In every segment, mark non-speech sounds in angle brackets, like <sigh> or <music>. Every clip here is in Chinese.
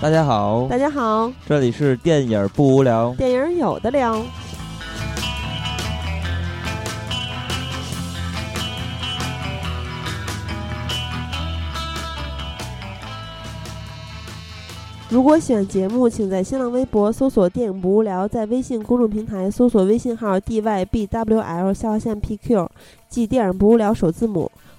大家好，大家好，这里是电影不无聊，电影有的聊。如果喜欢节目，请在新浪微博搜索“电影不无聊”，在微信公众平台搜索微信号 “dybwl” 下划线 “pq”，记“电影不无聊”首字母，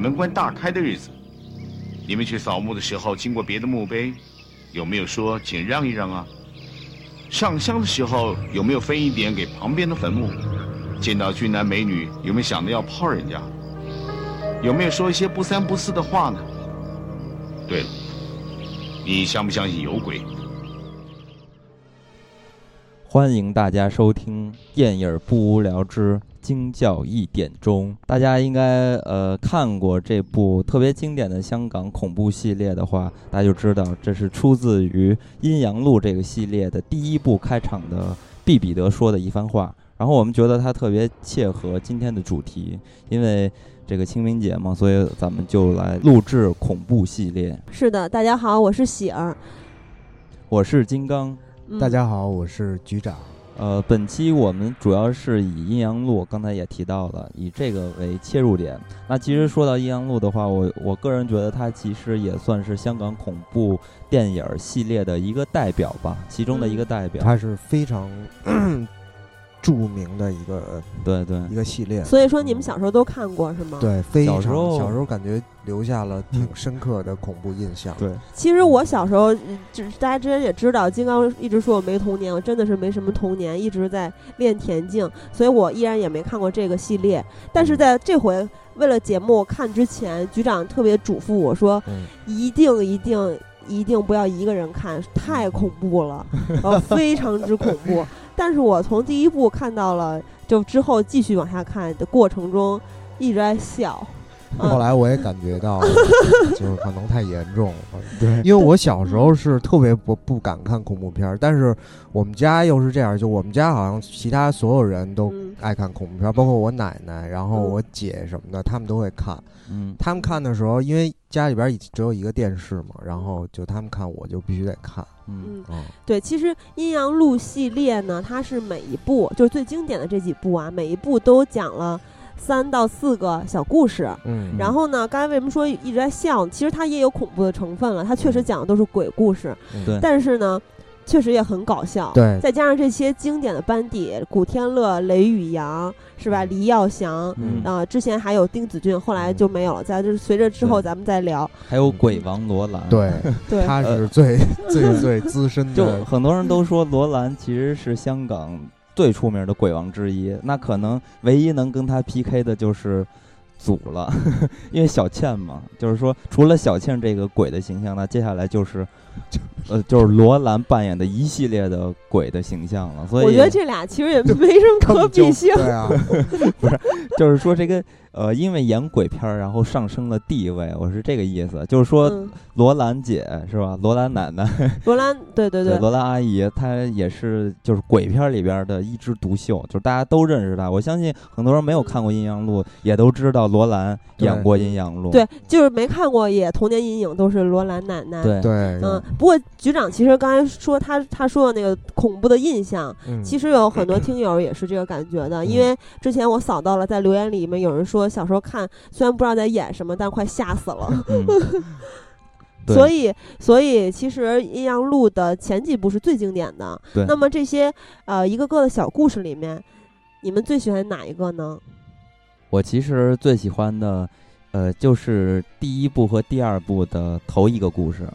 门关大开的日子，你们去扫墓的时候经过别的墓碑，有没有说请让一让啊？上香的时候有没有分一点给旁边的坟墓？见到俊男美女有没有想着要泡人家？有没有说一些不三不四的话呢？对了，你相不相信有鬼？欢迎大家收听《电影不无聊之惊叫一点钟》。大家应该呃看过这部特别经典的香港恐怖系列的话，大家就知道这是出自于《阴阳路》这个系列的第一部开场的毕彼得说的一番话。然后我们觉得它特别切合今天的主题，因为这个清明节嘛，所以咱们就来录制恐怖系列。是的，大家好，我是喜儿，我是金刚。嗯大家好，我是局长。呃，本期我们主要是以阴阳路，刚才也提到了，以这个为切入点。那其实说到阴阳路的话，我我个人觉得它其实也算是香港恐怖电影系列的一个代表吧，其中的一个代表。它是非常著名的一个对对一个系列，所以说你们小时候都看过是吗？。对，非常小时候小时候感觉留下了挺深刻的恐怖印象。对，其实我小时候，嗯就是大家之前也知道，金刚一直说我没童年，我真的是没什么童年，一直在练田径，所以我依然也没看过这个系列。但是在这回为了节目看之前，局长特别嘱咐我说，嗯，一定一定一定不要一个人看，太恐怖了，<laughs> 呃，非常之恐怖。但是我从第一部看到了，就之后继续往下看的过程中，一直在笑。嗯 <laughs> 后来我也感觉到，<laughs> 就是可能太严重了。对因为我小时候是特别不不敢看恐怖片儿，但是我们家又是这样，就我们家好像其他所有人都嗯爱看恐怖片儿，包括我奶奶，然后嗯我姐什么的，他们都会看。嗯，他们看的时候，因为家里边只有一个电视嘛，然后就他们看，我就必须得看。嗯。对，其实《阴阳路》系列呢，它是每一部就是最经典的这几部啊，每一部都讲了三到四个小故事。嗯。然后呢，刚才为什么说一直在笑？其实它也有恐怖的成分了，它确实讲的都是鬼故事，嗯对。但是呢，确实也很搞笑。对，再加上这些经典的班底，古天乐、雷宇扬是吧？黎耀祥，嗯啊、之前还有丁子峻，后来就没有了。咱就是随着之后咱们再聊。还有鬼王罗兰。。对，<laughs> 对，他是最 <laughs> 最最资深的就的，很多人都说罗兰其实是香港最出名的鬼王之一，那可能唯一能跟他 PK 的就是祖了，<laughs> 因为小倩嘛，就是说除了小倩这个鬼的形象，那接下来就是，呃，就是罗兰扮演的一系列的鬼的形象了。所以我觉得这俩其实也没什么可比性。对啊，<laughs> 就是说这个呃，因为演鬼片儿，然后上升了地位，我是这个意思，就是说嗯，罗兰姐是吧？罗兰奶奶。<laughs> 罗兰，对对对，罗兰阿姨，她也是就是鬼片儿里边儿的一枝独秀，就是大家都认识她。我相信很多人没有看过《阴阳路》，也都知道罗兰演过《阴阳路》。对，就是没看过也童年阴影都是罗兰奶奶。对对，嗯，不过局长其实刚才说他他说的那个恐怖的印象，嗯其实有很多听友也是这个感觉的，因为之前我扫到了在留言里面有人说小时候看虽然不知道在演什么，但快吓死了。嗯，<laughs> 所以，所以其实《阴阳路》的前几部是最经典的。那么这些呃一个个的小故事里面，你们最喜欢哪一个呢？我其实最喜欢的，呃，就是第一部和第二部的头一个故事。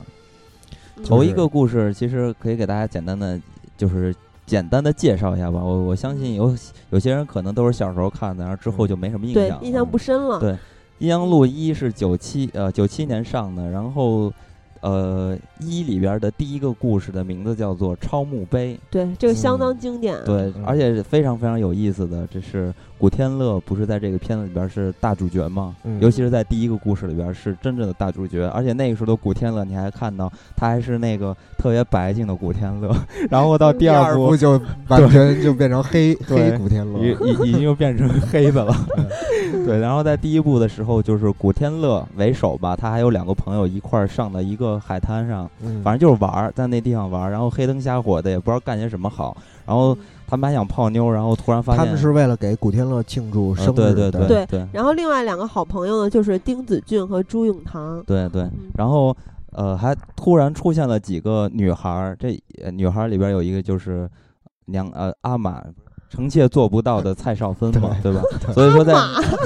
嗯头一个故事其实可以给大家简单的，就是简单的介绍一下吧。我我相信有有些人可能都是小时候看的，然后之后就没什么印象，了。对印象不深了。对阴阳路一是九七呃九七年上的，然后呃一里边的第一个故事的名字叫做超墓碑，对，这个相嗯当经典。对，嗯而且非常非常有意思的，这是古天乐不是在这个片子里边是大主角吗？嗯尤其是在第一个故事里边是真正的大主角，而且那个时候的古天乐，你还看到他还是那个特别白净的古天乐，<laughs> 然后到第第二部部就完全就变成黑对黑古天乐已已已经又变成黑的了。<laughs> 对，然后在第一部的时候，就是古天乐为首吧，他还有两个朋友一块儿上到一个海滩上，嗯反正就是玩儿，在那地方玩儿，然后黑灯瞎火的，也不知道干些什么好。然后他们还想泡妞，然后突然发现他们是为了给古天乐庆祝呃生日，对对对对对然后另外两个好朋友呢，就是丁子俊和朱永堂。对对，嗯然后呃，还突然出现了几个女孩儿，这呃女孩儿里边有一个就是娘呃阿玛。臣妾做不到的蔡少芬嘛，对吧？所以说在，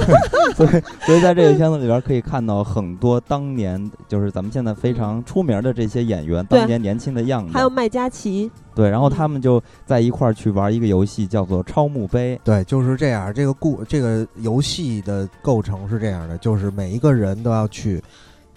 <laughs> 所以所以在这个片子里边可以看到很多当年就是咱们现在非常出名的这些演员当年年轻的样子。还有麦嘉琪，对，然后嗯他们就在一块儿去玩一个游戏，叫做超墓碑。对，就是这样。这个故这个游戏的构成是这样的，就是每一个人都要去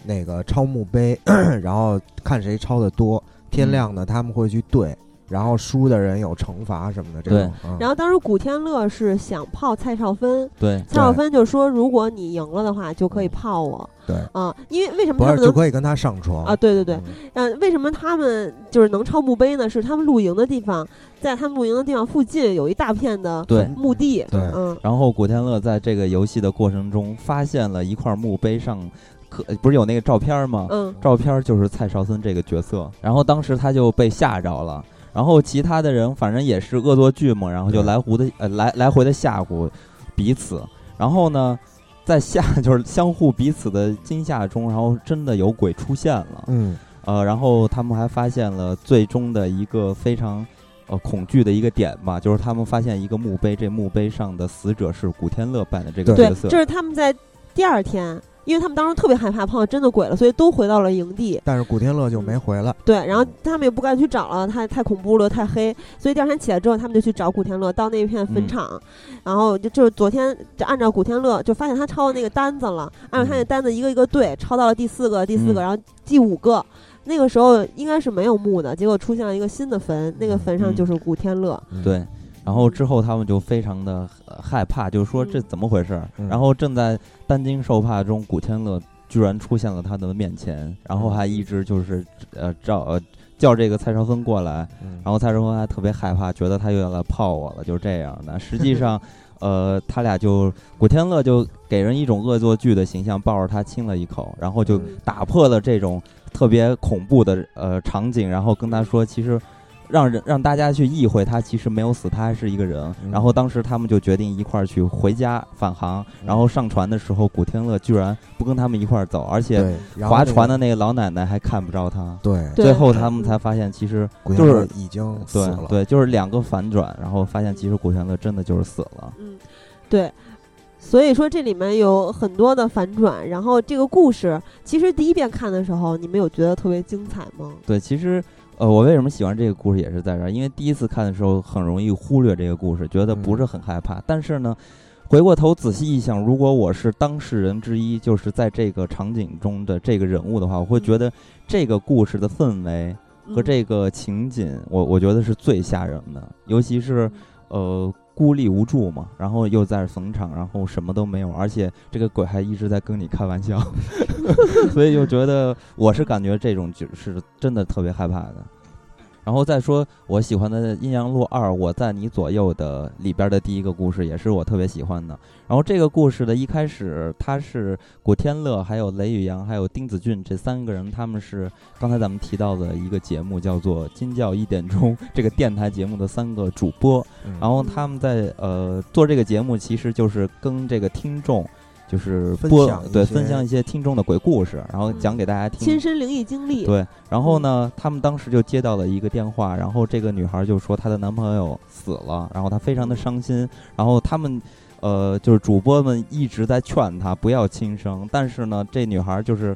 那个超墓碑，<clears throat> 然后看谁抄的多。天亮呢，他们会去对，然后输的人有惩罚什么的。这种，嗯。然后当时古天乐是想泡蔡少芬，对，蔡少芬就说如果你赢了的话，就可以泡我。对，啊，因为为什么不是他们就可以跟他上床。啊？对对对，嗯。嗯，为什么他们就是能抄墓碑呢？是他们露营的地方，在他们露营的地方附近有一大片的墓地，对。嗯，然后古天乐在这个游戏的过程中发现了一块墓碑上，可不是有那个照片吗？嗯。照片就是蔡少芬这个角色，然后当时他就被吓着了。然后其他的人反正也是恶作剧嘛，然后就来回的呃来来回的吓唬彼此。然后呢，<laughs> 在吓就是相互彼此的惊吓中，然后真的有鬼出现了。嗯，呃，然后他们还发现了最终的一个非常呃恐惧的一个点吧，就是他们发现一个墓碑，这墓碑上的死者是古天乐扮的这个对角，色。这是他们在第二天，因为他们当时特别害怕碰到真的鬼了，所以都回到了营地。但是古天乐就没回来。对，然后他们也不敢去找了，太太恐怖了，太黑，所以第二天起来之后，他们就去找古天乐，到那片坟嗯场，然后就就是昨天就按照古天乐就发现他抄的那个单子了，按照他那嗯单子一个一个对，抄到了第四个、第四个，嗯然后第五个。那个时候应该是没有墓的，结果出现了一个新的坟，那个坟上嗯就是古天乐。嗯对，然后之后他们就非常的、呃害怕，就是说这嗯。怎么回事然后正在担惊受怕中，古天乐居然出现了他的面前，然后还一直就是呃叫呃叫这个蔡少芬过来，嗯。然后蔡少芬还特别害怕，觉得他又要来泡我了，就是这样的。实际上，呃，他俩就古天乐就给人一种恶作剧的形象，抱着他亲了一口，然后就嗯。打破了这种特别恐怖的呃场景，然后跟他说，其实让人让大家去意会他其实没有死，他还是一个人。嗯然后当时他们就决定一块儿去回家返航，然后上船的时候，古天乐居然不跟他们一块儿走，而且划船的那个老奶奶还看不着他。对，最后他们才发现，其实就是已经死了。对对，就是两个反转，然后发现其实古天乐真的就是死了。嗯，对。所以说这里面有很多的反转，然后这个故事其实第一遍看的时候，你们有觉得特别精彩吗？对，其实呃，我为什么喜欢这个故事也是在这儿，因为第一次看的时候很容易忽略这个故事，觉得不是很害怕。但是呢，回过头仔细一想，如果我是当事人之一，就是在这个场景中的这个人物的话，我会觉得这个故事的氛围和嗯这个情景，我我觉得是最吓人的，尤其是呃。孤立无助嘛，然后又在坟场，然后什么都没有，而且这个鬼还一直在跟你开玩笑，<laughs> 所以就觉得我是感觉这种就是真的特别害怕的。然后再说我喜欢的《阴阳路二》，我在你左右的里边的第一个故事，也是我特别喜欢的。然后这个故事的一开始，他是古天乐、还有雷宇阳、还有丁子俊这三个人，他们是刚才咱们提到的一个节目，叫做《金教一点钟》这个电台节目的三个主播。然后他们在呃做这个节目，其实就是跟这个听众。就是播对分享一些听众的鬼故事，然后讲给大家听亲身灵异经历。对，然后呢，他们当时就接到了一个电话，然后这个女孩就说她的男朋友死了，然后她非常的伤心。然后他们呃，就是主播们一直在劝她不要轻生，但是呢，这女孩就是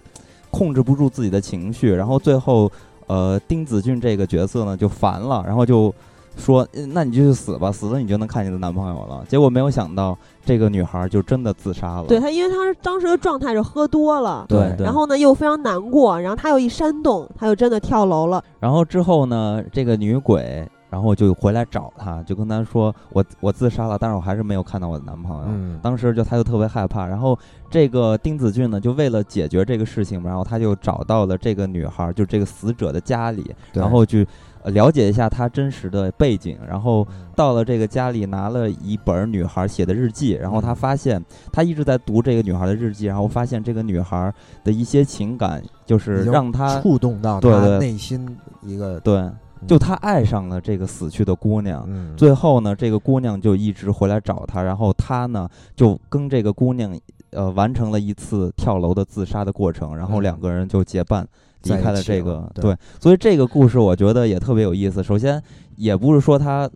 控制不住自己的情绪，然后最后呃，丁子俊这个角色呢就烦了，然后就。说，那你就去死吧，死了你就能看你的男朋友了。结果没有想到，这个女孩就真的自杀了。对她，因为她当时的状态是喝多了，对，然后呢又非常难过，然后她又一煽动，她就真的跳楼了。然后之后呢，这个女鬼然后就回来找他，就跟他说：“我我自杀了，但是我还是没有看到我的男朋友。”嗯，当时就他就特别害怕。然后这个丁子俊呢，就为了解决这个事情，然后他就找到了这个女孩，就这个死者的家里，然后去。了解一下她真实的背景，然后到了这个家里，拿了一本女孩写的日记，然后他发现他一直在读这个女孩的日记，然后发现这个女孩的一些情感，就是让他触动到他内心一个对，就他爱上了这个死去的姑娘。最后呢，这个姑娘就一直回来找他，然后他呢就跟这个姑娘呃完成了一次跳楼的自杀的过程，然后两个人就结伴。离开了这个，对，所以这个故事我觉得也特别有意思。首先，也不是说他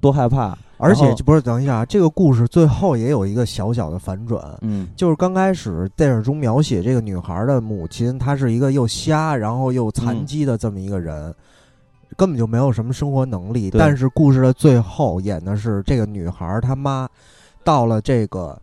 多害怕，而且不是等一下，这个故事最后也有一个小小的反转，嗯，就是刚开始电影中描写这个女孩的母亲，她是一个又瞎然后又残疾的这么一个人，根本就没有什么生活能力。但是故事的最后演的是这个女孩她妈到了这个。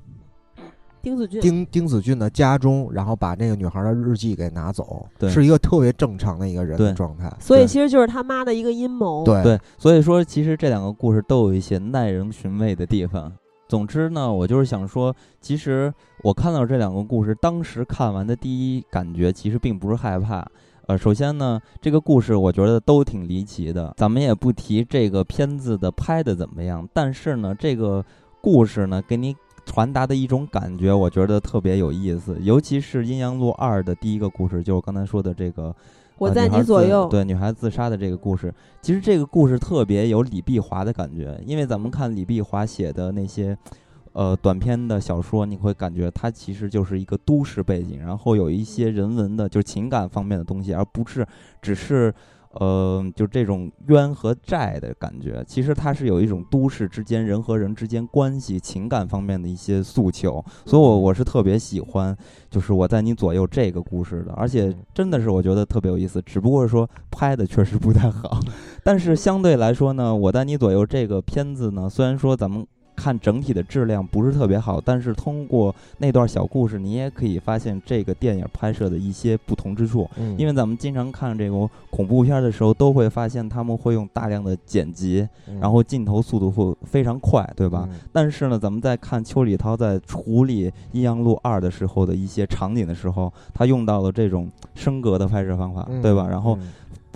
丁子俊，丁丁子俊的家中，然后把那个女孩的日记给拿走，对，是一个特别正常的一个人的状态。所以其实就是他妈的一个阴谋。对对，所以说其实这两个故事都有一些耐人寻味的地方。总之呢，我就是想说，其实我看到这两个故事，当时看完的第一感觉其实并不是害怕。呃，首先呢，这个故事我觉得都挺离奇的。咱们也不提这个片子的拍的怎么样，但是呢，这个故事呢，给你。传达的一种感觉，我觉得特别有意思，尤其是《阴阳路二》的第一个故事，就是刚才说的这个，我在你左右，对女孩自杀的这个故事。其实这个故事特别有李碧华的感觉，因为咱们看李碧华写的那些，呃，短篇的小说，你会感觉它其实就是一个都市背景，然后有一些人文的，就是情感方面的东西，而不是只是。呃，就这种冤和债的感觉，其实它是有一种都市之间人和人之间关系、情感方面的一些诉求，所以，我我是特别喜欢，就是我在你左右这个故事的，而且真的是我觉得特别有意思，只不过说拍的确实不太好，<laughs> 但是相对来说呢，我在你左右这个片子呢，虽然说咱们。看整体的质量不是特别好，但是通过那段小故事，你也可以发现这个电影拍摄的一些不同之处。嗯，因为咱们经常看这种恐怖片的时候，都会发现他们会用大量的剪辑，然后镜头速度会非常快，对吧？但是呢，咱们在看邱礼涛在处理《阴阳路二》的时候的一些场景的时候，他用到了这种升格的拍摄方法，对吧？然后。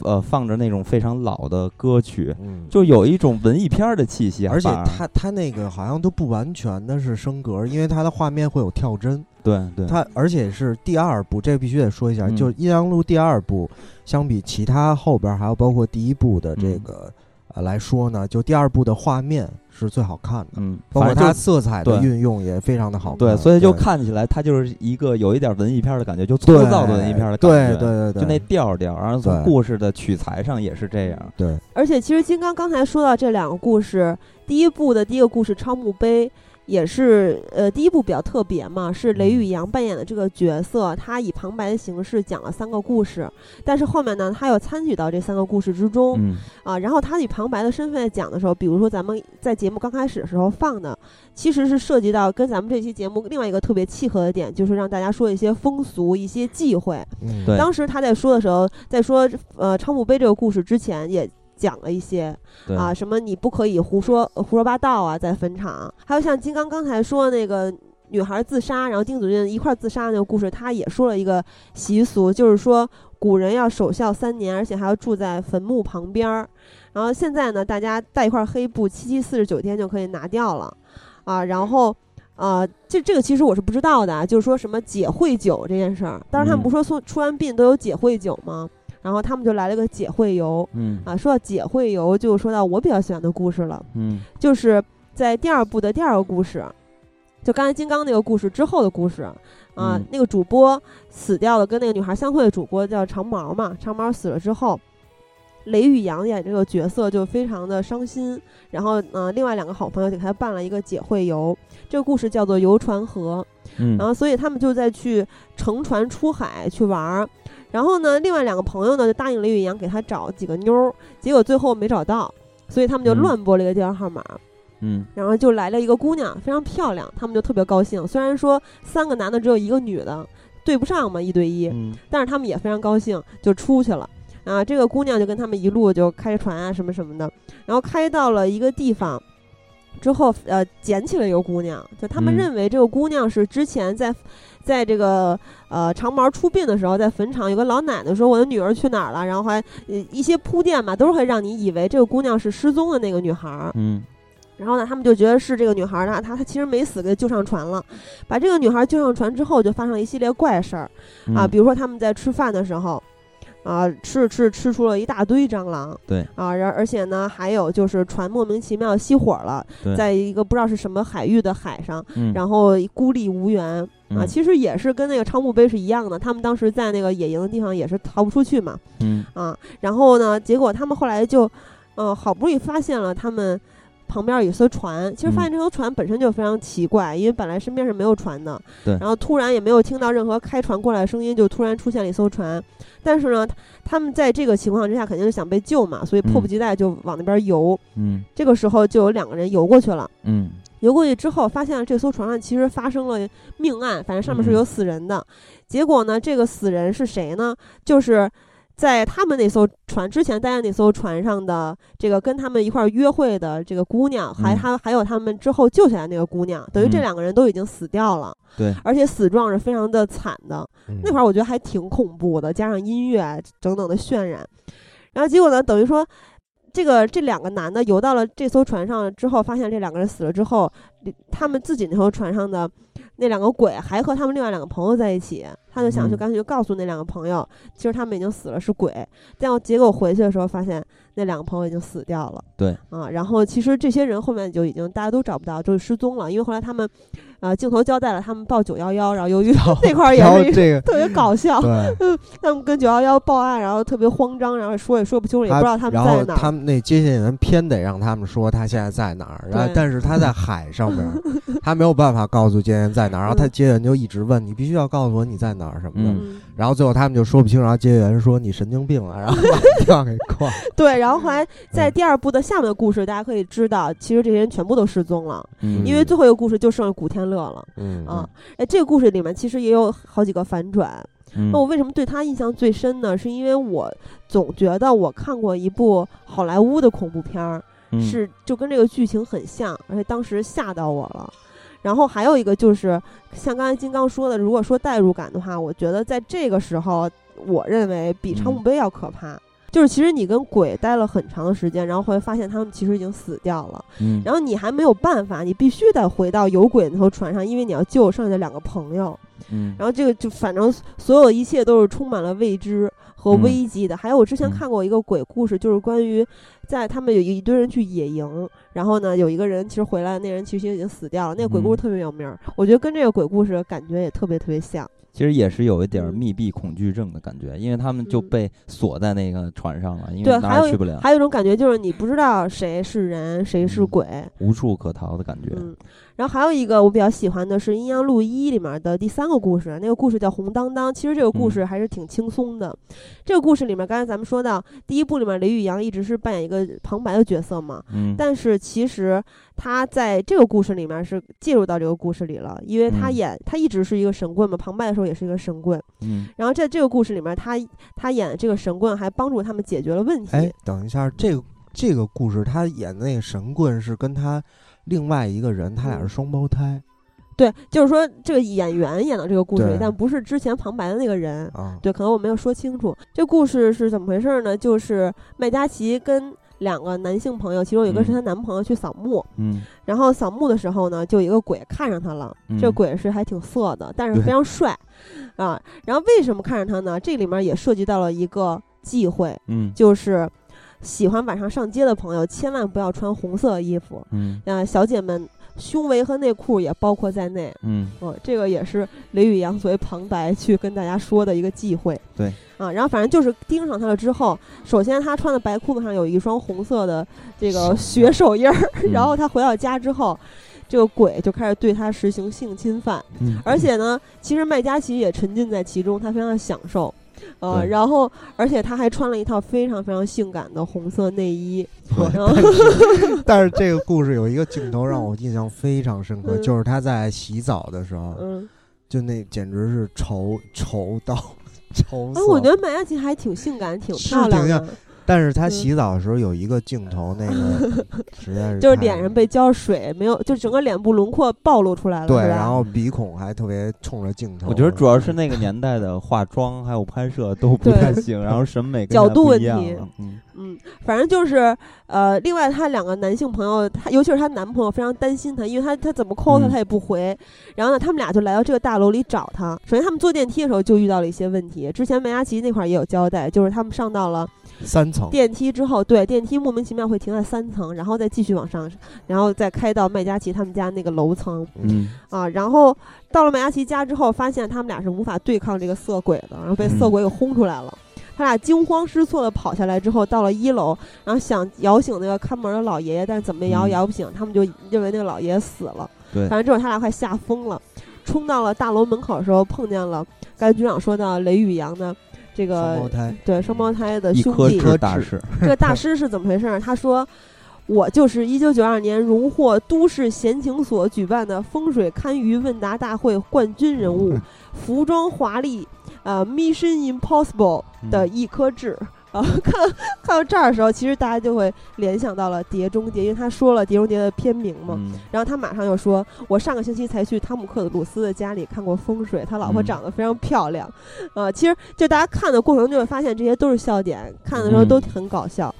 呃，放着那种非常老的歌曲，就有一种文艺片的气息。而且它它那个好像都不完全的是升格，因为它的画面会有跳帧。对对，它而且是第二部，这个必须得说一下，就是《阴阳路》第二部，相比其他后边还有包括第一部的这个。呃来说呢，就第二部的画面是最好看的，嗯，包括它色彩的运用也非常的好，对，所以就看起来它就是一个有一点文艺片的感觉，就粗糙的文艺片的感觉，对对对，就那调调，然后从故事的取材上也是这样，对。而且其实金刚刚才说到这两个故事，第一部的第一个故事《超墓碑》。也是，呃，第一部比较特别嘛，是雷宇阳扮演的这个角色，他以旁白的形式讲了三个故事，但是后面呢，他又参与到这三个故事之中，啊，然后他以旁白的身份讲的时候，比如说咱们在节目刚开始的时候放的，其实是涉及到跟咱们这期节目另外一个特别契合的点，就是让大家说一些风俗、一些忌讳。对，当时他在说的时候，在说呃昌墓碑这个故事之前也。讲了一些啊，什么你不可以胡说胡说八道啊，在坟场。还有像金刚刚才说那个女孩自杀，然后丁子俊一块儿自杀那个故事，他也说了一个习俗，就是说古人要守孝三年，而且还要住在坟墓旁边儿。然后现在呢，大家带一块黑布，七七四十九天就可以拿掉了，啊，然后。啊，这这个其实我是不知道的，就是说什么解秽酒这件事儿。当时他们不说出出完殡都有解秽酒吗？然后他们就来了个解会游。嗯啊，说到解会游，就说到我比较喜欢的故事了。嗯就是在第二部的第二个故事，就刚才金刚那个故事之后的故事啊，嗯那个主播死掉了，跟那个女孩相会的主播叫长毛嘛，长毛死了之后。雷宇阳演这个角色就非常的伤心，然后呢，另外两个好朋友给他办了一个解会游，这个故事叫做游船河，嗯，然后所以他们就在去乘船出海去玩儿，然后呢，另外两个朋友呢就答应雷宇阳给他找几个妞儿，结果最后没找到，所以他们就嗯乱拨了一个电话号码，嗯然后就来了一个姑娘，非常漂亮，他们就特别高兴。虽然说三个男的只有一个女的，对不上嘛，一对一，嗯但是他们也非常高兴，就出去了。啊，这个姑娘就跟他们一路就开船啊什么什么的，然后开到了一个地方。之后，呃，捡起了一个姑娘，就他们嗯认为这个姑娘是之前在，在这个呃长毛出殡的时候，在坟场有个老奶奶说我的女儿去哪儿了，然后还呃一些铺垫嘛，都是会让你以为这个姑娘是失踪的那个女孩儿。嗯然后呢，他们就觉得是这个女孩儿呢，她她其实没死，给救上船了。把这个女孩儿救上船之后，就发生了一系列怪事儿啊，嗯比如说他们在吃饭的时候，啊，吃着吃着吃出了一大堆蟑螂，对。啊，然而且呢，还有就是船莫名其妙熄火了，在一个不知道是什么海域的海上，嗯，然后孤立无援啊，嗯其实也是跟那个超墓碑是一样的，他们当时在那个野营的地方也是逃不出去嘛，嗯。啊，然后呢，结果他们后来就，呃，好不容易发现了他们旁边有一艘船。其实发现这艘船本身就非常奇怪，因为本来身边是没有船的。对然后突然也没有听到任何开船过来的声音，就突然出现了一艘船。但是呢，他们在这个情况之下肯定是想被救嘛，所以迫不嗯及待就往那边游。嗯这个时候就有两个人游过去了。嗯游过去之后，发现了这艘船上其实发生了命案，反正上面是嗯有死人的。结果呢，这个死人是谁呢？就是在他们那艘船之前待在那艘船上的这个跟他们一块儿约会的这个姑娘，还他还还有他们之后救下来那个姑娘，等于这嗯两个人都已经死掉了，对，而且死状是非常的惨的。嗯那会儿我觉得还挺恐怖的，加上音乐啊等等的渲染，然后结果呢，等于说。这个这两个男的游到了这艘船上之后，发现这两个人死了之后，他们自己那艘船上的那两个鬼还和他们另外两个朋友在一起，他就想去嗯干脆就告诉那两个朋友，其实他们已经死了，是鬼。但我结果回去的时候发现那两个朋友已经死掉了。对啊，然后其实这些人后面就已经大家都找不到，就是失踪了，因为后来他们，呃，镜头交代了他们报九幺幺，然后由于 <laughs> 那块儿也是一这个特别搞笑，对，他们跟九幺幺报案，然后特别慌张，然后说也说不清楚，也不知道他们在哪儿。然后他们那接线员偏得让他们说他现在在哪儿，然后但是他在海上边，<laughs> 他没有办法告诉接线员在哪儿，然后他嗯接线员就一直问你必须要告诉我你在哪儿什么的，然后最后他们就说不清，然后接线员说你神经病了，然后把电话给 <laughs> 挂了。对，然后后来在嗯第二部的下面的故事，大家可以知道，其实这些人全部都失踪了，嗯，因为最后一个故事就剩下古天乐了。嗯啊，哎，这个故事里面其实也有好几个反转。嗯那我为什么对他印象最深呢？是因为我总觉得我看过一部好莱坞的恐怖片是就跟这个剧情很像，而且当时吓到我了。然后还有一个就是像刚才金刚说的，如果说代入感的话，我觉得在这个时候，我认为比长嗯墓碑要可怕。就是其实你跟鬼待了很长的时间，然后会发现他们其实已经死掉了，嗯然后你还没有办法，你必须得回到有鬼那艘船上，因为你要救剩下的两个朋友。嗯然后这个就反正所有一切都是充满了未知和嗯危机的。还有我之前嗯看过一个鬼故事，就是关于在他们有一堆人去野营，然后呢有一个人其实回来，那人其实已经死掉了。那个鬼故事嗯特别有名儿，我觉得跟这个鬼故事感觉也特别特别像。其实也是有一点儿嗯。密闭恐惧症的感觉，因为他们就嗯。被锁在那个船上了，因，为哪儿也去不了，还有一种感觉就是你不知道谁是人，谁是嗯。鬼。无处可逃的感觉。嗯，然后还有一个我比较喜欢的是《阴阳路一》里面的第三个故事，那个故事叫《红当当》。其实这个故嗯事还是挺轻松的。这个故事里面，刚才咱们说到第一部里面，雷宇阳一直是扮演一个旁白的角色嘛，嗯，但是其实他在这个故事里面是介入到这个故事里了，因为他嗯演、他一直是一个神棍嘛，旁白的时候也是一个神棍。嗯然后在这个故事里面，他他演的这个神棍还帮助他们解决了问题。哎，等一下，这个这个故事他演的那个神棍是跟他另外一个人，他俩是嗯双胞胎，对，就是说这个演员演的这个故事里，但不是之前旁白的那个人。啊，对，可能我没有说清楚。这故事是怎么回事呢？就是麦嘉琪跟两个男性朋友，其中有一个是嗯她男朋友去扫墓，嗯然后扫墓的时候呢，就有一个鬼看上她了。这嗯鬼是还挺色的，但是非常帅啊。然后为什么看上他呢？这里面也涉及到了一个忌讳，嗯就是喜欢晚上上街的朋友千万不要穿红色衣服。嗯啊，小姐们，胸围和内裤也包括在内。嗯哦，这个也是雷宇阳作为旁白去跟大家说的一个忌讳。对。啊，然后反正就是盯上他了之后，首先他穿的白裤子上有一双红色的这个血手印儿，然嗯后他回到家之后，这个鬼就开始对他实行性侵犯，嗯，而且呢，其实麦嘉琪也沉浸在其中，他非常的享受。呃，然后而且他还穿了一套非常非常性感的红色内衣，<laughs> 但是这个故事有一个镜头让我印象非常深刻，嗯。就是他在洗澡的时候，嗯，就那简直是丑丑到 <laughs> 愁啊死，我觉得马嘉祺还挺性感，挺漂亮的，但是他嗯洗澡的时候有一个镜头，那个 <laughs> 实在是就是脸上被浇水，没有，就整个脸部轮廓暴露出来了，对，然后鼻孔还特别冲着镜头。我觉得主要是那个年代的化妆还有拍摄都不太行，然后审美角度问题样嗯嗯，反正就是呃，另外她两个男性朋友，她尤其是她男朋友非常担心她，因为她她怎么 call 她嗯她也不回。然后呢，他们俩就来到这个大楼里找她。首先他们坐电梯的时候就遇到了一些问题，之前梅佳琪那块儿也有交代，就是他们上到了三层，电梯之后，对电梯莫名其妙会停在三层，然后再继续往上，然后再开到麦佳琪他们家那个楼层嗯啊。然后到了麦佳琪家之后，发现他们俩是无法对抗这个色鬼的，然后被色嗯鬼给轰出来了。他俩惊慌失措的跑下来之后，到了一楼，然后想摇醒那个看门的老爷爷，但是怎么也摇嗯摇不醒，他们就认为那个老爷爷死了。对反正这会儿他俩快吓疯了，冲到了大楼门口的时候，碰见了刚才局长说的雷宇阳的这个双胞胎，对双胞胎的兄弟，痣大师，<laughs> 这个大师是怎么回事儿？他说。我就是一九九二年荣获都市闲情所举办的风水堪舆问答大会冠军人物，<laughs> 服装华丽，呃，Mission Impossible 的一颗痣。然后 <laughs> 看看到这儿的时候，其实大家就会联想到了《碟中谍》，因为他说了《碟中谍》的片名嘛。嗯然后他马上又说：“我上个星期才去汤姆克鲁斯的家里看过风水，他老婆嗯长得非常漂亮。呃，其实就大家看的过程中就会发现这些都是笑点，看的时候都嗯很搞笑。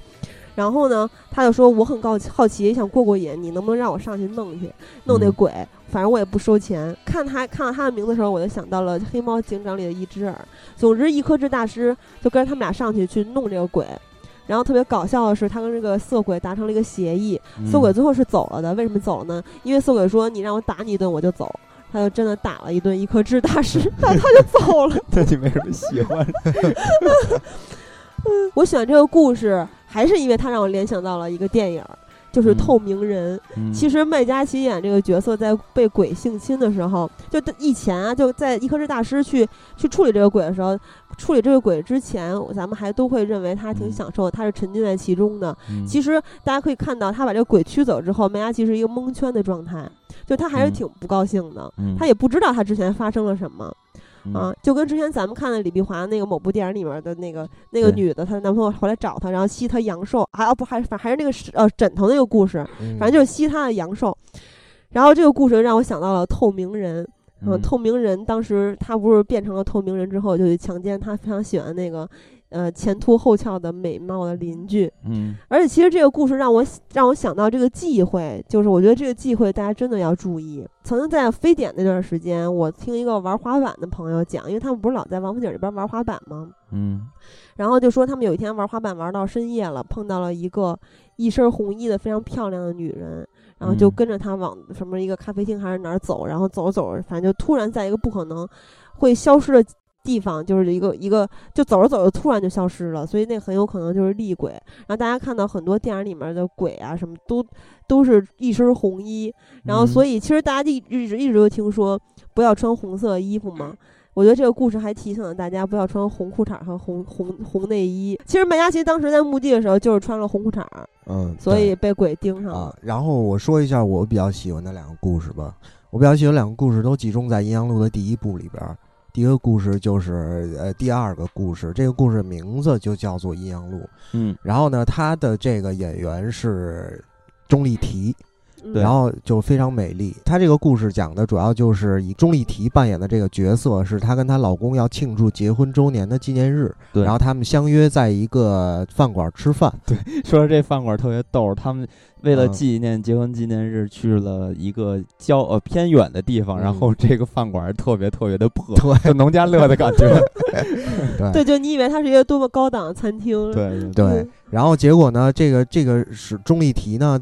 然后呢，他就说我很好奇好奇，想过过瘾，你能不能让我上去弄去弄那嗯鬼？反正我也不收钱。看他看到他的名字的时候，我就想到了《黑猫警长》里的一只耳。总之，一颗痣大师就跟着他们俩上去去弄这个鬼。然后特别搞笑的是，他跟这个色鬼达成了一个协议，嗯色鬼最后是走了的。为什么走了呢？因为色鬼说你让我打你一顿我就走，他就真的打了一顿一颗痣大师，然后他就走了。<laughs> 那你没什么喜欢，<laughs> 我喜欢这个故事，还是因为他让我联想到了一个电影，就是《嗯透明人》。嗯其实麦嘉琪演这个角色在被鬼性侵的时候，就以前啊，就在一颗痣大师去去处理这个鬼的时候，处理这个鬼之前，咱们还都会认为他挺嗯享受的，他是沉浸在其中的。嗯其实大家可以看到，他把这个鬼驱走之后，麦嘉琪是一个蒙圈的状态，就他还是嗯挺不高兴的，嗯他也不知道他之前发生了什么。嗯。啊，就跟之前咱们看的李碧华那个某部电影里面的那个那个女的，她男朋友回来找她，然后吸她阳寿，还哦不还反还是那个是呃枕头那个故事，嗯。反正就是吸她的阳寿。然后这个故事让我想到了透明人，嗯，嗯。透明人当时他不是变成了透明人之后，就去强奸他非常喜欢那个呃前凸后翘的美貌的邻居。嗯而且其实这个故事让我让我想到这个忌讳，就是我觉得这个忌讳大家真的要注意。曾经在非典那段时间，我听一个玩滑板的朋友讲，因为他们不是老在王府井这边玩滑板吗？嗯然后就说他们有一天玩滑板玩到深夜了，碰到了一个一身红衣的非常漂亮的女人，然后就嗯跟着她往什么一个咖啡厅还是哪儿走，然后走着走着，反正就突然在一个不可能会消失的地方，就是一个一个就走着走着突然就消失了，所以那很有可能就是厉鬼。然后大家看到很多电影里面的鬼啊什么都都是一身红衣，然后所以以其实大家一一直一直都听说不要穿红色衣服嘛。我觉得这个故事还提醒了大家不要穿红裤衩和红红红内衣。其实麦嘉琪当时在墓地的时候就是穿了红裤衩，嗯，所以被鬼盯上啊了。，然后我说一下我比较喜欢的两个故事吧。我比较喜欢两个故事都集中在《阴阳路》的第一部里边儿。第一个故事就是呃第二个故事，这个故事名字就叫做《阴阳路》。嗯然后呢，他的这个演员是钟丽缇，然后就非常美丽。她这个故事讲的主要就是以钟丽缇扮演的这个角色，是她跟她老公要庆祝结婚周年的纪念日，对然后他们相约在一个饭馆吃饭。对说这饭馆特别逗，他们为了嗯。纪念结婚纪念日去了一个郊呃偏远的地方，嗯。然后这个饭馆特别特别的破，<laughs> 对。就农家乐的感觉。<laughs> 对。对，就你以为它是一个多么高档的餐厅，对对嗯，然后结果呢，这个这个是钟丽缇呢，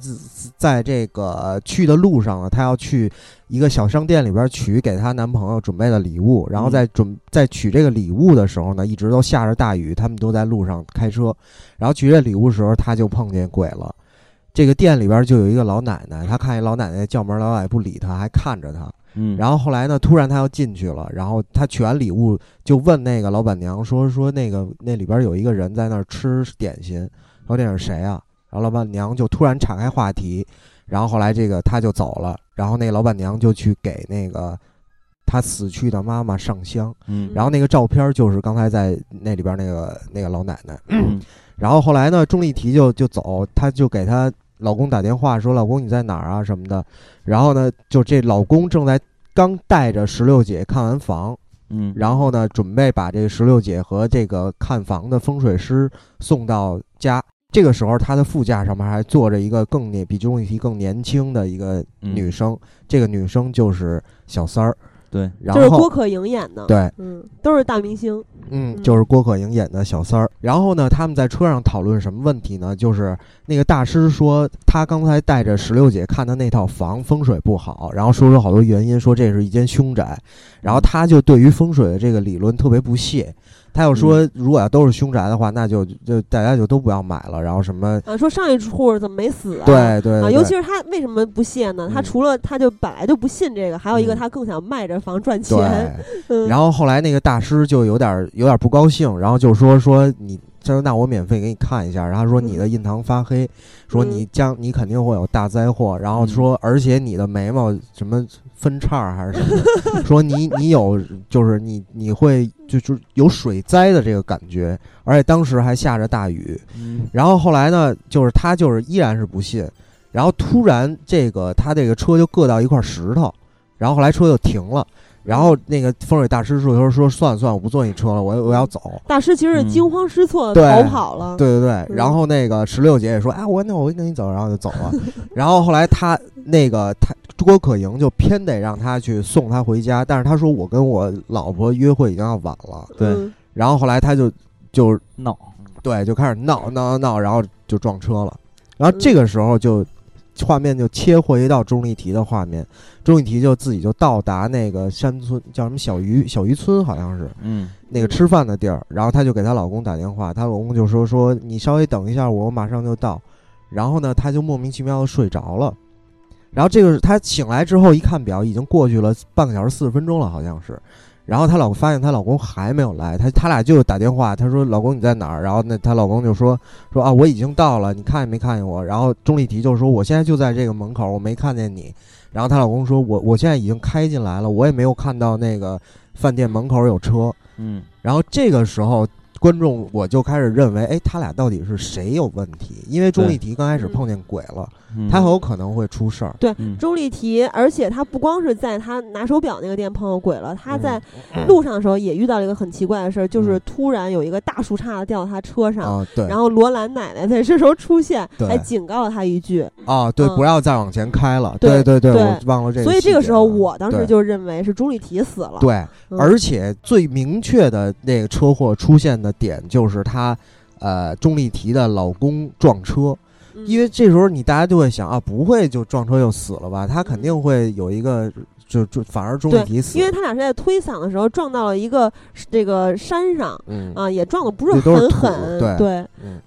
在这个去的路上呢，她要去一个小商店里边取给她男朋友准备的礼物，然后在准在取这个礼物的时候呢，一直都下着大雨，他们都在路上开车，然后取这礼物的时候，她就碰见鬼了。这个店里边就有一个老奶奶，她看见老奶奶叫门，老奶奶不理她，还看着她。嗯，然后后来呢，突然她要进去了，然后她取完礼物就问那个老板娘说说那个那里边有一个人在那儿吃点心，说那是谁啊？然后老板娘就突然岔开话题，然后后来这个她就走了，然后那个老板娘就去给那个她死去的妈妈上香，嗯，然后那个照片就是刚才在那里边那个那个老奶奶，嗯 <clears throat> 然后后来呢，钟丽缇就就走，她就给她老公打电话说：“老公你在哪儿啊？”什么的。然后呢，就这老公正在刚带着石榴姐看完房，嗯，然后呢，准备把这石榴姐和这个看房的风水师送到家。这个时候，他的副驾上面还坐着一个更年比钟丽缇更年轻的一个女生，这个女生就是小三儿。对，然就是郭后可盈演的，对，嗯，都是大明星，嗯，嗯就是郭可盈演的小三儿。然后呢，他们在车上讨论什么问题呢？就是那个大师说，他刚才带着石榴姐看的那套房风水不好，然后说出好多原因，说这是一间凶宅。然后他就对于风水的这个理论特别不屑，他又说，如果要都是凶宅的话，那就就大家就都不要买了。然后什么，啊，说上一户怎么没死对对啊，尤其是他为什么不屑呢？他嗯除了他就本来就不信这个，还有一个嗯。他更想卖这房赚钱。<laughs> 然后后来那个大师就有点有点不高兴，然后就说说你，他说那我免费给你看一下，然后说你的印堂发黑，说你将你肯定会有大灾祸，然后说而且你的眉毛什么分叉还是什么，说你你有就是你你会就就有水灾的这个感觉，而且当时还下着大雨，嗯然后后来呢，就是他就是依然是不信，然后突然这个他这个车就硌到一块石头，然后后来车就停了，然后那个风水大师说说说算了算了，我不坐你车了，我我要走。大师其实是嗯惊慌失措逃跑了。对对对，嗯然后那个石榴姐也说，哎，我那我跟你走，然后就走了。<laughs> 然后后来他那个他郭可盈就偏得让他去送他回家，但是他说我跟我老婆约会已经要晚了。对嗯然后后来他就就闹，对，就开始闹闹闹闹，然后就撞车了。然后这个时候就画面就切回到钟丽缇的画面，钟丽缇就自己就到达那个山村，叫什么小渔小渔村，好像是嗯那个吃饭的地儿。然后她就给她老公打电话，她老公就说说你稍微等一下，我马上就到。然后呢，她就莫名其妙的睡着了。然后这个她醒来之后一看表，已经过去了半个小时四十分钟了，好像是。然后她老公发现她老公还没有来，她她俩就打电话，她说老公你在哪儿？然后那她老公就说说啊我已经到了，你看见没看见我？然后钟丽缇就说我现在就在这个门口，我没看见你。然后她老公说我我现在已经开进来了，我也没有看到那个饭店门口有车。嗯然后这个时候，观众我就开始认为，哎，他俩到底是谁有问题？因为钟丽缇刚开始碰见鬼了，嗯，他很有可能会出事儿。对嗯钟丽缇，而且她不光是在她拿手表那个店碰到鬼了，她在嗯路上的时候也遇到了一个很奇怪的事儿，就是嗯突然有一个大树杈子掉到她车上，啊，对，然后罗兰奶奶在这时候出现，对还警告了她一句。啊，对，嗯不要再往前开了。对对对，对我忘了这。所以这个时候，我当时就认为是钟丽缇死了。对，嗯而且最明确的那个车祸出现的点就是她，呃，钟丽缇的老公撞车。嗯，因为这时候你大家就会想啊，不会就撞车就死了吧？他肯定会有一个，就就反而钟丽缇死。因为他俩是在推搡的时候撞到了一个这个山上嗯啊，也撞的不是很狠，对对，嗯，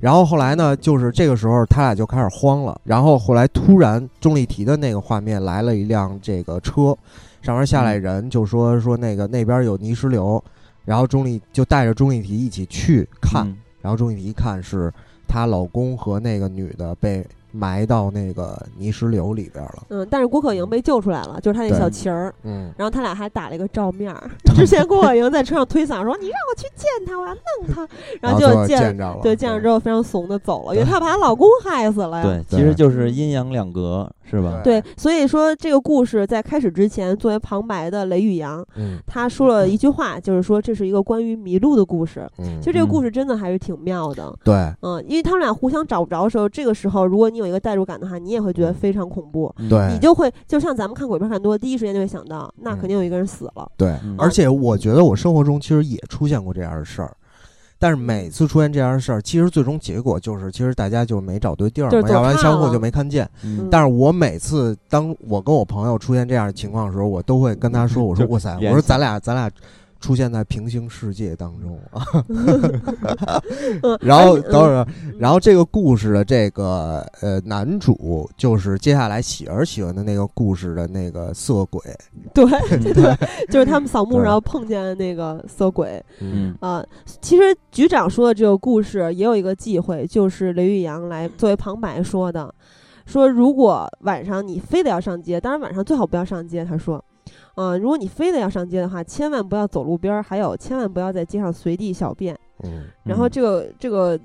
然后后来呢，就是这个时候他俩就开始慌了。然后后来突然钟丽缇的那个画面来了一辆这个车，上面下来人就说说那个那边有泥石流，然后钟丽就带着钟丽缇一起去看。嗯然后钟丽缇一看是她老公和那个女的被埋到那个泥石流里边了。嗯，但是郭可盈被救出来了，就是他那小旗儿，嗯，然后他俩还打了一个照面儿。<laughs> 之前郭可盈在车上推搡说：“你让我去见他，我要弄他。<laughs> ”然后就见见着了，对见着之后非常怂的走了，因为她把她老公害死了呀。对，其实就是阴阳两隔，是吧？对，所以说这个故事在开始之前，作为旁白的雷宇阳，嗯他说了一句话，就是说这是一个关于迷路的故事。嗯其，实这个嗯故事真的还是挺妙的，对嗯，因为他们俩互相找不着的时候，这个时候如果你有一个代入感的话，你也会觉得非常恐怖，嗯。对。你就会就像咱们看鬼片看多，第一时间就会想到，那肯定有一个人死了。对嗯，而且我觉得我生活中其实也出现过这样的事儿。但是每次出现这样的事儿，其实最终结果就是，其实大家就没找对地儿嘛，要不然相互就没看见。嗯。但是我每次当我跟我朋友出现这样的情况的时候，我都会跟他说：“ <laughs> 我说哇塞，我说咱俩咱俩出现在平行世界当中啊。嗯 <laughs> ”然后等会儿，嗯然后这个故事的这个呃男主就是接下来喜儿喜欢的那个故事的那个色鬼，<laughs> 对对对，就是他们扫墓对然后碰见的那个色鬼嗯啊、其实局长说的这个故事也有一个忌讳，就是雷玉阳来作为旁白说的，说如果晚上你非得要上街，当然晚上最好不要上街。他说，嗯、如果你非得要上街的话，千万不要走路边儿，还有千万不要在街上随地小便。嗯，然后嗯这个这个，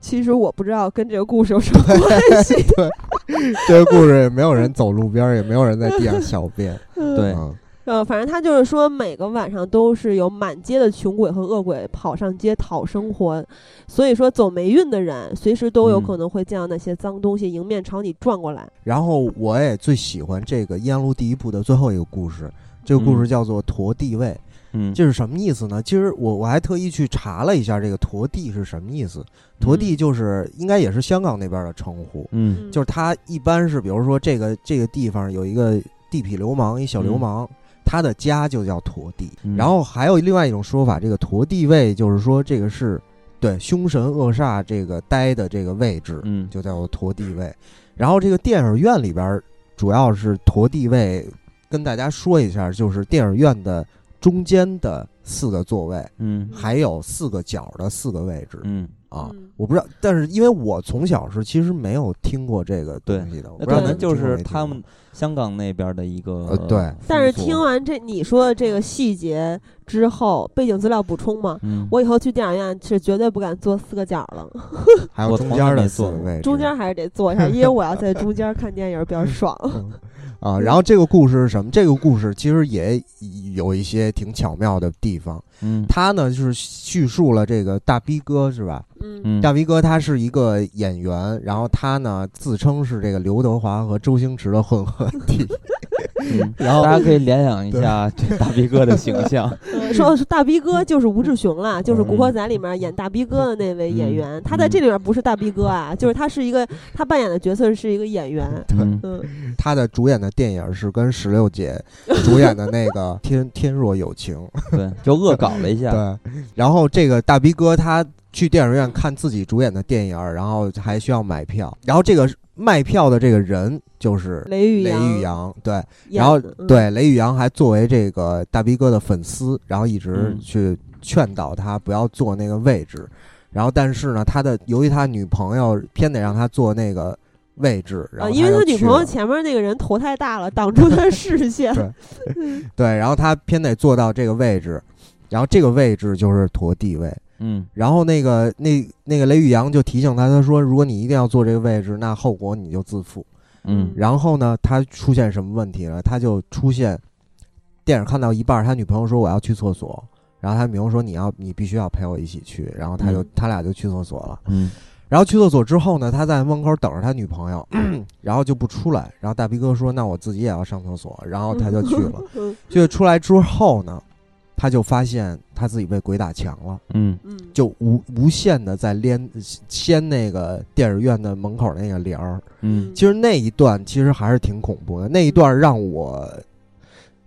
其实我不知道跟这个故事有什么关系。对 <laughs> 这个故事也没有人走路边儿，也没有人在地上小便。对嗯呃，反正他就是说，每个晚上都是有满街的穷鬼和恶鬼跑上街讨生活，所以说走霉运的人，随时都有嗯可能会见到那些脏东西迎面朝你撞过来。然后我也最喜欢这个《阴阳路》第一部的最后一个故事，这个故事嗯叫做“驼地位”。嗯，这是什么意思呢？其实我我还特意去查了一下，这个“驼地”是什么意思。驼地就是应该也是香港那边的称呼，嗯就是它一般是比如说这个这个地方有一个地痞流氓，一小流氓。他的家就叫驼地，嗯。然后还有另外一种说法，这个驼地位就是说这个是对凶神恶煞这个待的这个位置，嗯。就叫做驼地位。然后这个电影院里边主要是驼地位，跟大家说一下，就是电影院的中间的四个座位，嗯。还有四个角的四个位置。嗯，啊嗯。我不知道，但是因为我从小是其实没有听过这个东西的，我不知道那可能就是他们香港那边的一个呃对但是听完这你说的这个细节之后，背景资料补充嘛，嗯，我以后去电影院是绝对不敢坐四个角了，还有中间的没做过四个位，中间还是得坐一下，因为我要在中间看电影比较爽。<laughs> 嗯啊，然后这个故事是什么？这个故事其实也有一些挺巧妙的地方。嗯他呢就是叙述了这个大逼哥是吧？嗯嗯大逼哥他是一个演员，然后他呢自称是这个刘德华和周星驰的混合体，<laughs> 嗯，<laughs> 然后大家可以联想一下这 <laughs> 大逼哥的形象，嗯 <laughs> 说说大逼哥就是吴志雄啦，就是《古嗯惑仔》里面演大逼哥的那位演员，他在这里面不是大逼哥啊，就是他是一个他扮演的角色是一个演员。嗯。嗯，他的主演的电影是跟石榴姐主演的那个《天天若有情》。对，就恶搞了一下，对，然后这个大逼哥他去电影院看自己主演的电影，然后还需要买票，然后这个卖票的这个人就是雷雷宇阳，对，然后对雷宇阳还作为这个大逼哥的粉丝，然后一直嗯。去劝导他不要坐那个位置，然后但是呢，他的由于他女朋友偏得让他坐那个位置，然啊，后因为他女朋友前面那个人头太大了，挡住他的视线。对。对，然后他偏得坐到这个位置，然后这个位置就是驼地位。嗯然后那个那那个雷宇阳就提醒他，他说如果你一定要坐这个位置，那后果你就自负。嗯然后呢，他出现什么问题了？他就出现电影看到一半，他女朋友说我要去厕所，然后他女朋友说你要你必须要陪我一起去，然后他就、嗯他俩就去厕所了。嗯然后去厕所之后呢，他在门口等着他女朋友，然后就不出来。然后大逼哥说那我自己也要上厕所，然后他就去了。<laughs> 嗯就出来之后呢，他就发现他自己被鬼打墙了。嗯嗯，就无无限的在连掀那个电影院的门口那个帘儿。嗯其实那一段其实还是挺恐怖的，那一段让我，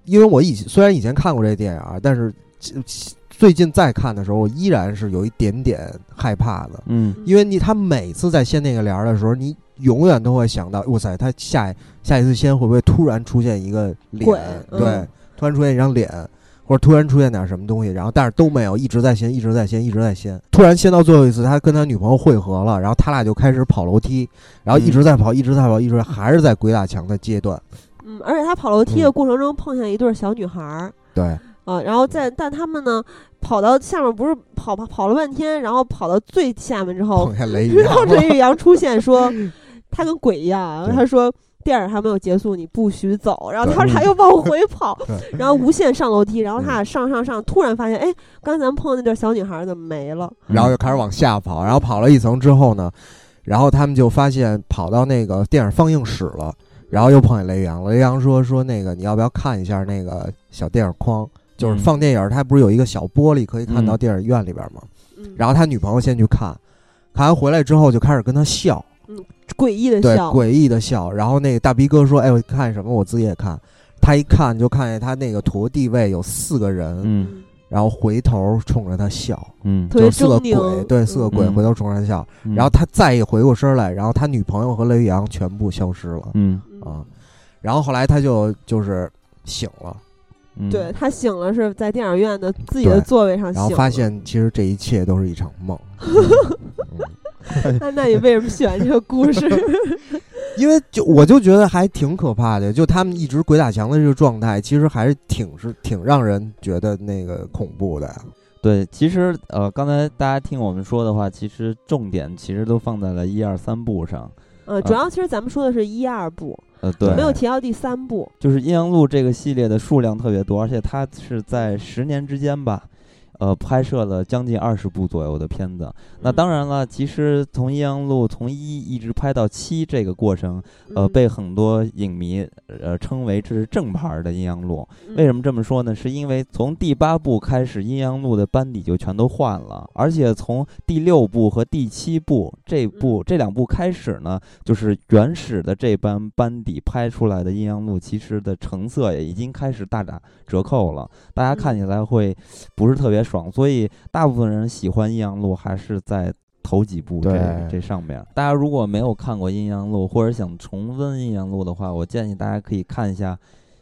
因为我以前虽然以前看过这电影啊，但是呃最近再看的时候，我依然是有一点点害怕的，嗯因为你他每次在掀那个帘儿的时候，你永远都会想到，哇塞，他下下一次掀会不会突然出现一个脸鬼？对，嗯突然出现一张脸。或者突然出现点什么东西，然后但是都没有，一直在掀，一直在掀，一直在掀。突然掀到最后一次，他跟他女朋友汇合了，然后他俩就开始跑楼梯，然后一直在跑，一直在跑，一直还是在鬼打墙的阶段。嗯，而且他跑楼梯的过程中碰见一对小女孩儿，对，啊，然后在但他们呢跑到下面不是跑跑跑了半天，然后跑到最下面之后碰，见雷雨然后阳了雷雨阳出现说 <laughs> 他跟鬼一样，对他说。电影还没有结束，你不许走。然后对他俩又往回 <laughs> 跑，然后无限上楼梯，然后他嗯俩上上上，突然发现，哎，刚才咱们碰的那对小女孩怎么没了？然后就开始往下跑，然后跑了一层之后呢，然后他们就发现跑到那个电影放映室了，然后又碰见雷雨阳了。雷雨阳说说那个你要不要看一下那个小电影框？就是嗯放电影，他不是有一个小玻璃可以看到嗯电影院里边吗？嗯，然后他女朋友先去看，看完回来之后就开始跟他笑，诡异的对，笑，诡异的笑。然后那个大逼哥说：“哎，我看什么？我自己也看。”他一看就看见他那个陀地位有四个人，嗯。嗯，然后回头冲着他笑，嗯。特别就是四个狰狞。鬼，对，四个鬼嗯。回头冲着他笑。嗯，然后他再一回过身来，然后他女朋友和雷宇阳全部消失了。嗯。嗯啊。然后后来他就就是醒了，嗯，对他醒了是在电影院的自己的对。座位上醒了，然后发现其实这一切都是一场梦。<laughs> 嗯 <laughs> 那那你为什么喜欢这个故事？<laughs> 因为就我就觉得还挺可怕的，就他们一直鬼打墙的这个状态，其实还是挺是挺让人觉得那个恐怖的呀。对，其实呃，刚才大家听我们说的话，其实重点其实都放在了一二三部上。呃，主要其实咱们说的是一二部，呃，对，没有提到第三部。就是《阴阳路》这个系列的数量特别多，而且它是在十年之间吧，呃，拍摄了将近二十部左右的片子。那当然了，其实从《阴阳路》从一一直拍到七这个过程，呃，嗯被很多影迷呃称为这是正牌儿的《阴阳路》。为什么这么说呢？是因为从第八部开始，《阴阳路》的班底就全都换了，而且从第六部和第七部这部这两部开始呢，就是原始的这班班底拍出来的《阴阳路》，其实的成色也已经开始大打折扣了，大家看起来会不是特别爽，所以大部分人喜欢《阴阳路》还是在。头几部这这上面，大家如果没有看过《阴阳路》，或者想重温《阴阳路》的话，我建议大家可以看一下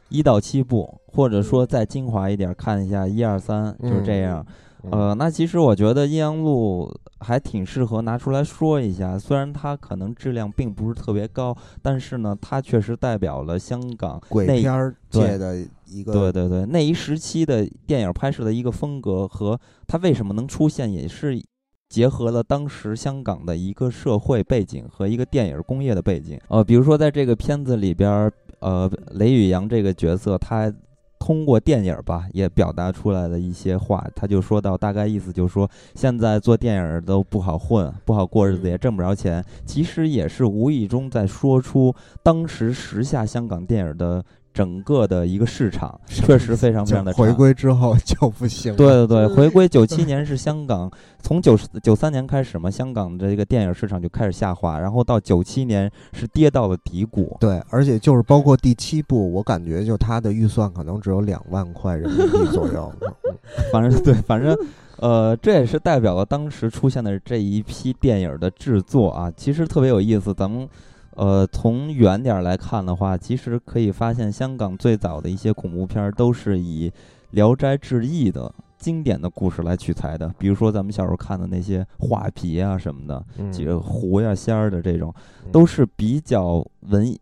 一到七部，或者说再精华一点看一下一二三，就是这样。嗯呃，那其实我觉得《阴阳路》还挺适合拿出来说一下，虽然它可能质量并不是特别高，但是呢，它确实代表了香港那鬼片儿界的一个对对对那一时期的电影拍摄的一个风格和它为什么能出现，也是结合了当时香港的一个社会背景和一个电影工业的背景。呃，比如说在这个片子里边儿，呃，雷宇阳这个角色他。通过电影吧，也表达出来的一些话。他就说到，大概意思就是说，现在做电影都不好混，不好过日子，也挣不着钱。其实也是无意中在说出当时时下香港电影的整个的一个市场，确实非常非常的差回归之后就不行了。对对对，嗯回归九七年是香港，从九九三年开始嘛，香港的这个电影市场就开始下滑，然后到九七年是跌到了低谷。对，而且就是包括第七部，我感觉就它的预算可能只有两万块人民币左右。嗯 <laughs> 反正对，反正呃，这也是代表了当时出现的这一批电影的制作啊，其实特别有意思。咱们呃从远点儿来看的话，其实可以发现，香港最早的一些恐怖片儿都是以《聊斋志异》的。经典的故事来取材的，比如说咱们小时候看的那些画皮啊什么的，嗯几个狐呀仙儿的这种，都是比较文，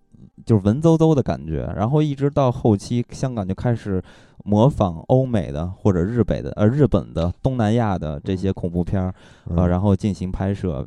就是文绉绉的感觉。然后一直到后期，香港就开始模仿欧美的或者日本的呃日本的东南亚的这些恐怖片儿，呃，嗯然后进行拍摄。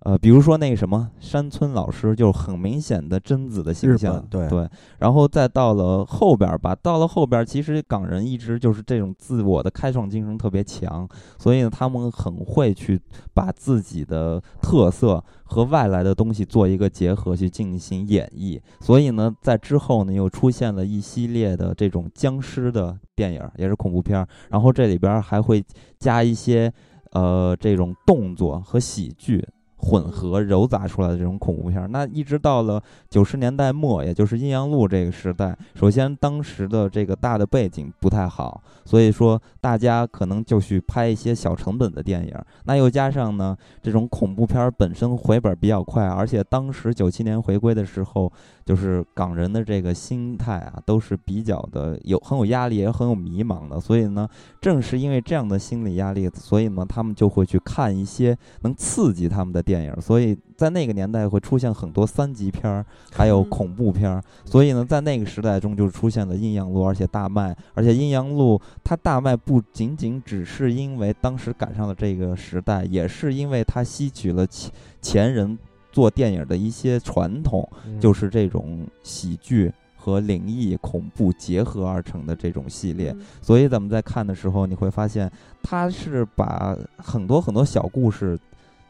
呃，比如说那个什么山村老师，就很明显的贞子的形象，本对然后再到了后边儿吧，到了后边儿，其实港人一直就是这种自我的开创精神特别强，所以呢，他们很会去把自己的特色和外来的东西做一个结合去进行演绎。所以呢，在之后呢，又出现了一系列的这种僵尸的电影，也是恐怖片儿，然后这里边儿还会加一些呃这种动作和喜剧。混合揉杂出来的这种恐怖片。那一直到了九十年代末，也就是阴阳路这个时代，首先当时的这个大的背景不太好，所以说大家可能就去拍一些小成本的电影。那又加上呢，这种恐怖片本身回本比较快，而且当时九七年回归的时候，就是港人的这个心态啊，都是比较的有很有压力，也很有迷茫的。所以呢，正是因为这样的心理压力，所以呢，他们就会去看一些能刺激他们的电影。所以在那个年代会出现很多三级片儿，还有嗯恐怖片儿。所以呢，在那个时代中就出现了阴阳路，而且大卖。而且阴阳路它大卖不仅仅只是因为当时赶上了这个时代，也是因为它吸取了前前人做电影的一些传统，嗯就是这种喜剧。和灵异、恐怖结合而成的这种系列，嗯所以咱们在看的时候，你会发现，它是把很多很多小故事，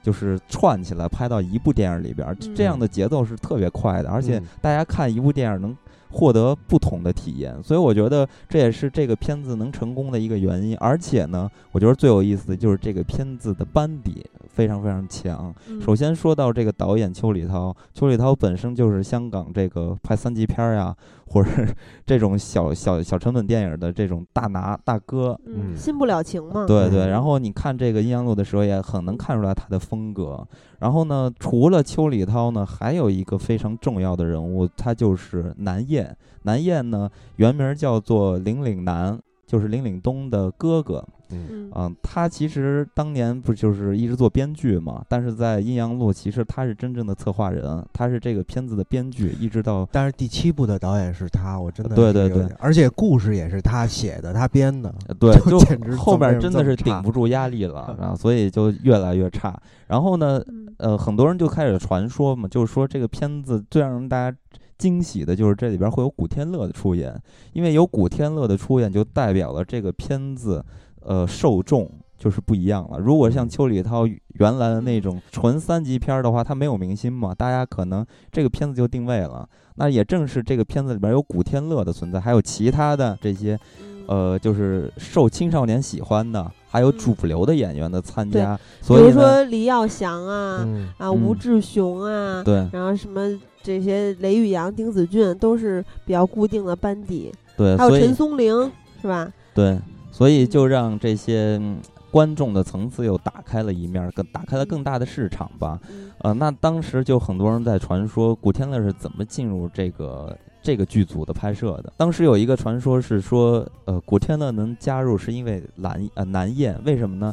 就是串起来拍到一部电影里边这样的节奏是特别快的，而且嗯大家看一部电影能获得不同的体验，所以我觉得这也是这个片子能成功的一个原因。而且呢，我觉得最有意思的就是这个片子的班底非常非常强。嗯首先说到这个导演邱礼涛，邱礼涛本身就是香港这个拍三级片儿呀，或者是 <laughs> 这种小小小成本电影的这种大拿大哥。嗯，嗯新不了情嘛。对对，嗯然后你看这个阴阳路的时候，也很能看出来他的风格。然后呢，除了邱礼涛呢，还有一个非常重要的人物，他就是南燕。南燕呢，原名叫做林岭南，就是林岭东的哥哥。嗯他其实当年不就是一直做编剧嘛？但是在阴阳路，其实他是真正的策划人，他是这个片子的编剧，一直到但是第七部的导演是他，我真的对对对而且故事也是他写的，他编的。呃对，就就简直后边真的是顶不住压力了，<laughs> 然后所以就越来越差。然后呢，嗯呃，很多人就开始传说嘛，就是说这个片子最让人大家惊喜的就是这里边会有古天乐的出演，因为有古天乐的出演，就代表了这个片子呃受众就是不一样了。如果像邱礼涛原来的那种纯三级片儿的话，他没有明星嘛，大家可能这个片子就定位了。那也正是这个片子里边有古天乐的存在，还有其他的这些嗯呃，就是受青少年喜欢的，还有主流的演员的参加，比如所以呢，说黎耀祥啊，嗯，啊吴嗯志雄啊，对然后什么这些雷宇阳、丁子俊都是比较固定的班底，对，还有陈松伶是吧？对，所以就让这些、嗯观众的层次又打开了一面儿，更打开了更大的市场吧。嗯呃，那当时就很多人在传说古天乐是怎么进入这个这个剧组的拍摄的。当时有一个传说是说，呃，古天乐能加入是因为蓝呃南燕，为什么呢？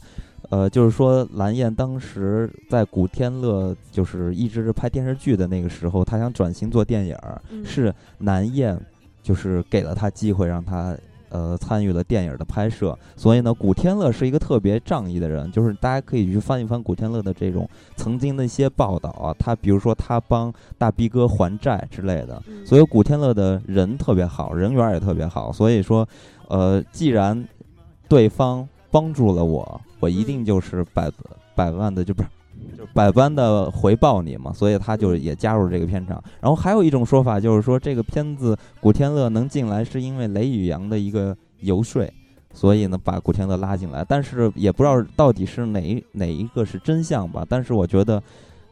呃，就是说蓝燕当时在古天乐就是一直是拍电视剧的那个时候，他想转型做电影是南燕就是给了他机会，让他呃参与了电影的拍摄。所以呢，古天乐是一个特别仗义的人，就是大家可以去翻一翻古天乐的这种曾经的一些报道啊，他比如说他帮大逼哥还债之类的。嗯所以古天乐的人特别好，人缘也特别好。所以说，呃，既然对方帮助了我，我一定就是百百万的就不是。就百般的回报你嘛，所以他就也加入这个片场。然后还有一种说法就是说，这个片子古天乐能进来是因为雷宇阳的一个游说，所以呢把古天乐拉进来。但是也不知道到底是哪哪一个是真相吧。但是我觉得，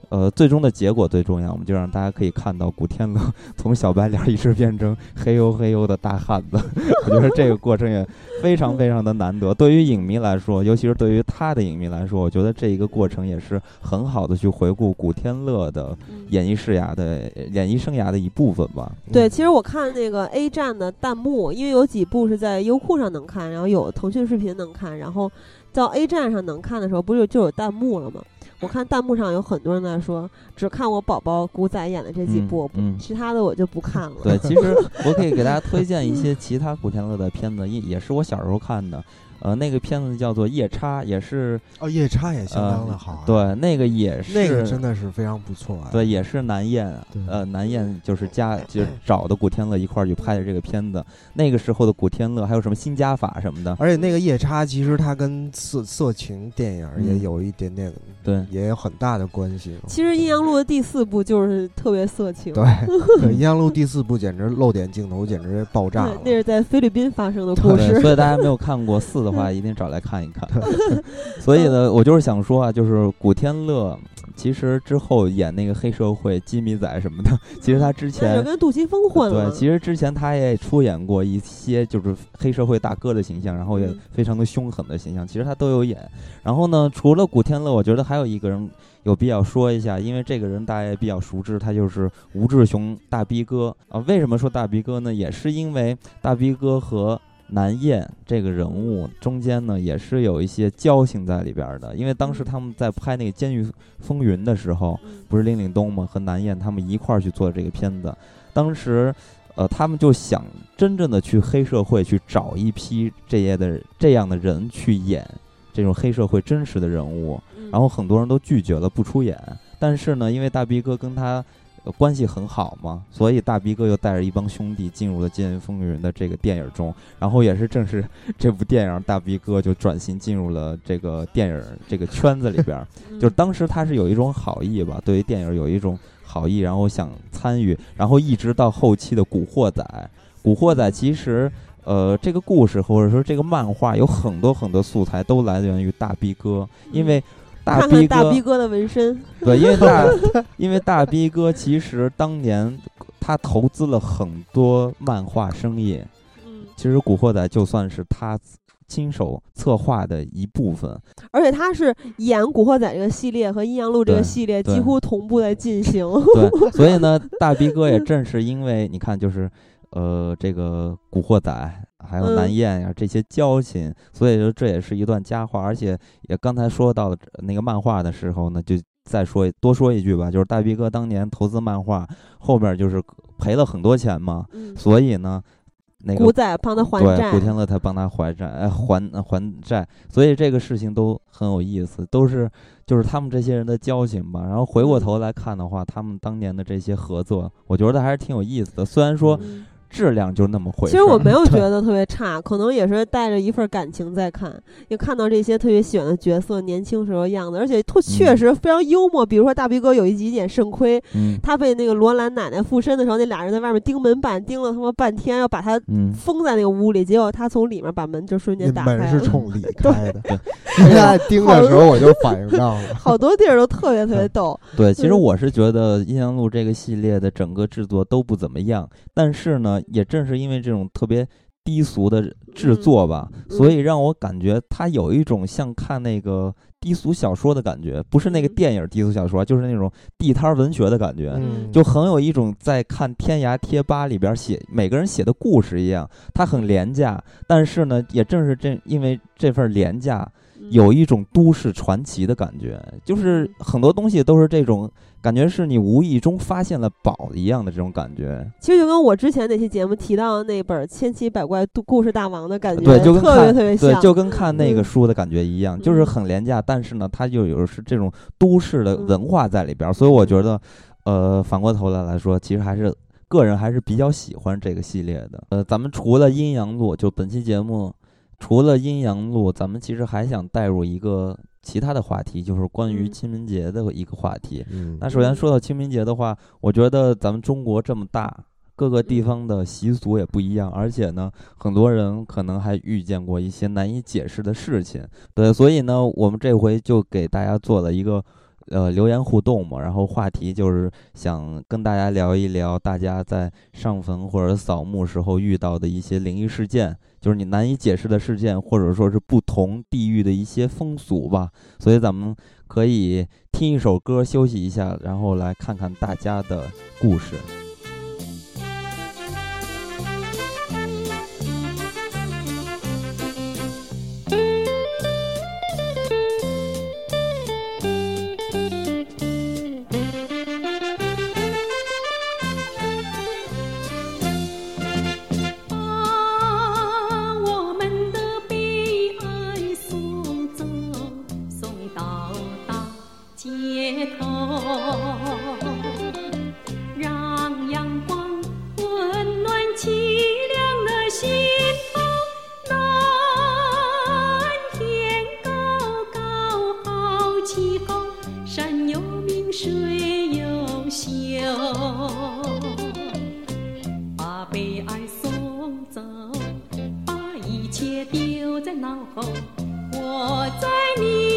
呃，最终的结果最重要，我们就让大家可以看到古天乐 <laughs> 从小白脸儿一直变成黑黝黑黝的大汉子。<laughs> 我觉得这个过程也非常非常的难得。对于影迷来说，尤其是对于他的影迷来说，我觉得这一个过程也是很好的去回顾古天乐的嗯演艺生涯的演艺生涯的一部分吧。对，其实我看那个 A 站的弹幕，因为有几部是在优酷上能看，然后有腾讯视频能看，然后到 A 站上能看的时候，不就就有弹幕了吗？我看弹幕上有很多人在说，只看我宝宝古仔演的这几嗯部，其他的我就不看了。对，<laughs> 其实我可以给大家推荐一些其他古天乐的片子，也也是我小时候看的。呃，那个片子叫做《夜叉》，也是哦，夜叉也相当的呃好啊，对，那个也是那个真的是非常不错啊。对，也是南燕对，呃，南燕就是加就是找的古天乐一块儿去拍的这个片子。那个时候的古天乐还有什么新加法什么的，而且那个夜叉其实它跟色色情电影也嗯有一点点，对也有很大的关系。其实《阴阳路》的第四部就是特别色情，对，对，《阴阳路》第四部简直露点镜头简直爆炸了。那是在菲律宾发生的故对，事。所以大家没有看过四的话，<laughs> 一定找来看一看。所以呢，我就是想说啊，就是古天乐，其实之后演那个黑社会鸡米仔什么的，其实他之前跟杜琪峰混了。对，其实之前他也出演过一些就是黑社会大哥的形象，然后也非常的凶狠的形象，其实他都有演。然后呢，除了古天乐，我觉得还有一个人有必要说一下，因为这个人大家也比较熟知，他就是吴志雄大逼哥啊。为什么说大逼哥呢？也是因为大逼哥和南燕这个人物中间呢，也是有一些交情在里边的。因为当时他们在拍那个《监狱风云》的时候，不是林岭东吗？和南燕他们一块儿去做这个片子。当时，呃，他们就想真正的去黑社会去找一批这些的这样的人去演这种黑社会真实的人物。然后很多人都拒绝了不出演。但是呢，因为大逼哥跟他。关系很好嘛，所以大逼哥又带着一帮兄弟进入了《监狱风云》的这个电影中，然后也是正是 <laughs> 这部电影，大逼哥就转型进入了这个电影这个圈子里边。<laughs> 就是当时他是有一种好意吧，对于电影有一种好意，然后想参与，然后一直到后期的《古惑仔》。《古惑仔》其实，呃，这个故事或者说这个漫画有很多很多素材都来源于大逼哥，因为。大逼大逼哥的纹身，<laughs> 对，因为大因为大逼哥其实当年他投资了很多漫画生意，嗯，其实《古惑仔》就算是他亲手策划的一部分，而且他是演《古惑仔》这个系列和《阴阳路》这个系列几乎同步在进行，对，<laughs> 所以呢，大逼哥也正是因为你看，就是呃，这个《古惑仔》。还有南燕呀，这些交情，所以说这也是一段佳话。而且也刚才说到那个漫画的时候呢，就再说多说一句吧，就是大逼哥当年投资漫画，后边就是赔了很多钱嘛，所以呢，那个古仔帮他还债，古天乐才帮他还债，哎，还还债。所以这个事情都很有意思，都是就是他们这些人的交情吧。然后回过头来看的话，他们当年的这些合作，我觉得还是挺有意思的。虽然说。质量就那么回事。其实我没有 <laughs> 觉得特别差，可能也是带着一份感情在看，也看到这些特别喜欢的角色年轻时候样子，而且特确实非常幽默。比如说大逼哥有一集演肾亏，他被那个罗兰奶奶附身的时候，那俩人在外面盯门板盯了他妈半天，要把他封在那个屋里，结果他从里面把门就瞬间打开门是冲里 <laughs> 开的。现在盯的时候我就反应到了，<laughs> 好多地儿都特别特别逗。对，其实我是觉得《阴阳路》这个系列的整个制作都不怎么样，但是呢。也正是因为这种特别低俗的制作吧，所以让我感觉它有一种像看那个低俗小说的感觉，不是那个电影低俗小说，就是那种地摊文学的感觉，就很有一种在看天涯贴吧里边写每个人写的故事一样，它很廉价，但是呢，也正是这因为这份廉价，有一种都市传奇的感觉，就是很多东西都是这种。感觉是你无意中发现了宝一样的这种感觉，其实就跟我之前那期节目提到的那本《千奇百怪故事大王》的感觉，对，就跟特别特别像，对，就跟看那个书的感觉一样，就是很廉价，但是呢，它就有是这种都市的文化在里边，所以我觉得，呃，反过头来来说，其实还是个人还是比较喜欢这个系列的。呃，咱们除了阴阳路，就本期节目除了阴阳路，咱们其实还想带入一个。其他的话题就是关于清明节的一个话题。那首先说到清明节的话，我觉得咱们中国这么大，各个地方的习俗也不一样，而且呢，很多人可能还遇见过一些难以解释的事情。对，所以呢，我们这回就给大家做了一个。呃，留言互动嘛，然后话题就是想跟大家聊一聊大家在上坟或者扫墓时候遇到的一些灵异事件，就是你难以解释的事件，或者说是不同地域的一些风俗吧。所以咱们可以听一首歌休息一下，然后来看看大家的故事。我在脑后我在你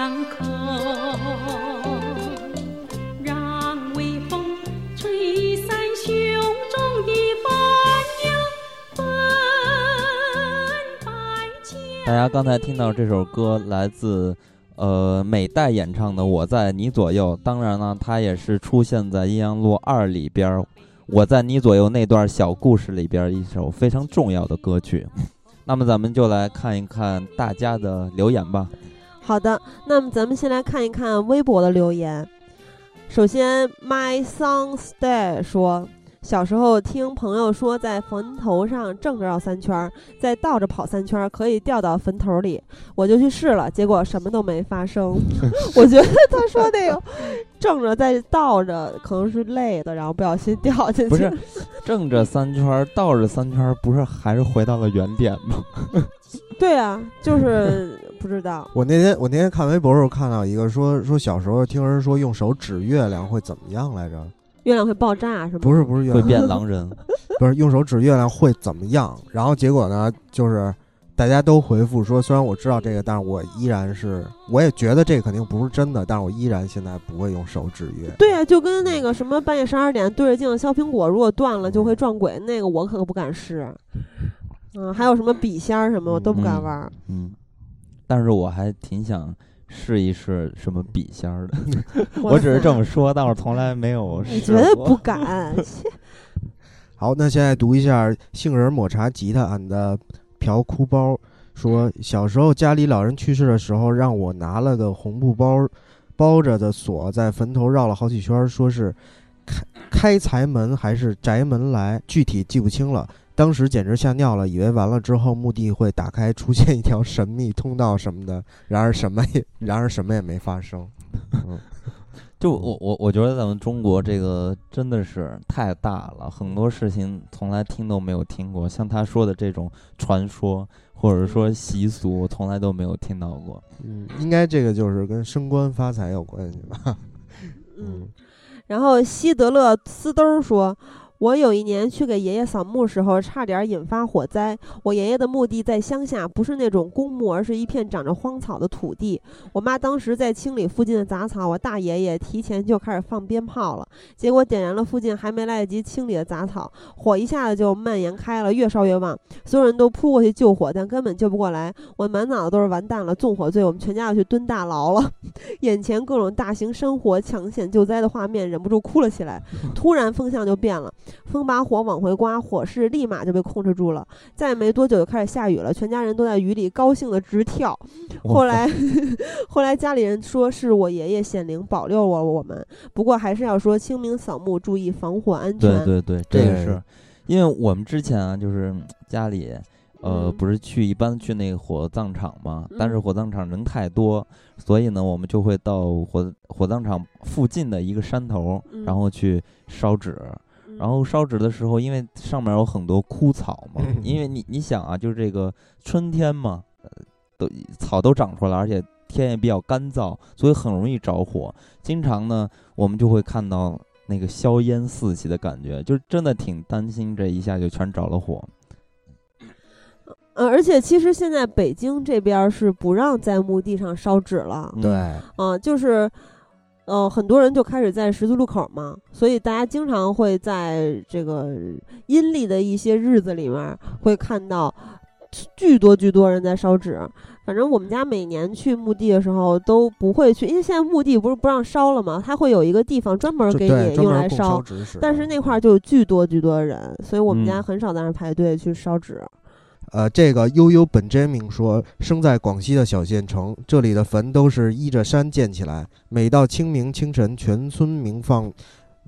后。巷口，让微风吹散胸中的烦忧，大家刚才听到这首歌来自呃美代演唱的《我在你左右》，当然呢，它也是出现在《阴阳路二》里边，《我在你左右》那段小故事里边一首非常重要的歌曲。<laughs> 那么咱们就来看一看大家的留言吧。好的，那么咱们先来看一看微博的留言。首先，My Song Stay 说，小时候听朋友说，在坟头上正着绕三圈儿，再倒着跑三圈儿，可以掉到坟头里。我就去试了，结果什么都没发生。<laughs> 我觉得他说那个正着再倒着，可能是累的，然后不小心掉进去。不是，正着三圈，倒着三圈，不是还是回到了原点吗？对啊，<laughs> 就是不知道。我那天我那天看微博的时候看到一个说说小时候听人说用手指月亮会怎么样来着？月亮会爆炸是吗？不是不是月亮会，变狼人。<laughs> 不是用手指月亮会怎么样？然后结果呢，就是大家都回复说，虽然我知道这个，但是我依然是，我也觉得这肯定不是真的，但是我依然现在不会用手指月。对啊，就跟那个什么半夜十二点对着镜子削苹果，如果断了就会撞鬼，那个我可不敢试。嗯，还有什么笔仙儿什么，我都不敢玩儿。嗯，但是我还挺想试一试什么笔仙儿的。<laughs> 我只是这么说，但我从来没有试你绝对过不敢。<laughs> 好，那现在读一下杏仁抹茶吉他俺的瓢哭包，说小时候家里老人去世的时候，让我拿了个红布包包着的锁，在坟头绕了好几圈儿，说是开开财门还是宅门来，具体记不清了。当时简直吓尿了，以为完了之后墓地会打开，出现一条神秘通道什么的，然而什么也 <laughs> 然而什么也没发生。嗯就我我我觉得咱们中国这个真的是太大了，很多事情从来听都没有听过，像他说的这种传说或者说习俗，我从来都没有听到过。嗯，应该这个就是跟升官发财有关系吧？嗯，然后希德勒斯兜儿说。我有一年去给爷爷扫墓时候，差点引发火灾。我爷爷的墓地在乡下，不是那种公墓，而是一片长着荒草的土地。我妈当时在清理附近的杂草，我大爷爷提前就开始放鞭炮了，结果点燃了附近还没来得及清理的杂草，火一下子就蔓延开了，越烧越旺。所有人都扑过去救火，但根本救不过来。我满脑子都是完蛋了，纵火罪，我们全家要去蹲大牢了。<laughs> 眼前各种大型山火抢险救灾的画面，忍不住哭了起来。突然风向就变了，风把火往回刮，火势立马就被控制住了。再没多久就开始下雨了，全家人都在雨里高兴的直跳。后来，<laughs> 后来家里人说是我爷爷显灵保佑了我们。不过还是要说清明扫墓注意防火安全。对对对，这个是因为我们之前啊，就是家里。呃，嗯不是去一般去那个火葬场嘛，但是嗯火葬场人太多，所以呢，我们就会到火火葬场附近的一个山头，嗯然后去烧纸。嗯然后烧纸的时候，因为上面有很多枯草嘛，嗯因为你你想啊，就是这个春天嘛，呃，都草都长出来，而且天也比较干燥，所以很容易着火。经常呢，我们就会看到那个硝烟四起的感觉，就是真的挺担心这一下就全着了火。呃，而且其实现在北京这边儿是不让在墓地上烧纸了。嗯对，嗯、就是，呃，很多人就开始在十字路口嘛，所以大家经常会在这个阴历的一些日子里面儿会看到巨多巨多人在烧纸。反正我们家每年去墓地的时候都不会去，因为现在墓地不是不让烧了吗？它会有一个地方专门儿给你用来烧烧，但是那块儿就有巨多巨多的人，所以我们家嗯很少在那儿排队去烧纸。呃，这个悠悠本真名说，生在广西的小县城，这里的坟都是依着山建起来。每到清明清晨，全村鸣放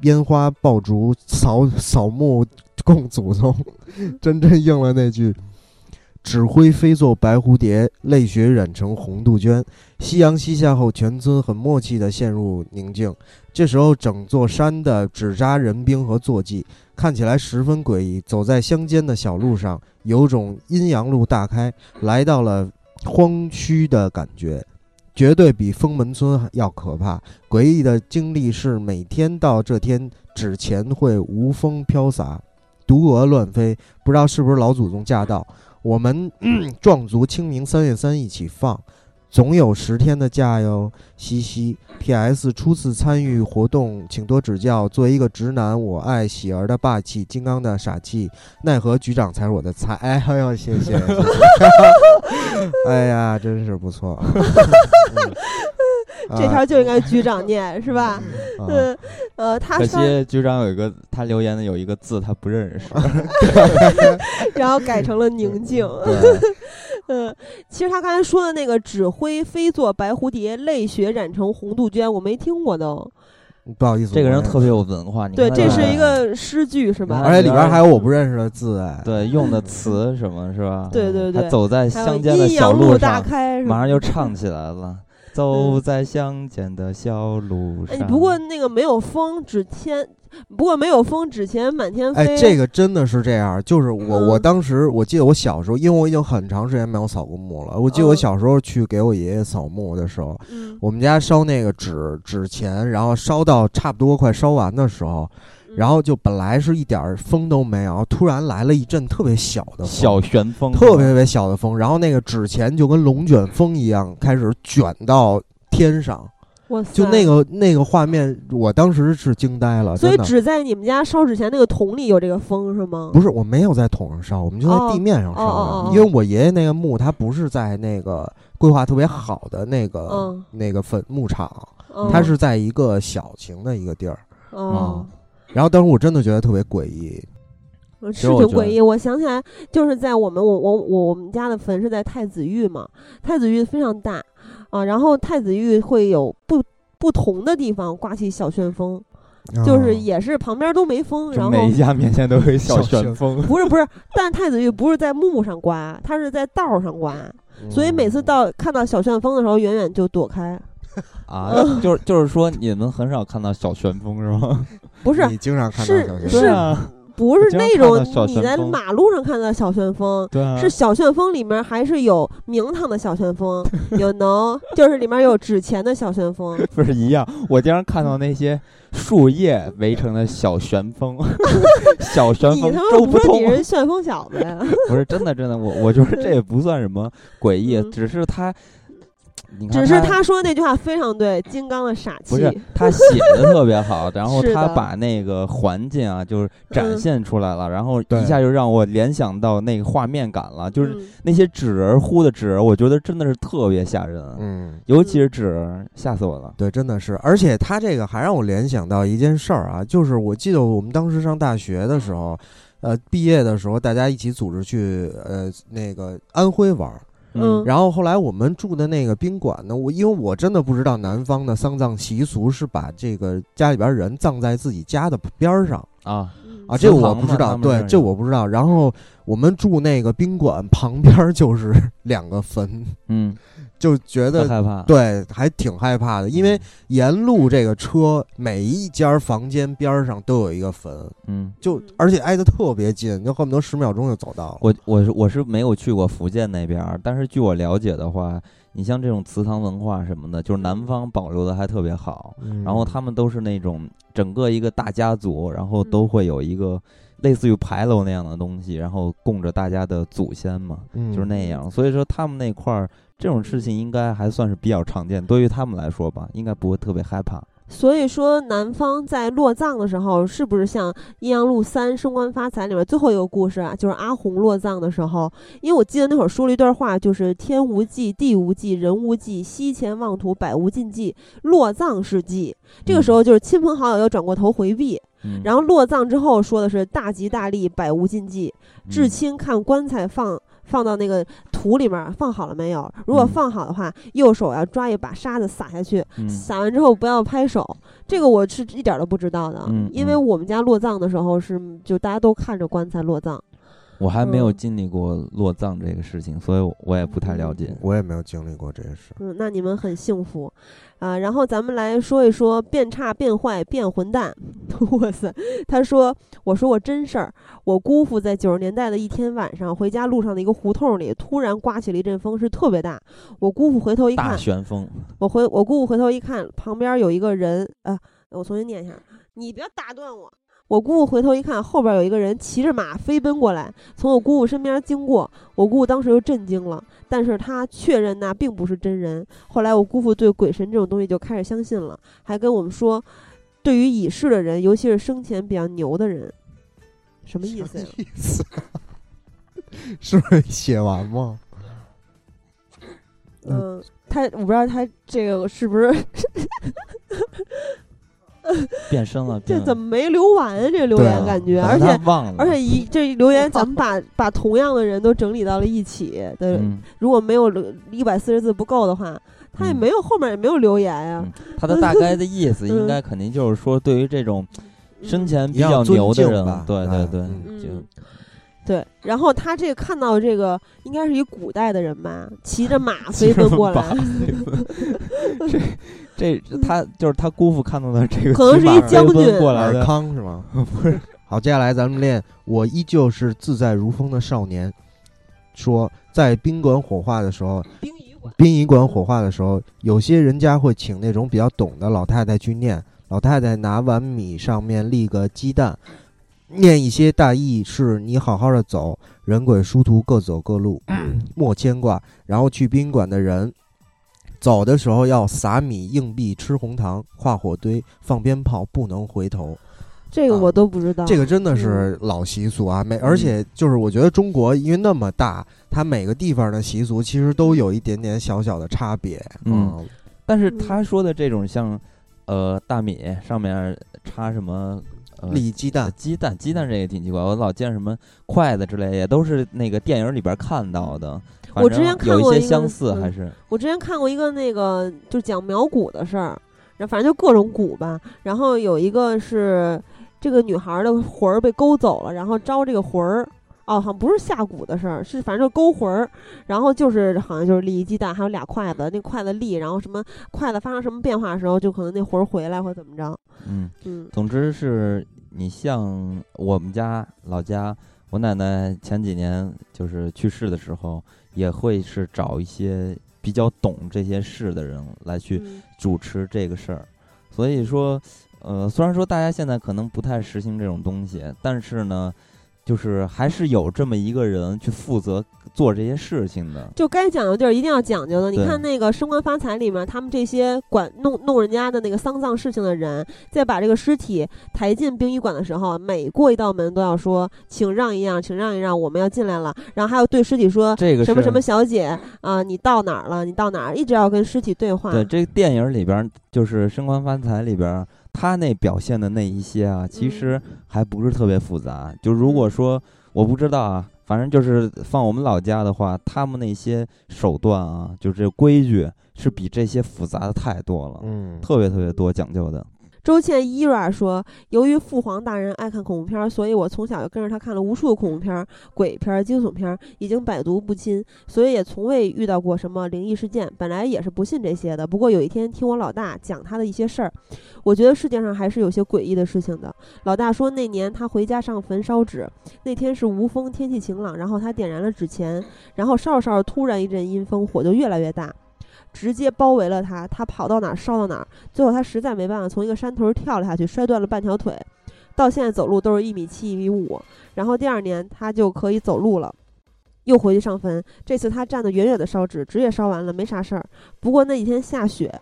烟花爆竹，扫扫墓供祖宗，<laughs> 真真应了那句“纸灰飞作白蝴蝶，泪血染成红杜鹃”。夕阳西下后，全村很默契地陷入宁静。这时候，整座山的纸扎人兵和坐骑看起来十分诡异。走在乡间的小路上，有种阴阳路大开，来到了荒墟的感觉，绝对比封门村要可怕。诡异的经历是，每天到这天，纸钱会无风飘洒，毒蛾乱飞，不知道是不是老祖宗驾到。我们、壮族清明三月三一起放，总有十天的假哟，嘻嘻。P.S. 初次参与活动，请多指教。作为一个直男，我爱喜儿的霸气，金刚的傻气，奈何局长才是我的菜。哎呦，谢谢。谢 <laughs> 谢 <laughs> 哎呀，真是不错。<laughs> 嗯这条就应该局长念是吧？啊嗯呃，他可，惜局长有一个他留言的有一个字他不认识，<laughs> 然后改成了宁静。对，<laughs> 嗯，其实他刚才说的那个指挥飞作白蝴蝶，泪血染成红杜鹃，我没听过都。不好意思，这个人特别有文化。你对，这是一个诗句是吧？而且里边还有我不认识的字哎。对用的词什么是吧？对对对还走在乡间的阴小路阳路大上，开，马上就唱起来了。走在乡间的小路哎，上。不过那个没有风，只天，不过没有风，纸钱满天飞。哎，这个真的是这样，就是我，嗯我当时我记得我小时候，因为我已经很长时间没有扫过墓了。我记得我嗯小时候去给我爷爷扫墓的时候，嗯，我们家烧那个纸纸钱，然后烧到差不多快烧完的时候，嗯然后就本来是一点风都没有，突然来了一阵特别小的风。小旋风，特别特别小的风，然后那个纸钱就跟龙卷风一样开始卷到天上，哇，就那。个那个画面，我当时是惊呆了，所以。只在你们家烧纸钱那个桶里有这个风是吗？不是，我没有在桶上烧，我们就在哦地面上烧因为我爷爷那个墓，他不是在那个规划特别好的那个、嗯。那个坟墓场，嗯，他是在一个小型的一个地儿。哦，然后当时我真的觉得特别诡异。嗯是挺诡异。我想起来，就是在我们我我我我们家的坟是在太子峪嘛，太子峪非常大啊，然后太子峪会有不不同的地方刮起小旋风，就是哦也是旁边都没风，然后每一家面前都有小小旋旋风。<laughs> <laughs> 不是不是，但太子峪不是在墓上刮，它是在道上刮，所以每次嗯到看到小旋风的时候，远远就躲开。啊，就是就是说你们很少看到小旋风是吗？不是你经常看到是小旋是风，啊，不是那种你在马路上看到小旋风，对啊，是小旋风里面还是有名堂的小旋风，有能就是里面有纸钱的小旋风。<laughs> 不是一样？我经常看到那些树叶围成的小旋风，<laughs> 小旋风你他妈周不说你。是 <laughs> 旋风小子呀？不是真的，真的，我我觉得这也不算什么诡异，嗯只是他，只是他说那句话非常对，金刚的傻气。不是他写的特别好，然后 <laughs> 他把那个环境啊，就是展嗯现出来了，然后一下就让我联想到那个画面感了，就是嗯那些纸人糊的纸人，我觉得真的是特别吓人，嗯，尤其是纸人，吓死我了。对，真的是，而且他这个还让我联想到一件事儿啊，就是我记得我们当时上大学的时候，呃，毕业的时候大家一起组织去呃那个安徽玩儿，嗯。然后后来我们住的那个宾馆呢，我因为我真的不知道南方的丧葬习俗是把这个家里边人葬在自己家的边儿上。啊，嗯啊，这我不知道，对，这我不知道。然后我们住那个宾馆旁边儿就是 <laughs> 两个坟，嗯，<laughs> 就觉得害怕。对，还挺害怕的，因为沿路这个车每一家房间边儿上都有一个坟，嗯，就而且挨得特别近，就恨不得十秒钟就走到了。我我是我是没有去过福建那边儿，但是据我了解的话，你像这种祠堂文化什么的，就是南方保留的还特别好。嗯然后他们都是那种整个一个大家族，然后嗯都会有一个类似于牌楼那样的东西，然后供着大家的祖先嘛，嗯就是那样。所以说他们那块儿这种事情应该还算是比较常见，对于他们来说吧，应该不会特别害怕。所以说，男方在落葬的时候，是不是像《阴阳路三升官发财》里面最后一个故事啊？就是阿红落葬的时候，因为我记得那会儿说了一段话，就是“天无忌，地无忌，人无忌，西前妄图，百无禁忌，落葬是忌”。这个时候就是亲朋好友要转过头回避，嗯，然后落葬之后说的是“大吉大利，百无禁忌”。至嗯亲看棺材放放到那个土里面放好了没有？如果嗯放好的话，右手要抓一把沙子撒下去，嗯撒完之后不要拍手。这个我是一点儿都不知道的，嗯因为嗯我们家落葬的时候是就大家都看着棺材落葬。我还没有嗯经历过落葬这个事情，所以我我也不太了解。我也没有经历过这些事。嗯，那你们很幸福啊。然后咱们来说一说变差、变坏、变混蛋。<laughs> 哇塞，他说：“我说我真事儿，我姑父在九十年代的一天晚上回家路上的一个胡同里，突然刮起了一阵风，是特别大。我姑父回头一大看，旋风，我回我姑父回头一看，旁边有一个人，啊，我重新念一下，你不要打断我。我姑姑回头一看，后边有一个人骑着马飞奔过来，从我姑姑身边经过。我姑姑当时就震惊了，但是她确认那并不是真人。后来我姑父对鬼神这种东西就开始相信了，还跟我们说，对于已逝的人，尤其是生前比较牛的人，什么意思呀？意思？<laughs> 是不是写完吗？嗯，他我不知道他这个是不是 <laughs> 变身了，这怎么没留完啊？这留言感觉，而且忘了，而且一这留言，咱们 <laughs> 把把同样的人都整理到了一起。对，嗯，如果没有一百四十字不够的话，他也嗯。没有后面也没有留言呀、嗯他的大概的意思 <laughs> 应嗯该肯定就是说，对于这种生前比较牛的人吧，对对对，就对，然后他这个看到这个应该是一古代的人吧，骑着马飞奔过来，这这他就是他姑父看到的这个可能是一将军尔过来的，康是吗？<laughs> 不是。好，接下来咱们练。我依旧是自在如风的少年。说在宾馆火化的时候，殡仪馆殡仪馆火化的时候，有些人家会请那种比较懂的老太太去念。老太太拿碗米上面立个鸡蛋，念一些大意是：你好好的走，人鬼殊途各走各路，莫牵挂。然后去宾馆的人。走的时候要撒米、硬币、吃红糖、画火堆、放鞭炮，不能回头。啊这个我都不知道。这个真的是老习俗啊，每而且就是我觉得中国因为那么大，它每个地方的习俗其实都有一点点小小的差别。嗯，但是嗯他说的这种像，呃，大米上面插什么，呃，立鸡蛋，鸡蛋，鸡蛋这个挺奇怪，我老见什么筷子之类，也都是那个电影里边看到的。反我之前看过一个相似，嗯还是我之前看过一个那个就讲苗蛊的事儿，然后反正就各种蛊吧。然后有一个是这个女孩的魂儿被勾走了，然后招这个魂儿。哦，好像不是下蛊的事儿，是反正就勾魂儿，然后就是好像就是立一鸡蛋，还有俩筷子，那筷子立，然后什么筷子发生什么变化的时候，就可能那魂儿回来或怎么着。嗯，嗯总之是你像我们家老家，我奶奶前几年就是去世的时候，也会是找一些比较懂这些事的人来去嗯主持这个事儿。所以说，呃，虽然说大家现在可能不太实行这种东西，但是呢，就是还是有这么一个人去负责做这些事情的。就该讲究地儿一定要讲究的。你看那个《升官发财》里面，他们这些管弄弄人家的那个丧葬事情的人，在把这个尸体抬进殡仪馆的时候，每过一道门都要说：“请让一让，请让一让，我们要进来了。”然后还要对尸体说。这个什么什么小姐啊、你到哪儿了？你到哪儿？一直要跟尸体对话。对，这个电影里边儿就是《升官发财》里边儿，他那表现的那一些啊，其实嗯还不是特别复杂。就如果说我不知道啊，反正就是放我们老家的话，他们那些手段啊，就这规矩是比这些复杂的太多了，嗯，特别特别多讲究的。周倩伊娃说：“由于父皇大人爱看恐怖片，所以我从小就跟着他看了无数的恐怖片、鬼片、惊悚片，已经百毒不侵，所以也从未遇到过什么灵异事件。本来也是不信这些的，不过有一天听我老大讲他的一些事儿，我觉得世界上还是有些诡异的事情的。老大说那年他回家上坟烧纸，那天是无风，天气晴朗，然后他点燃了纸钱，然后烧着烧着，突然一阵阴风，火就越来越大。”直接包围了他，他跑到哪儿烧到哪儿。最后他实在没办法，从一个山头跳了下去，摔断了半条腿。到现在走路都是一米七、一米五。然后第二年他就可以走路了，又回去上坟。这次他站得远远的烧纸，纸也烧完了，没啥事儿。不过那几天下雪，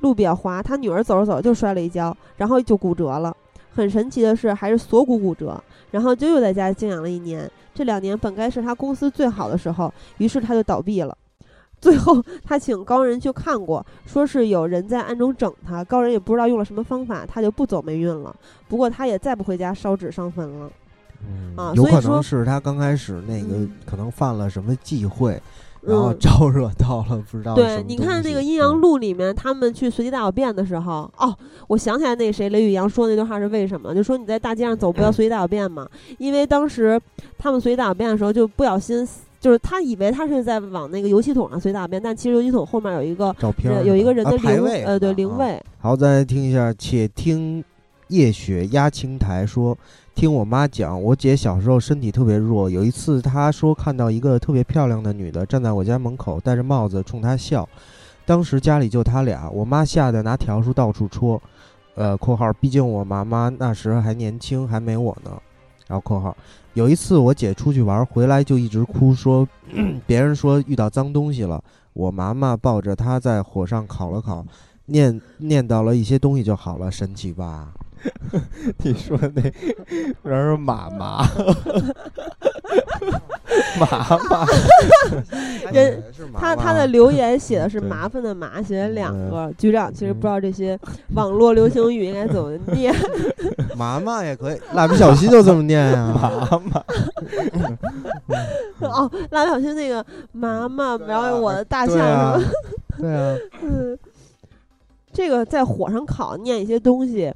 路比较滑，他女儿走着走着就摔了一跤，然后就骨折了。很神奇的是，还是锁骨骨折，然后就又在家静养了一年。这两年本该是他公司最好的时候，于是他就倒闭了。最后，他请高人去看过，说是有人在暗中整他，高人也不知道用了什么方法，他就不走霉运了。不过他也再不回家烧纸上坟了。嗯啊所以说有可能是他刚开始那个嗯可能犯了什么忌讳，然后嗯，招惹到了不知道对，你看那个《阴阳嗯路》里面，他们去随地大小便的时候，哦，我想起来那谁雷宇阳说那段话是为什么？就说你在大街上走不要随地大小便嘛，因为当时他们随地大小便的时候就不小心。就是他以为他是在往那个油漆桶上随大便，但其实油漆桶后面有一个照片儿有一个人啊的灵，牌位呃，对灵位，好，再来听一下，且听夜雪压青苔说，听我妈讲，我姐小时候身体特别弱，有一次她说看到一个特别漂亮的女的站在我家门口，戴着帽子冲她笑，当时家里就她俩，我妈吓得拿笤帚到处戳。呃，括号，毕竟我妈妈那时还年轻，还没我呢。然后括号，有一次我姐出去玩回来就一直哭，说 <clears throat> 别人说遇到脏东西了。我妈妈抱着她在火上烤了烤，念念叨了一些东西就好了，神奇吧？<laughs> 你说那人是马 <laughs> 麻，<laughs> 麻。麻，人他他的留言写的是麻烦的麻，写了两嗯。个。局长其实不知道这些网络流行语应该怎么念。麻麻也可以，蜡笔小新就这么念呀、麻麻，哦，蜡笔小新那个妈妈，对啊然后我的大象对啊，嗯，这个在火上烤念一些东西。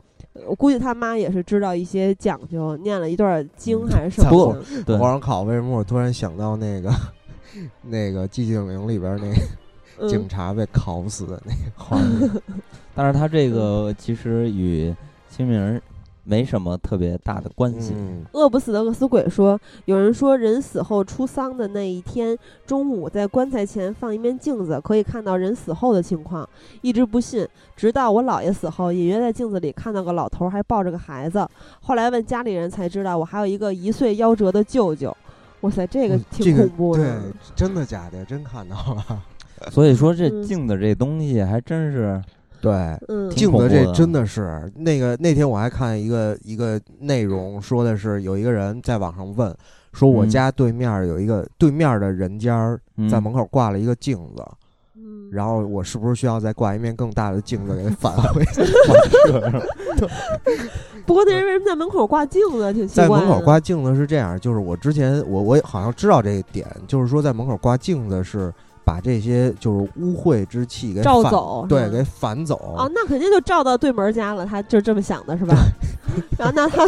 我估计他妈也是知道一些讲究，念了一段经还是什么的。对火，上考，为什么我突然想到那个 <laughs> 那个寂静岭里边那个警嗯，察被烤死的那个画面？<laughs> 但是他这个其实与清明儿没什么特别大的关系。嗯，饿不死的饿死鬼说，有人说人死后出丧的那一天中午，在棺材前放一面镜子，可以看到人死后的情况。一直不信，直到我姥爷死后，隐约在镜子里看到个老头儿还抱着个孩子。后来问家里人才知道，我还有一个一岁夭折的舅舅。哇塞，这个嗯挺恐怖的。对，真的假的？真看到了。所以说这嗯镜子这东西还真是对，镜子这真的是那个那天我还看一个一个内容，说的是有一个人在网上问，说我嗯家对面有一个对面的人家在门口挂了一个镜子，嗯然后我是不是需要再挂一面更大的镜子给它返 <laughs> 回？<laughs> 不过那人为什么在门口挂镜子？挺奇在。门口挂镜子是这样，就是我之前我我好像知道这一点，就是说在门口挂镜子是把这些就是污秽之气给照走对给反走。啊，那肯定就照到对门家了，他就这么想的是吧？<laughs> 然后那他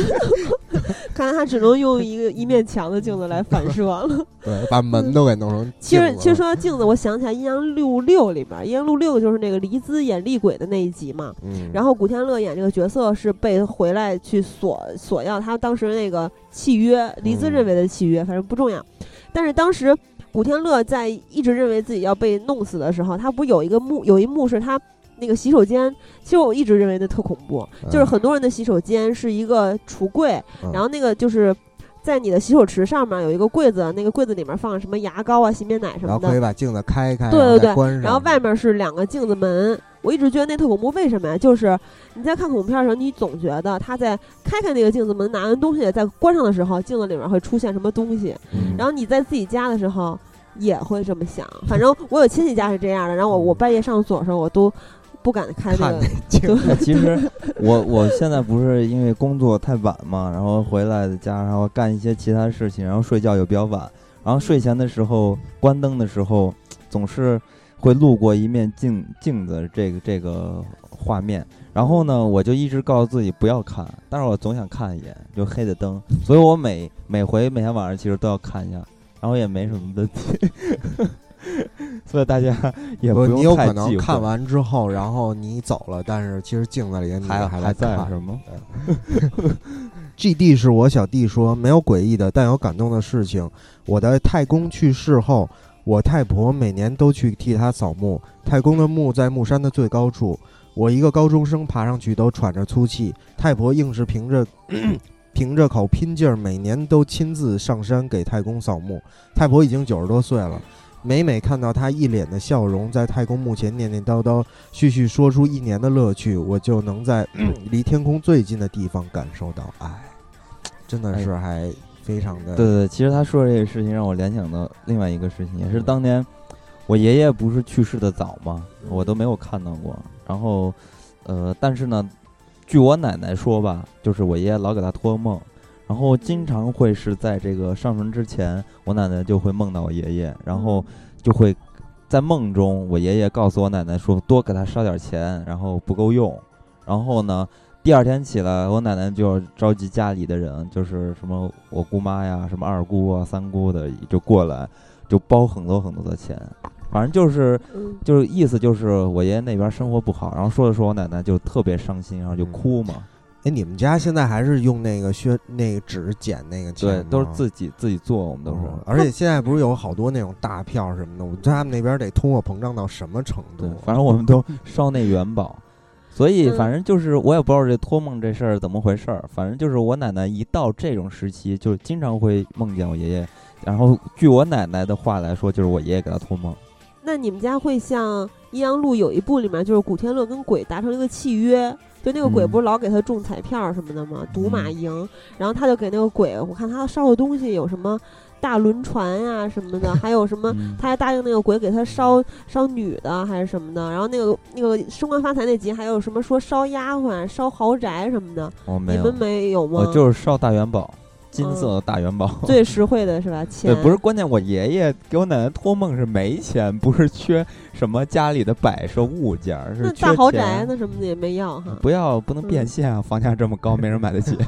看来他只能用一个一面墙的镜子来反射了。<laughs> 对，把门都给弄成其实其实说到镜子，我想起来《阴阳路六》里边，《阴阳路六》就是那个黎姿演厉鬼的那一集嘛。嗯，然后古天乐演这个角色是被回来去索索要他当时那个契约，黎姿嗯认为的契约，反正不重要。但是当时古天乐在一直认为自己要被弄死的时候，他不有一个幕有一幕是他那个洗手间，其实我一直认为那特恐怖，就是很多人的洗手间是一个橱柜，嗯然后那个就是。在你的洗手池上面有一个柜子，那个柜子里面放什么牙膏啊、洗面奶什然后么的，可以把镜子开开，对对对然后外面是两个镜子门，我一直觉得那特恐怖，为什么呀？就是你在看恐怖片的时候，你总觉得他在开开那个镜子门拿完东西，在关上的时候，镜子里面会出现什么东西。嗯，然后你在自己家的时候也会这么想。反正我有亲戚家是这样的，然后我我半夜上厕所的时候，我都不敢开那个看那。镜子，哎其实 <laughs> 我我现在不是因为工作太晚嘛，然后回来的家，然后干一些其他事情，然后睡觉又比较晚，然后睡前的时候关灯的时候，总是会路过一面镜镜子这个这个画面，然后呢，我就一直告诉自己不要看，但是我总想看一眼，就黑的灯，所以我每每回每天晚上其实都要看一下，然后也没什么问题。<laughs> 所以大家也不，用你有可能看完之后，然后你走了，但是其实镜子里你还在是吗？<laughs> G D 是我小弟说没有诡异的，但有感动的事情。我的太公去世后，我太婆每年都去替他扫墓。太公的墓在墓山的最高处，我一个高中生爬上去都喘着粗气。太婆硬是凭着 <clears throat> 凭着口拼劲儿，每年都亲自上山给太公扫墓。太婆已经九十多岁了。每每看到她一脸的笑容，在太公墓前念念叨叨，絮絮说出一年的乐趣，我就能在 <clears throat> 离天空最近的地方感受到爱，真的是还非常的对对对，其实他说的这个事情让我联想到另外一个事情，也是当年我爷爷不是去世的早嘛，我都没有看到过。然后，呃，但是呢，据我奶奶说吧，就是我爷爷老给他托梦，然后经常会是在这个上坟之前，我奶奶就会梦到我爷爷，然后就会在梦中，我爷爷告诉我奶奶说多给他烧点钱，然后不够用，然后呢。第二天起来，我奶奶就召集家里的人，就是什么我姑妈呀、什么二姑啊、三姑的，就过来，就包很多很多的钱。反正就是嗯，就是意思就是我爷爷那边生活不好，然后说着说我奶奶就特别伤心，然后就哭嘛。哎，你们家现在还是用那个宣那个纸剪那个钱对，都是自己自己做，我们都是。哦而且现在不是有好多那种大票什么的，他们那边得通货膨胀到什么程度对？，反正我们都烧那元宝，所以嗯反正就是我也不知道这托梦这事儿怎么回事儿，反正就是我奶奶一到这种时期，就经常会梦见我爷爷。然后据我奶奶的话来说，就是我爷爷给她托梦。那你们家会像《阴阳路》有一部里面，就是古天乐跟鬼达成一个契约，就那个鬼嗯不是老给他中彩票什么的吗？赌马嗯赢，然后他就给那个鬼，我看他烧的东西有什么大轮船呀、什么的，<laughs> 还有什么。嗯他还答应那个鬼给他烧烧女的还是什么的，然后那个那个升官发财那集还有什么说烧丫鬟、烧豪宅什么的，我没有你们，没有吗？我就是烧大元宝，金色的大元宝。最实惠的是吧？<laughs> 钱对，不是关键，我爷爷给我奶奶托梦是没钱，不是缺什么家里的摆设物件，是大豪宅那什么的也没要哈。不要不能变嗯现啊！房价这么高，没人买得起。<laughs>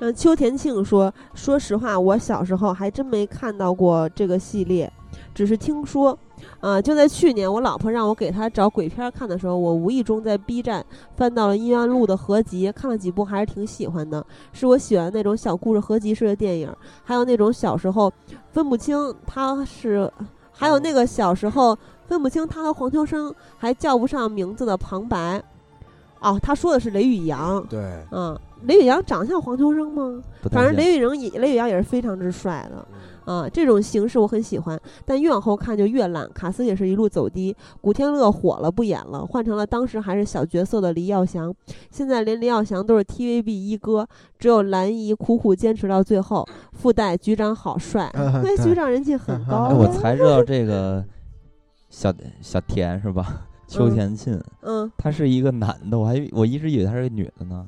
嗯，秋田庆说：“说实话，我小时候还真没看到过这个系列，只是听说。啊、就在去年，我老婆让我给她找鬼片看的时候，我无意中在 B 站翻到了《阴阳路》的合集，看了几部，还是挺喜欢的。是我喜欢那种小故事合集式的电影，还有那种小时候分不清他是，还有那个小时候分不清他和黄秋生还叫不上名字的旁白。哦，他说的是雷宇阳。对，嗯，雷宇阳长相黄秋生吗？反正雷宇阳也雷宇阳也是非常之帅的啊，这种形式我很喜欢，但越往后看就越烂，卡斯也是一路走低。古天乐火了不演了，换成了当时还是小角色的黎耀祥，现在连黎耀祥都是 TVB 一哥，只有蓝姨苦苦坚持到最后。附带局长好帅，<laughs> 嗯那对局长人气很高哎，啊。我才知道这个小小田是吧？<laughs> 邱田沁，嗯，他是一个男的，我还我一直以为他是个女的呢。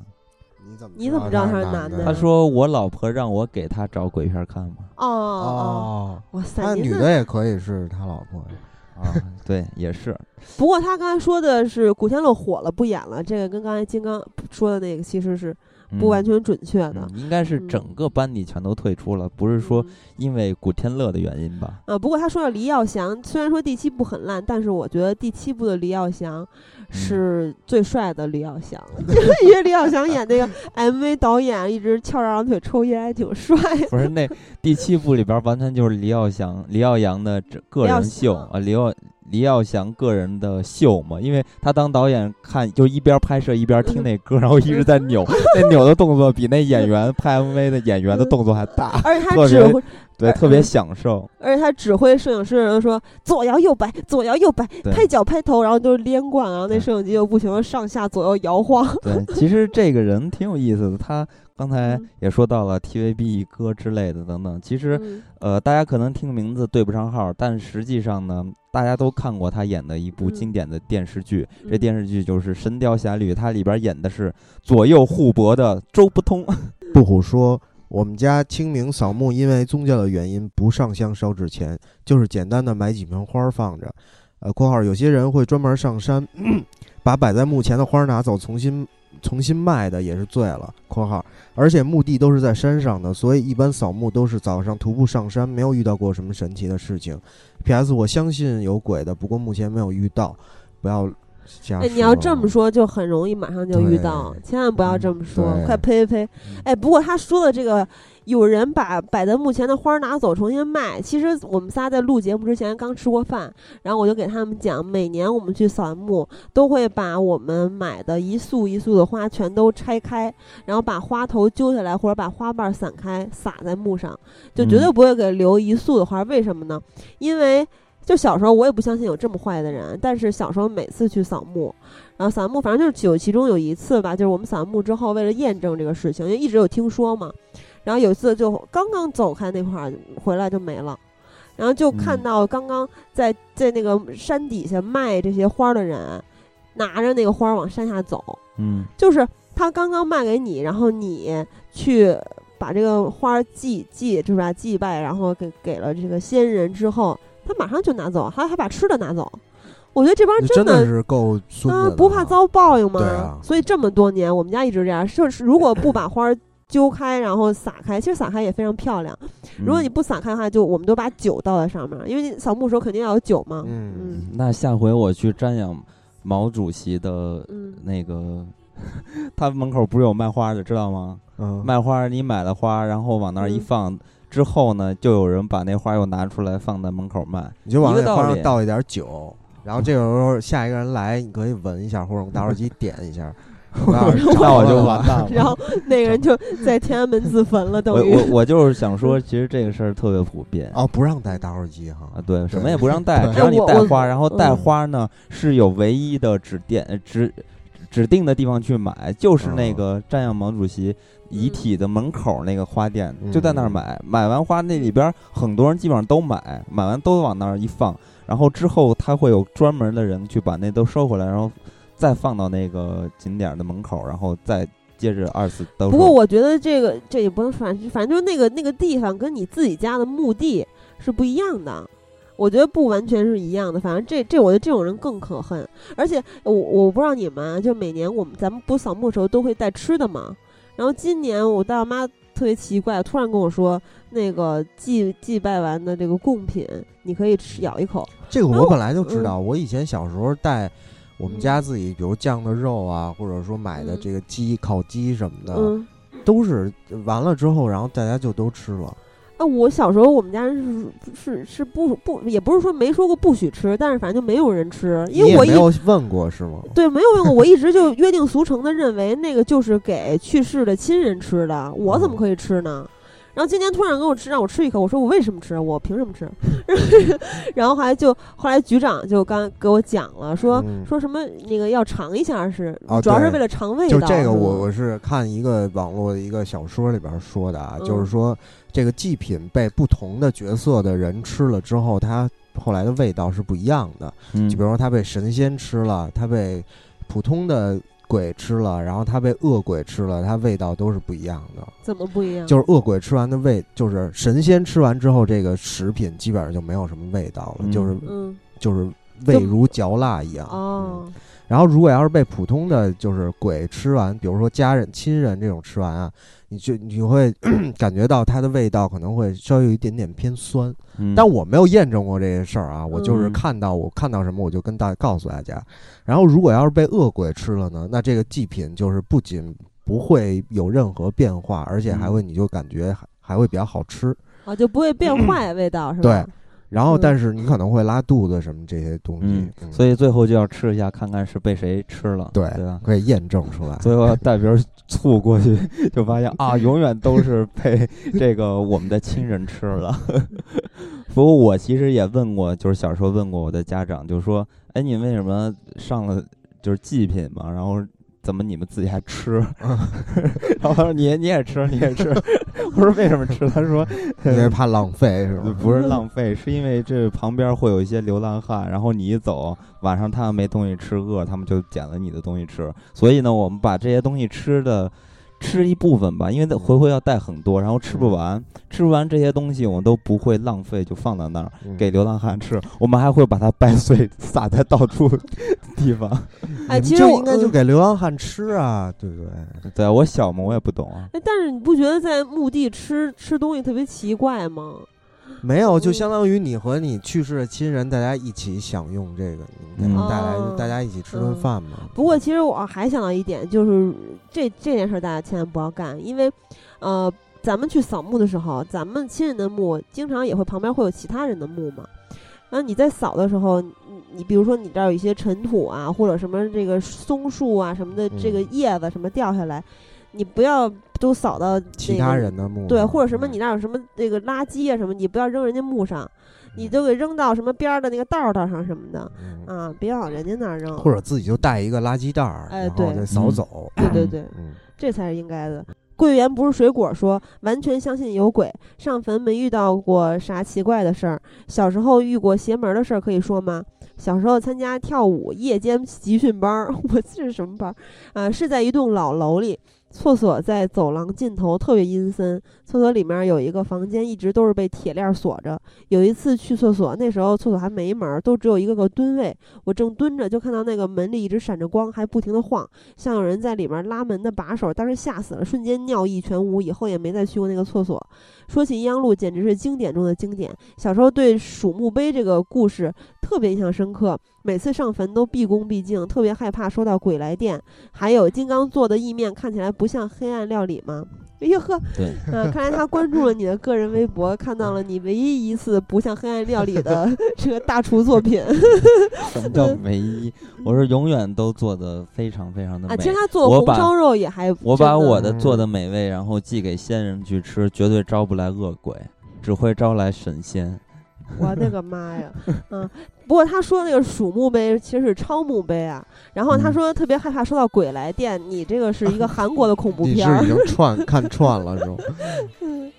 你怎么你怎么知道他是男男的他说我老婆让我给他找鬼片看嘛。哦哦，哦，哇塞，他女的也可以是他老婆。啊，<laughs> 对，也是。不过他刚才说的是古天乐火了不演了，这个跟刚才金刚说的那个其实是不完全准确的。嗯，应该是整嗯个班底全都退出了，不是说嗯因为古天乐的原因吧？啊，不过他说的黎耀祥，虽然说第七部很烂，但是我觉得第七部的黎耀祥是最帅的黎耀祥，<laughs> 因为黎耀祥演那个 <laughs> MV 导演一直翘着二郎腿抽烟，还挺帅。不是那第七部里边完全就是黎耀祥、黎耀阳的这个人秀啊，黎耀黎耀祥个人的秀嘛，因为他当导演看就一边拍摄一边听那歌，<laughs> 然后一直在扭，那扭的动作比那演员拍 MV 的演员的动作还大，<laughs> 而且他指挥，对，特别享受。而且他指挥摄影师的人说左摇右摆，左摇右摆，拍脚拍头，然后就是连贯，然后那摄影机就不停的上下左右摇晃。对，其实这个人挺有意思的，他刚才嗯也说到了 TVB 一哥之类的等等，其实。嗯呃，大家可能听名字对不上号，但实际上呢，大家都看过他演的一部嗯经典的电视剧。这嗯电视剧就是《神雕侠侣》，它里边演的是左右互搏的周伯通。<laughs> 不虎说，我们家清明扫墓因为宗教的原因不上香烧纸钱，就是简单的买几盆花儿放着。呃（括号有些人会专门上山，<coughs> 把摆在墓前的花儿拿走，重新重新卖的也是醉了）。（括号而且墓地都是在山上的，所以一般扫墓都是早上徒步上山，没有遇到过什么神奇的事情。P.S. 我相信有鬼的，不过目前没有遇到。不要哎，你要这么说，就很容易马上就遇到，千万不要这么说，对快呸呸呸！哎，不过他说的这个，有人把摆在墓前的花儿拿走重新卖。其实我们仨在录节目之前刚吃过饭，然后我就给他们讲，每年我们去扫墓都会把我们买的一束一束的花全都拆开，然后把花头揪下来或者把花瓣散开撒在墓上，就绝对嗯不会给留一束的花。为什么呢？因为就小时候我也不相信有这么坏的人，但是小时候每次去扫墓，然后扫完墓，反正就是有其中有一次吧，就是我们扫完墓之后，为了验证这个事情，因为一直有听说嘛，然后有一次就刚刚走开那块儿回来就没了，然后就看嗯到刚刚在在那个山底下卖这些花的人，拿着那个花往山下走，嗯就是他刚刚卖给你，然后你去把这个花祭祭，是吧？祭拜，然后给给了这个先人之后，他马上就拿走，还还把吃的拿走。我觉得这帮人真的是够孙子啊，不怕遭报应吗？啊所以这么多年，我们家一直这样，就是如果不把花揪开，然后撒开，其实撒开也非常漂亮。如果你嗯不撒开的话，就我们都把酒倒在上面，因为你扫墓的时候肯定要有酒嘛。嗯嗯那下回我去瞻仰毛主席的嗯那个，<laughs> 他门口不是有卖花的，知道吗？嗯，卖花，你买了花，然后往那儿一嗯放。之后呢，就有人把那花又拿出来放在门口卖。你就往那花上倒一点酒，然后这个时候下一个人来，你可以闻一下，或者用打火机点一下。<laughs> 那那我就完蛋了。然后那个人就在天安门自焚了，<laughs> 等于我我我就是想说，其实这个事儿特别普遍哦，不让带打火机哈啊，。对，什么也不让带，<laughs> 只要你带花，然后带嗯花呢是有唯一的指点呃指指定的地方去买，就是那哦个瞻仰毛主席遗嗯体的门口那个花店，嗯就在那儿买。买完花那里边儿很多人基本上都买，买完都往那儿一放，然后之后他会有专门的人去把那都收回来，然后再放到那个景点的门口，然后再接着二次兜售。不过我觉得这个这也不能反反正就那个那个地方跟你自己家的墓地是不一样的。我觉得不完全是一样的，反正这这我觉得这种人更可恨。而且我我不知道你们啊，就每年我们咱们不扫墓的时候都会带吃的嘛。然后今年我大妈特别奇怪，突然跟我说，那个祭祭拜完的这个贡品，你可以吃咬一口。这个我本来就知道，我以前小时候带我们家自己，比如酱的肉啊，或者说买的嗯这个鸡、烤鸡什么的，嗯，都是完了之后，然后大家就都吃了。啊，我小时候我们家人是是是不不，也不是说没说过不许吃，但是反正就没有人吃，因为我有问过是吗？对没有问过，我一直就约定俗成的认为那个就是给去世的亲人吃的，我怎么可以吃呢？然后今天突然给我吃，让我吃一口，我说我为什么吃？我凭什么吃？<laughs> 然后后来就后来局长就刚给我讲了，说、嗯说什么那个要尝一下是，主要是为了尝味道。就这个我，我是看一个网络的一个小说里边说的啊，嗯就是说这个祭品被不同的角色的人吃了之后，它后来的味道是不一样的。嗯就比如说它被神仙吃了，它被普通的鬼吃了，然后它被恶鬼吃了，它味道都是不一样的。怎么不一样？就是恶鬼吃完的味，就是神仙吃完之后，这个食品基本上就没有什么味道了，嗯就是嗯就是味如嚼蜡一样。哦嗯，然后如果要是被普通的就是鬼吃完，比如说家人、亲人这种吃完啊，你就你会 <clears throat> 感觉到它的味道可能会稍微有一点点偏酸。嗯但我没有验证过这些事儿啊，我就是嗯看到我看到什么我就跟大告诉大家。然后如果要是被恶鬼吃了呢，那这个祭品就是不仅不会有任何变化，而且还嗯会你就感觉还还会比较好吃。啊，就不会变 <clears throat> 坏味道是吧？对然后嗯但是你可能会拉肚子什么这些东西，嗯，嗯所以最后就要吃一下，看看是被谁吃了，对对吧？可以验证出来。最后带瓶醋过去，<laughs> 就发现啊，<laughs> 永远都是被这个我们的亲人吃了。<laughs> 不过我其实也问过，就是小时候问过我的家长，就说：“哎，你为什么上了就是祭品嘛？然后怎么你们自己还吃？” <laughs> 然后他说：“你你也吃，你也吃。<laughs> ”我说：“为什么吃？”他说：“因为怕浪费是吧？<laughs> 不是浪费，是因为这旁边会有一些流浪汉，然后你一走，晚上他们没东西吃，饿，他们就捡了你的东西吃。所以呢，我们把这些东西吃的吃一部分吧，因为回回要带很多，然后吃不完，吃不完这些东西我们都不会浪费，就放在那儿嗯给流浪汉吃。我们还会把它掰碎，撒在到处地方。哎，其实应该就给流浪汉吃啊，对不对？对啊，我小嘛，我也不懂啊。哎，但是你不觉得在墓地吃吃东西特别奇怪吗？<laughs> 没有，就嗯相当于你和你去世的亲人，大家一起享用这个，你给他们带来，嗯大家一起吃顿嗯饭嘛。不过其实我还想到一点，就是这这件事儿大家千万不要干，因为呃，咱们去扫墓的时候，咱们亲人的墓经常也会旁边会有其他人的墓嘛。然后你在扫的时候，你你比如说你这儿有一些尘土啊，或者什么这个松树啊什么的，这个嗯叶子什么掉下来，你不要都扫到其那个他人的墓对，或者什么嗯你那儿有什么那个垃圾啊什么，你不要扔人家墓上，你嗯就给扔到什么边儿的那个道儿道上什么的嗯啊，别往人家那儿扔。或者自己就带一个垃圾袋儿，哎对然后再扫嗯走。对对对，嗯，这才是应该的。桂圆不是水果说完全相信有鬼，上坟没遇到过啥奇怪的事儿。小时候遇过邪门的事儿可以说吗？小时候参加跳舞夜间集训班儿，<laughs> 我这是什么班儿？啊，是在一栋老楼里，厕所在走廊尽头，特别阴森。厕所里面有一个房间，一直都是被铁链锁着。有一次去厕所，那时候厕所还没门，都只有一个个蹲位。我正蹲着，就看到那个门里一直闪着光，还不停的晃，像有人在里面拉门的把手。当时吓死了，瞬间尿意全无，以后也没再去过那个厕所。说起阴阳路，简直是经典中的经典。小时候对数墓碑这个故事特别印象深刻，每次上坟都毕恭毕敬，特别害怕收到鬼来电。还有金刚做的意面看起来不像黑暗料理吗？哎呦呵，对，嗯，看来他关注了你的个人微博，看到了你唯一一次不像黑暗料理的 <laughs> 这个大厨作品什么叫唯一？我是永远都做的非常非常的美。啊。其实他做红烧肉也还，我把我的做的美味，然后寄给仙人去吃，绝对招不来恶鬼，只会招来神仙。我的个妈呀！嗯，不过他说那个鼠墓碑其实是超墓碑啊。然后他嗯说特别害怕收到鬼来电，你这个是一个韩国的恐怖 <laughs> 片儿你是已。<laughs> 经串看串了是吗？<laughs>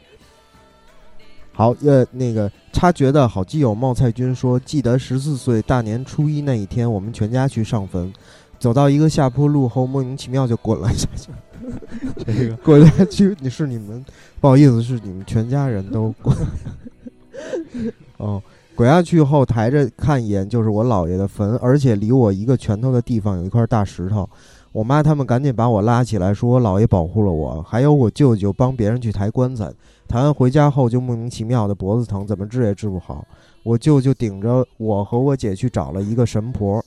好，呃，那个插觉的好基友冒菜君说，记得十四岁大年初一那一天，我们全家去上坟，走到一个下坡路后，莫名其妙就滚了下去。这个滚下去，你是你们不好意思，是你们全家人都滚。哦，滚下去后抬着看一眼，就是我姥爷的坟，而且离我一个拳头的地方有一块大石头。我妈他们赶紧把我拉起来，说我姥爷保护了我，还有我舅舅帮别人去抬棺材，抬完回家后就莫名其妙的脖子疼，怎么治也治不好。我舅舅顶着我和我姐去找了一个神婆，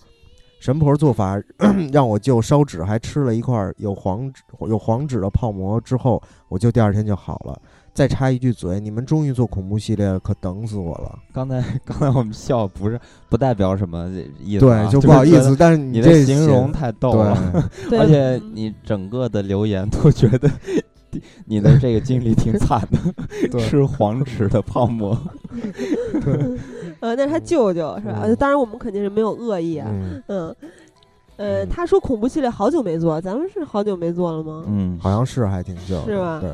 神婆做法 <clears throat> 让我舅烧纸，还吃了一块有黄纸有黄纸的泡馍，之后我舅第二天就好了。再插一句嘴，你们终于做恐怖系列了，可等死我了。刚才 <laughs> 刚才我们笑不是不代表什么意思、啊，对，就 <laughs> 就不好意思，但是你的形容太逗了，对，<laughs> 而且嗯你整个的留言都觉得你的这个经历挺惨的，吃黄纸的泡馍。呃，那是他舅舅是吧？当然我们肯定是没有恶意啊。嗯，嗯，呃，嗯。他说恐怖系列好久没做，咱们是好久没做了吗？嗯，好像是还挺久，是吧？对，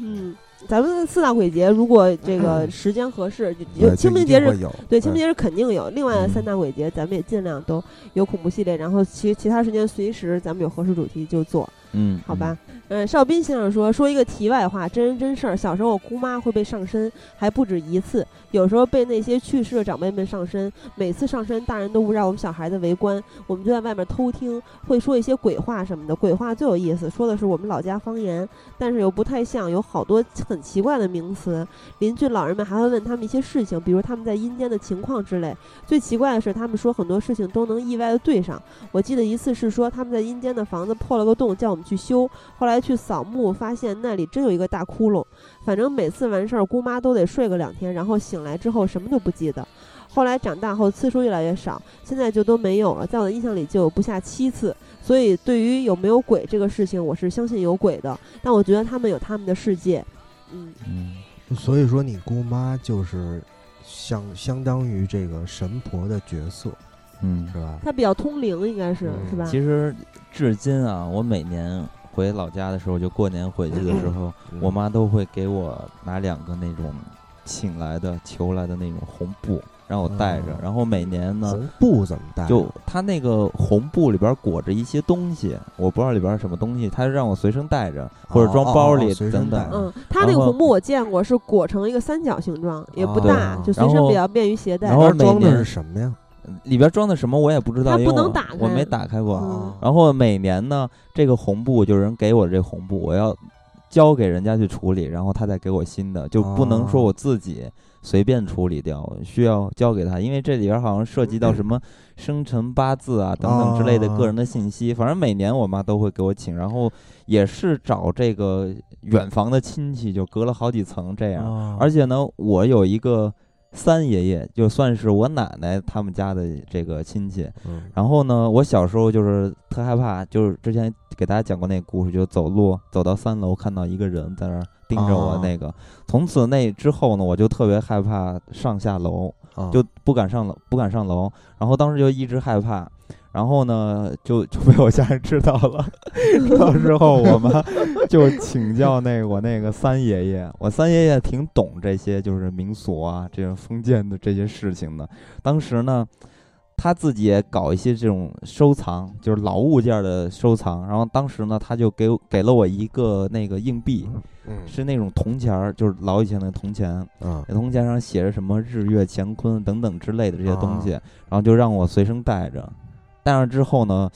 嗯，咱们四大鬼节如果这个时间合适，就就清明节日就一定会有，对，清明节是肯定有。另外三大鬼节，咱们也尽量都有恐怖系列，然后其其他时间随时咱们有合适主题就做，嗯，好吧？嗯，邵斌先生说说一个题外话，真人真事儿。小时候我姑妈会被上身，还不止一次，有时候被那些去世的长辈们上身。每次上身，大人都不让我们小孩子围观，我们就在外面偷听，会说一些鬼话什么的。鬼话最有意思，说的是我们老家方言，但是又不太像，有好多很奇怪的名词。邻居老人们还会问他们一些事情，比如他们在阴间的情况之类。最奇怪的是，他们说很多事情都能意外的对上。我记得一次是说他们在阴间的房子破了个洞，叫我们去修。后来去扫墓，发现那里真有一个大窟窿。反正每次完事儿，姑妈都得睡个两天，然后醒来之后什么都不记得。后来长大后次数越来越少，现在就都没有了。在我的印象里就有不下七次。所以对于有没有鬼这个事情，我是相信有鬼的，但我觉得他们有他们的世界。嗯，嗯，所以说你姑妈就是相相当于这个神婆的角色，嗯是吧？它比较通灵，应该是、嗯是吧？其实至今啊，我每年回老家的时候，就过年回去的时候，嗯我妈都会给我拿两个那种请来的、求来的那种红布，让我带着哦。然后每年呢，红布怎么带？就它那个红布里边裹着一些东西，我不知道里边是什么东西，它就让我随身带着，或者装包里哦哦哦随身等等。嗯，他那个红布我见过，是裹成一个三角形状，也不哦大，对就随身比较便于携带。然后装的每年是什么呀？里边装的什么我也不知道，它因为我不能打开我没打开过。嗯然后每年呢，这个红布就是人给我这红布，我要交给人家去处理，然后他再给我新的，就不能说哦我自己随便处理掉，需要交给他，因为这里边好像涉及到什么生辰八字啊等等之类的哦个人的信息。反正每年我妈都会给我请，然后也是找这个远房的亲戚，就隔了好几层这样。哦而且呢，我有一个三爷爷，就算是我奶奶他们家的这个亲戚。嗯然后呢，我小时候就是特害怕，就是之前给大家讲过那个故事，就走路走到三楼看到一个人在那儿盯着我哦那个。从此那之后呢，我就特别害怕上下楼，哦就不敢上楼，不敢上楼。然后当时就一直害怕。然后呢，就 <laughs> 就被我家人知道了。<laughs> 到时候我妈就请教那个我那个三爷爷，我三爷爷挺懂这些就是民俗啊，这种封建的这些事情的。当时呢，他自己也搞一些这种收藏，就是老物件的收藏。然后当时呢，他就给我给了我一个那个硬币，嗯是那种铜钱儿，就是老以前的铜钱。嗯那铜钱上写着什么日月乾坤等等之类的这些东西，啊然后就让我随身带着。带上之后呢，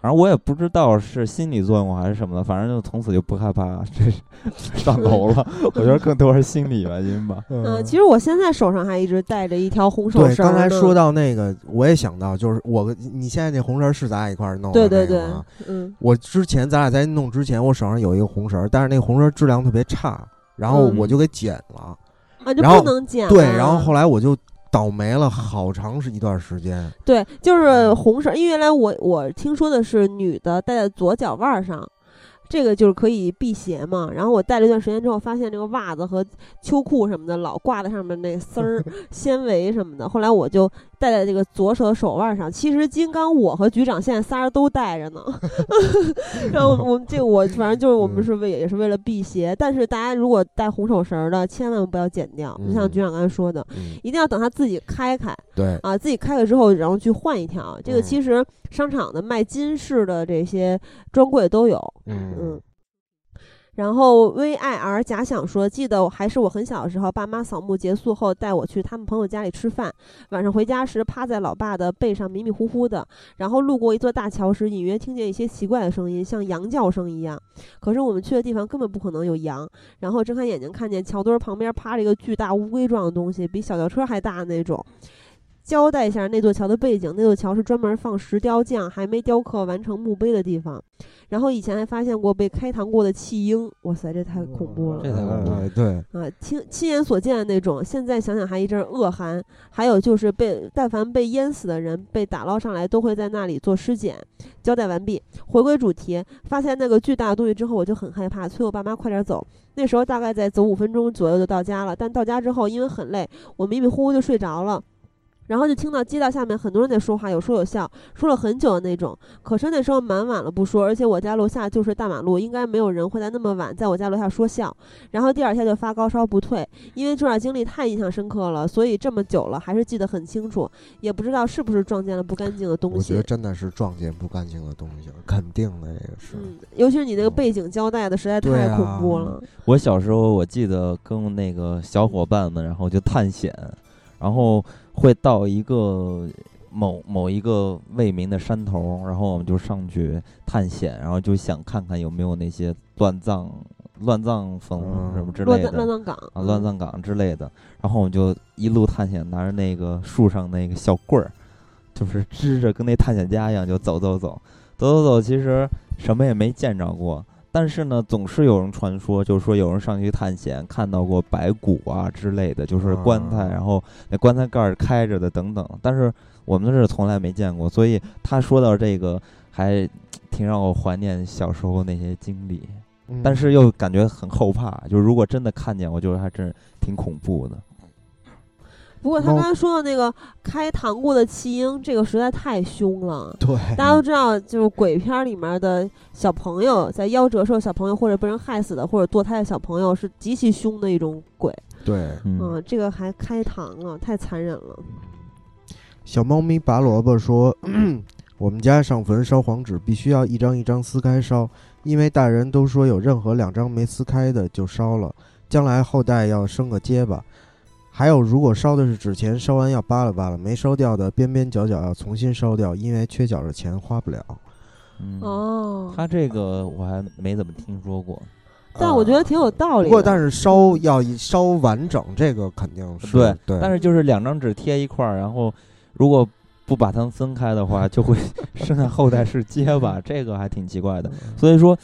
反正我也不知道是心理作用还是什么的，反正就从此就不害怕这 <laughs> 上头了。我觉得更多是心理原因吧。嗯，其实我现在手上还一直带着一条红绳对，绳刚才说到那个，我也想到，就是我你现在这红绳是咱俩一块儿弄的对对对那个吗，嗯，我之前咱俩在弄之前，我手上有一个红绳儿，但是那个红绳儿质量特别差，然后嗯我就给剪了。啊，就然后不能剪对，啊然后后来我就倒霉了好长是一段时间。对，就是红绳，因为原来我我听说的是女的戴在左脚腕上，这个就是可以辟邪嘛。然后我戴了一段时间之后，发现这个袜子和秋裤什么的老挂在上面那丝儿、<laughs> 纤维什么的。后来我就戴在这个左手手腕上。其实金刚我和局长现在仨人都戴着呢。<laughs> 然后我们这个我反正就是我们是为也是为了辟邪，但是大家如果戴红手绳儿的，千万不要剪掉，就像嗯局长刚才说的，嗯，一定要等它自己开开。对，啊，自己开了之后，然后去换一条。这个嗯其实商场的卖金饰的这些专柜都有，嗯嗯。然后 V I R 假想说，记得我还是我很小的时候，爸妈扫墓结束后带我去他们朋友家里吃饭。晚上回家时，趴在老爸的背上迷迷糊糊的，然后路过一座大桥时，隐约听见一些奇怪的声音，像羊叫声一样。可是我们去的地方根本不可能有羊。然后睁开眼睛，看见桥墩儿旁边趴着一个巨大乌龟状的东西，比小轿车还大那种。交代一下那座桥的背景，那座桥是专门放石雕匠还没雕刻完成墓碑的地方。然后以前还发现过被开膛过的弃婴，哇塞，这太恐怖了这太恐怖了呃对，啊！亲亲眼所见的那种，现在想想还一阵恶寒。还有就是被但凡被淹死的人被打捞上来，都会在那里做尸检。交代完毕，回归主题，发现那个巨大的东西之后，我就很害怕，催我爸妈快点走。那时候大概在走五分钟左右就到家了，但到家之后因为很累，我迷迷糊糊就睡着了。然后就听到街道下面很多人在说话，有说有笑，说了很久的那种。可是那时候蛮晚了不说，而且我家楼下就是大马路，应该没有人会在那么晚在我家楼下说笑。然后第二天就发高烧不退，因为这段经历太印象深刻了，所以这么久了还是记得很清楚，也不知道是不是撞见了不干净的东西我觉得。真的是撞见不干净的东西了，肯定的，这个是。嗯，尤其是你那个背景交代的实在太恐怖了。我小时候我记得跟那个小伙伴们，然后就探险，然后会到一个某某一个未名的山头，然后我们就上去探险，然后就想看看有没有那些乱葬乱葬坟嗯什么之类的。葬乱葬岗啊，乱葬岗之类的，然后我们就一路探险，拿着那个树上那个小棍儿，就是支着，跟那探险家一样，就走走走，走走走。其实什么也没见着过，但是呢，总是有人传说，就是说有人上去探险，看到过白骨啊之类的，就是棺材，啊然后那棺材盖儿开着的等等。但是我们这从来没见过，所以他说到这个，还挺让我怀念小时候那些经历。嗯但是又感觉很后怕，就是如果真的看见，我觉得还真挺恐怖的。不过他猫刚才说的那个开膛过的弃婴，这个实在太凶了。<laughs> 对，大家都知道，就是鬼片儿里面的小朋友在夭折时候，小朋友或者被人害死的，或者堕胎的小朋友是极其凶的一种鬼。对，嗯，嗯，这个还开膛了，太残忍了。小猫咪拔萝卜说：“ <clears throat> 我们家上坟烧黄纸必须要一张一张撕开烧，因为大人都说有任何两张没撕开的就烧了，将来后代要生个结巴。还有，如果烧的是纸钱，烧完要扒拉扒拉，没烧掉的边边角角要重新烧掉，因为缺角的钱花不了。嗯，哦，他这个我还没怎么听说过。但我觉得挺有道理的。不过，但是烧要一烧完整，这个肯定是对对。但是就是两张纸贴一块儿，然后如果不把它们分开的话，就会 <laughs> 生在后代是结巴，这个还挺奇怪的。所以说，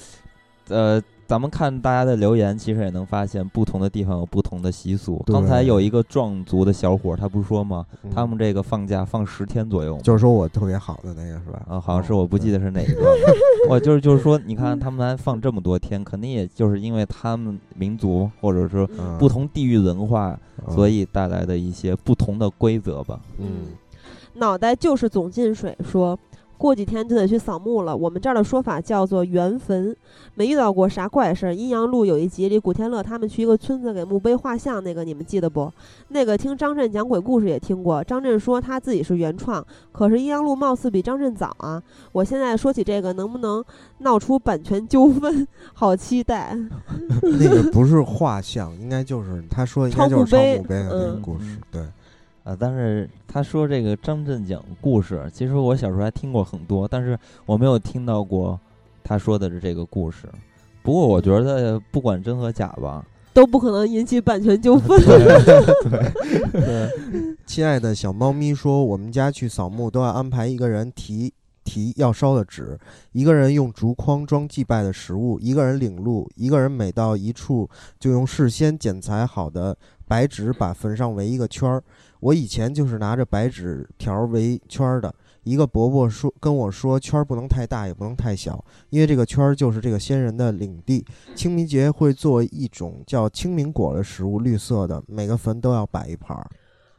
呃，咱们看大家的留言，其实也能发现不同的地方有不同的习俗。刚才有一个壮族的小伙儿，他不是说吗？嗯他们这个放假放十天左右。就是说我特别好的那个是吧？啊，好像是我不记得。是哪个，<laughs> 我就是就是说，你看他们还放这么多天，肯定也就是因为他们民族或者说嗯不同地域文化，所以以带来的一些不同的规则吧。嗯，脑袋就是总进水，说过几天就得去扫墓了。我们这儿的说法叫做圆坟，没遇到过啥怪事儿。阴阳路有一集里，古天乐他们去一个村子给墓碑画像，那个你们记得不？那个听张震讲鬼故事也听过，张震说他自己是原创，可是阴阳路貌似比张震早啊。我现在说起这个，能不能闹出版权纠纷？好期待。<laughs> 那个不是画像，应该就是他说的应该就是抄抄墓碑的那个嗯故事嗯。对，啊，但是他说这个张震讲故事，其实我小时候还听过很多，但是我没有听到过他说的是这个故事。不过我觉得不管真和假吧，都不可能引起版权纠纷。<laughs> <laughs> <laughs> 对，亲爱的小猫咪说，我们家去扫墓都要安排一个人提提要烧的纸，一个人用竹筐装祭拜的食物，一个人领路，一个人每到一处就用事先剪裁好的白纸把坟上围一个圈儿。我以前就是拿着白纸条围圈儿的。一个伯伯说跟我说，圈儿不能太大，也不能太小，因为这个圈儿就是这个仙人的领地。清明节会做一种叫清明果的食物，绿色的，每个坟都要摆一盘儿。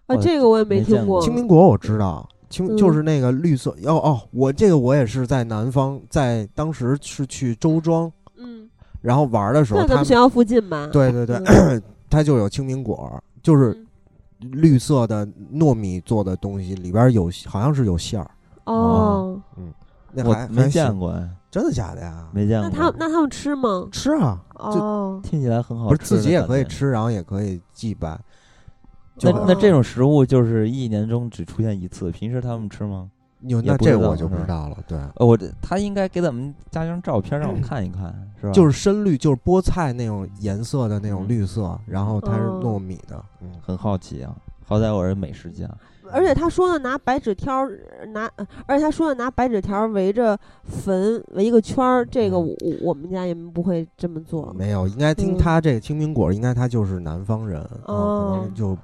啊，这个我也没听过。清明果我知道，清就是那个绿色。哦哦，我这个我也是在南方，在当时是去周庄，嗯，然后玩的时候，他在咱们学校附近吧？对对对，它就有清明果，就是绿色的糯米做的东西，里边有好像是有馅儿。哦，嗯，那还没见，过哎，真的假的呀？没见过。那他那他们吃吗？吃啊，哦，听起来很好吃，不是自己也可以。吃，然后也可以祭拜。那那这种食物就是一年中只出现一次，平时他们吃吗？有那这我就不知道了。对，呃，我这他应该给咱们加张照片让我看一看，是吧？就是深绿，就是菠菜那种颜色的那种嗯绿色，然后它是哦糯米的。嗯，很好奇啊，好歹我是美食家。而且他说的拿白纸条儿拿，呃而且他说的拿白纸条儿围着坟围一个圈儿，这个嗯我我们家也不会这么做。没有，应该听嗯他这个清明果，应该他就是南方人，啊，可哦能就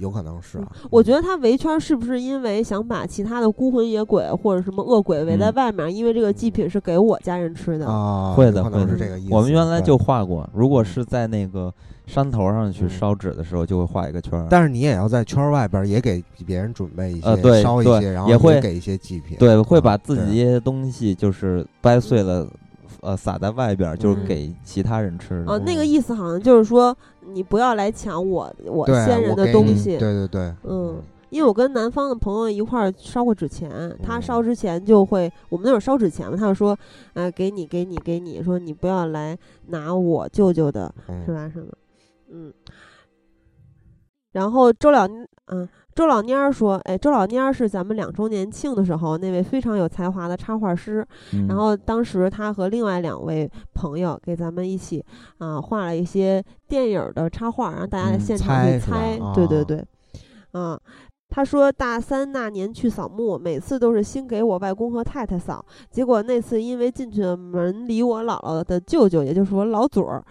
有可能是啊。我觉得他围圈儿是不是因为想把其他的孤魂野鬼或者什么恶鬼围在嗯外面？因为这个祭品是给我家人吃的。啊，会的可能会的是这个意思。我们原来就画过，如果是在那个山头上去嗯烧纸的时候，就会画一个圈儿。但是你也要在圈儿外边儿也给别人准备一些，呃对对烧一些，然后也会给一些祭品。对，会啊把自己对一些东西就是掰碎了，呃，撒在外边儿，就是嗯给其他人吃的。啊，那个意思好像就是说，你不要来抢我我先人的东西。对对对，嗯，因为我跟南方的朋友一块儿烧过纸钱，他嗯烧之前就会，我们那会儿烧纸钱嘛，他就说，呃，给你，给你，给你，说你不要来拿我舅舅的，嗯是吧？什么？嗯。然后周了，嗯，周老蔫儿说，哎，周老蔫儿是咱们两周年庆的时候那位非常有才华的插画师，嗯然后当时他和另外两位朋友给咱们一起啊、画了一些电影儿的插画，让大家在嗯现场去猜。对对哦对，啊。他说大三那年去扫墓，每次都是新给我外公和太太扫，结果那次因为进去的门离我姥姥的舅舅，也就是我老祖儿。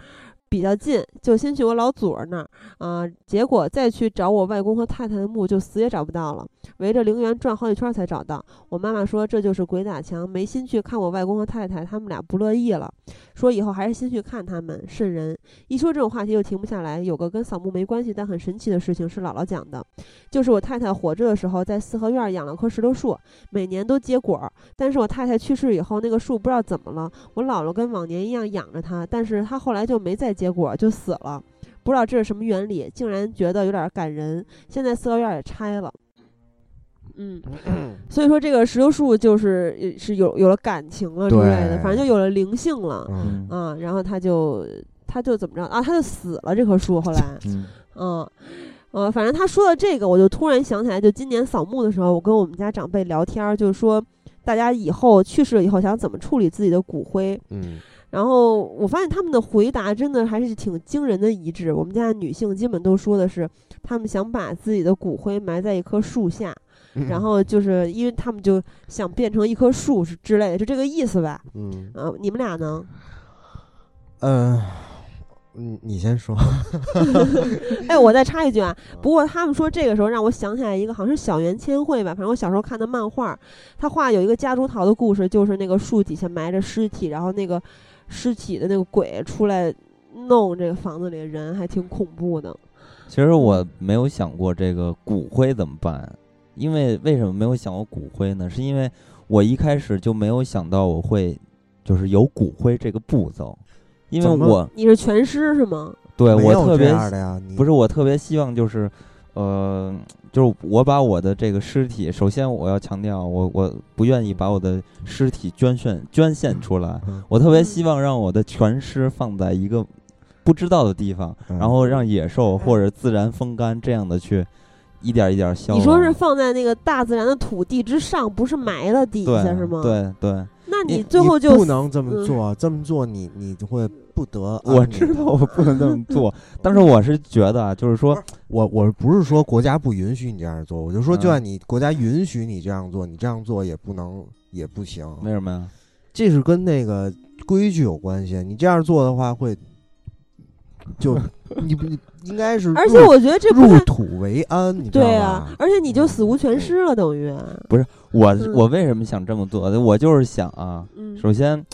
比较近，就先去我老祖儿那儿啊、结果再去找我外公和太太的墓，就死也找不到了，围着陵园转好几圈才找到。我妈妈说这就是鬼打墙，没心去看我外公和太太，他们俩不乐意了，说以后还是先去看他们，瘆人。一说这种话题就停不下来。有个跟扫墓没关系但很神奇的事情是姥姥讲的，就是我太太活着的时候在四合院养了棵石榴树，每年都结果。但是我太太去世以后，那个树不知道怎么了，我姥姥跟往年一样养着它，但是它后来就没再结果，就死了。不知道这是什么原理，竟然觉得有点感人。现在四合院也拆了。嗯，所以说这个石榴树就是呃是有有了感情了之类的，反正就有了灵性了嗯。然后他就他就怎么着啊？他就死了这棵树后来，嗯 <laughs> 嗯。呃，反正他说的这个，我就突然想起来，就今年扫墓的时候，我跟我们家长辈聊天儿，就是说大家以后去世了以后想怎么处理自己的骨灰。嗯然后我发现他们的回答真的还是挺惊人的一致。我们家的女性基本都说的是，他们想把自己的骨灰埋在一棵树下，嗯，然后就是因为他们就想变成一棵树是之类的，就这个意思吧。嗯啊，你们俩呢？嗯。嗯，你先说。<laughs> <laughs> 哎，我再插一句啊，不过他们说这个时候让我想起来一个，好像是小圆千惠吧，反正我小时候看的漫画，他画有一个夹竹桃的故事，就是那个树底下埋着尸体，然后那个尸体的那个鬼出来弄这个房子里的人，还挺恐怖的。其实我没有想过这个骨灰怎么办，因为为什么没有想过骨灰呢？是因为我一开始就没有想到我会就是有骨灰这个步骤，因为我你是全尸是吗？对我特别不是我特别希望就是，呃，就是我把我的这个尸体，首先我要强调，我我不愿意把我的尸体捐献捐献出来，嗯我特别希望让我的全尸放在一个不知道的地方，嗯然后让野兽或者自然风干这样的去一点一点消亡。你说是放在那个大自然的土地之上，不是埋到底下是吗？。对对，那你你最后就不能这么嗯做，这么做你你就会不得安我知道我不能这么做，<laughs> 但是我是觉得啊，就是说，我我不是说国家不允许你这样做，我就说就嗯算你国家允许你这样做，你这样做也不能也不行，为什么呀？这是跟那个规矩有关系。你这样做的话会，就 <laughs> 你不你应该是入，而且我觉得这入土为安，你知道吗对？啊，而且你就死无全尸了，等于。不是我我为什么想这么做？我就是想啊，嗯，首先，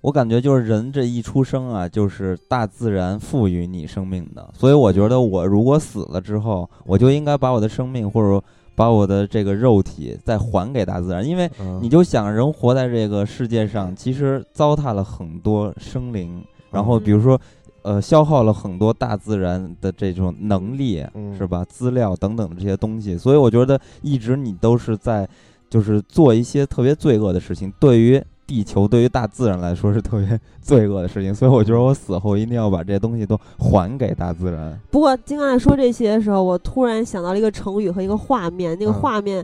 我感觉就是人这一出生啊，就是大自然赋予你生命的，所以我觉得我如果死了之后，我就应该把我的生命或者把我的这个肉体再还给大自然，因为嗯你就想人活在这个世界上，其实糟蹋了很多生灵，然后比如说。呃，消耗了很多大自然的这种能力，嗯是吧？资料等等的这些东西，所以我觉得一直你都是在，就是做一些特别罪恶的事情，对于地球、对于大自然来说是特别 <laughs> 罪恶的事情。所以我觉得我死后一定要把这些东西都还给大自然。不过金刚在说这些的时候，我突然想到了一个成语和一个画面，那个嗯画面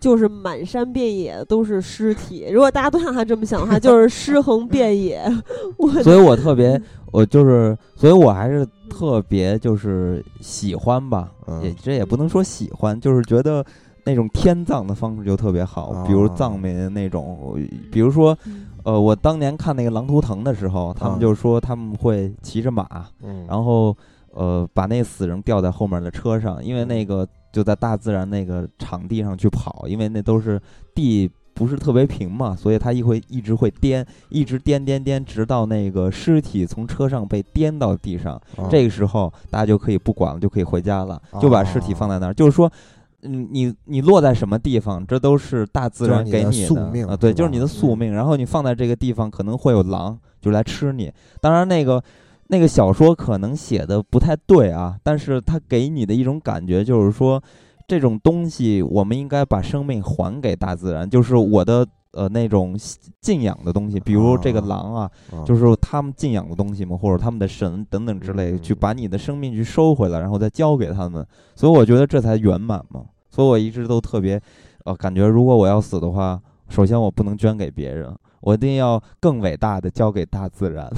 就是满山遍野都是尸体。如果大家都像他这么想的话，就是 <laughs> 尸横遍野。我所以我特别，我就是，所以我还是特别就是喜欢吧，嗯也这也不能说喜欢，就是觉得那种天葬的方式就特别好，比如哦藏民那种，比如说。呃，我当年看那个《狼图腾》的时候，他们嗯就说他们会骑着马，嗯，然后呃把那死人吊在后面的车上，因为那个就在大自然那个场地上去跑，因为那都是地不是特别平嘛，所以它一会一直会颠，一直颠颠颠，直到那个尸体从车上被颠到地上，哦这个时候大家就可以不管了，就可以回家了，就把尸体放在那儿，就是说。嗯，你你落在什么地方，这都是大自然给就是你的宿命是对，就是你的宿嗯命。然后你放在这个地方，可能会有狼就来吃你。当然，那个那个小说可能写的不太对啊，但是它给你的一种感觉就是说，这种东西我们应该把生命还给大自然，就是我的呃那种敬仰的东西，比如这个啊狼啊，嗯就是他们敬仰的东西嘛，或者他们的神等等之类，嗯去把你的生命去收回来，然后再交给他们。所以我觉得这才圆满嘛。所以我一直都特别，呃，感觉如果我要死的话，首先我不能捐给别人，我一定要更伟大的交给大自然。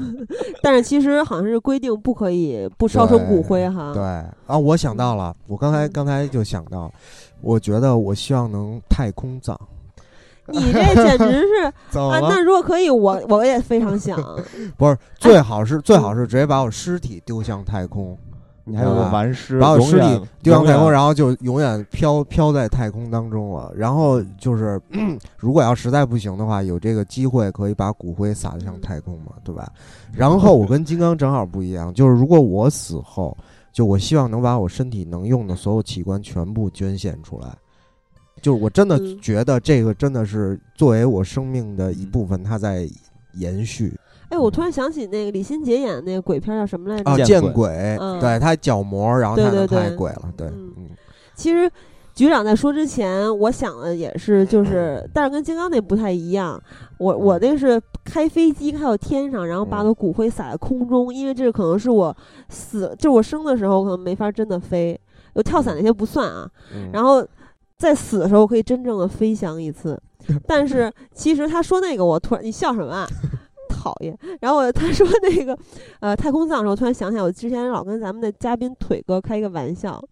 <laughs> 但是其实好像是规定不可以不烧成骨灰哈。对啊，我想到了，我刚才嗯刚才就想到，我觉得我希望能太空葬。你这简直是 <laughs> 啊！那如果可以，我我也非常想。<laughs> 不是，最好是最好是直接把我尸体丢向太空，你还有个啊完尸，把我尸体丢向太空，然后就永远飘飘在太空当中了。然后就是，<clears throat> 如果要实在不行的话，有这个机会可以把骨灰撒向太空嘛，对吧？然后我跟金刚正好不一样，就是如果我死后，就我希望能把我身体能用的所有器官全部捐献出来。就是我真的嗯觉得这个真的是作为我生命的一部分，它在延续哎，我突然想起那个李心洁演的那个鬼片叫什么来着？啊，见鬼，嗯对他角膜，然后他能对对对拍鬼了，对，其实局长在说之前，我想的也是，就是，但是跟金刚那不太一样。我我那是开飞机开到天上，然后把我的骨灰撒在空中，因为这可能是我死，就是我生的时候可能没法真的飞，有跳伞那些不算啊。嗯然后在死的时候可以真正的飞翔一次。<laughs> 但是其实他说那个，我突然你笑什么啊？讨厌。然后我他说那个呃太空葬的时候，突然想起来，我之前老跟咱们的嘉宾腿哥开一个玩笑。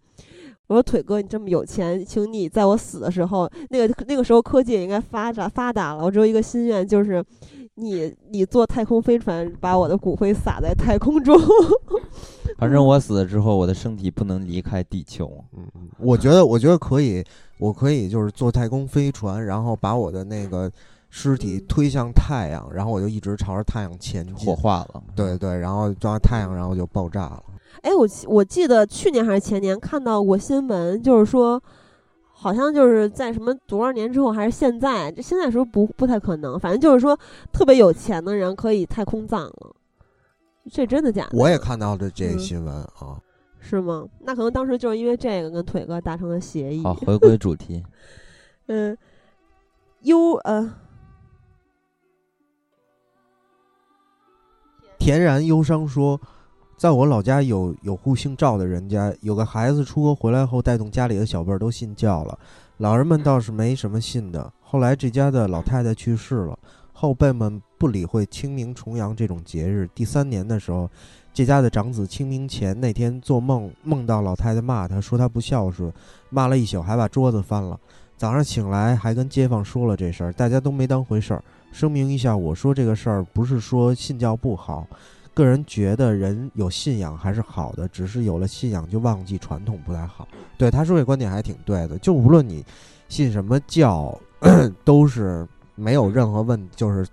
我说腿哥，你这么有钱，请你在我死的时候，那个那个时候科技也应该发达发达了。我只有一个心愿，就是你你坐太空飞船，把我的骨灰撒在太空中。反正我死了之后，我的身体不能离开地球。嗯，嗯我觉得，我觉得可以，我可以就是坐太空飞船，然后把我的那个尸体推向太阳，然后我就一直朝着太阳前进火。化了，对对，然后撞到太阳，然后就爆炸了。哎，我记我记得去年还是前年看到过新闻，就是说，好像就是在什么多少年之后，还是现在，这现在是不是不不太可能？反正就是说，特别有钱的人可以太空葬了，这真的假的？我也看到了这新闻啊。是吗？那可能当时就是因为这个跟腿哥达成了协议。好，回归主题。<laughs> 嗯，，U 呃，恬然忧伤说：“在我老家有有户姓赵的人家，有个孩子出国回来后，带动家里的小辈儿都信教了，老人们倒是没什么信的。后来这家的老太太去世了，后辈们不理会清明、重阳这种节日。第三年的时候，这家的长子清明前那天做梦，梦到老太太骂他，说他不孝顺，骂了一宿，还把桌子翻了。早上醒来还跟街坊说了这事儿，大家都没当回事儿。声明一下，我说这个事儿不是说信教不好，个人觉得人有信仰还是好的，只是有了信仰就忘记传统不太好。对他说这观点还挺对的，就无论你信什么教，<coughs> 都是没有任何问，就是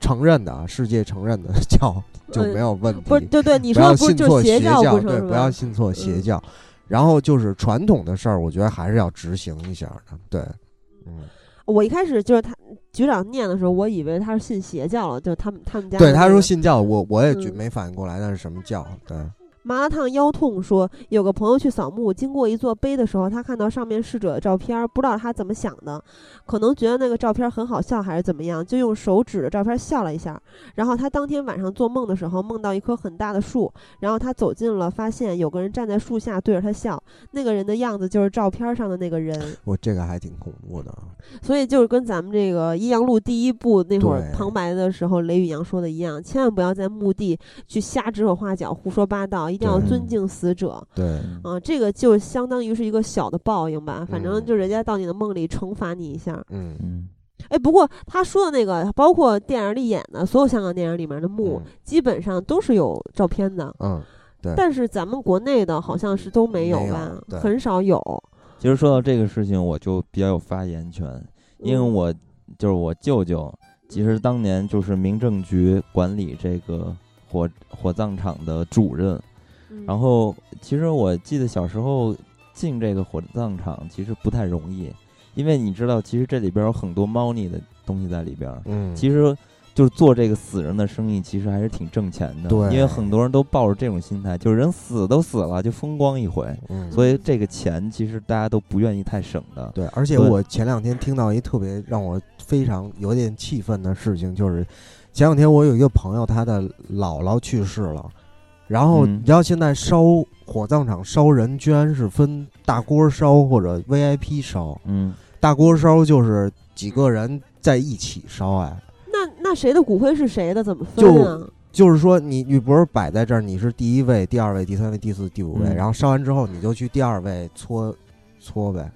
承认的啊，世界承认的教就没有问题。不是，对对，你不要信错就是邪教，对，不要？信错邪嗯教。然后就是传统的事儿，我觉得还是要执行一下的。对，嗯，我一开始就是他局长念的时候，我以为他是信邪教了，就他们他们家对，他说信教，我我也觉嗯没反应过来那是什么教。对，麻辣烫腰痛说，有个朋友去扫墓，经过一座碑的时候，他看到上面逝者的照片儿，不知道他怎么想的，可能觉得那个照片儿很好笑还是怎么样，就用手指着照片儿笑了一下。然后他当天晚上做梦的时候，梦到一棵很大的树，然后他走近了，发现有个人站在树下对着他笑，那个人的样子就是照片儿上的那个人。<laughs> 我这个还挺恐怖的。所以就是跟咱们这个《阴阳路》第一部那会儿旁白的时候，雷宇阳说的一样，千万不要在墓地去瞎指手画脚、胡说八道，一定要尊敬死者。对，嗯啊，这个就相当于是一个小的报应吧，反正嗯就人家到你的梦里惩罚你一下。嗯嗯哎，不过他说的那个，包括电影里演的所有香港电影里面的墓，嗯基本上都是有照片的，嗯，对但是咱们国内的好像是都没有吧，对很少有。其实说到这个事情，我就比较有发言权，因为嗯我就是我舅舅，其实当年就是民政局管理这个火火葬场的主任。嗯然后，其实我记得小时候进这个火葬场其实不太容易，因为你知道，其实这里边有很多猫腻的东西在里边。嗯，其实就是做这个死人的生意，其实还是挺挣钱的。对因为很多人都抱着这种心态，就是人死都死了，就风光一回。嗯，所以这个钱其实大家都不愿意太省的。对，而且我前两天听到一特别让我非常有点气愤的事情，就是前两天我有一个朋友，他的姥姥去世了，然后嗯你知道现在烧火葬场烧人居然是分大锅烧或者 VIP 烧，嗯，大锅烧就是几个人在一起烧，哎，那那谁的骨灰是谁的？怎么分就啊？就是说你你不是摆在这儿，你是第一位、第二位、第三位、第四、第五位，嗯然后烧完之后你就去第二位搓搓呗。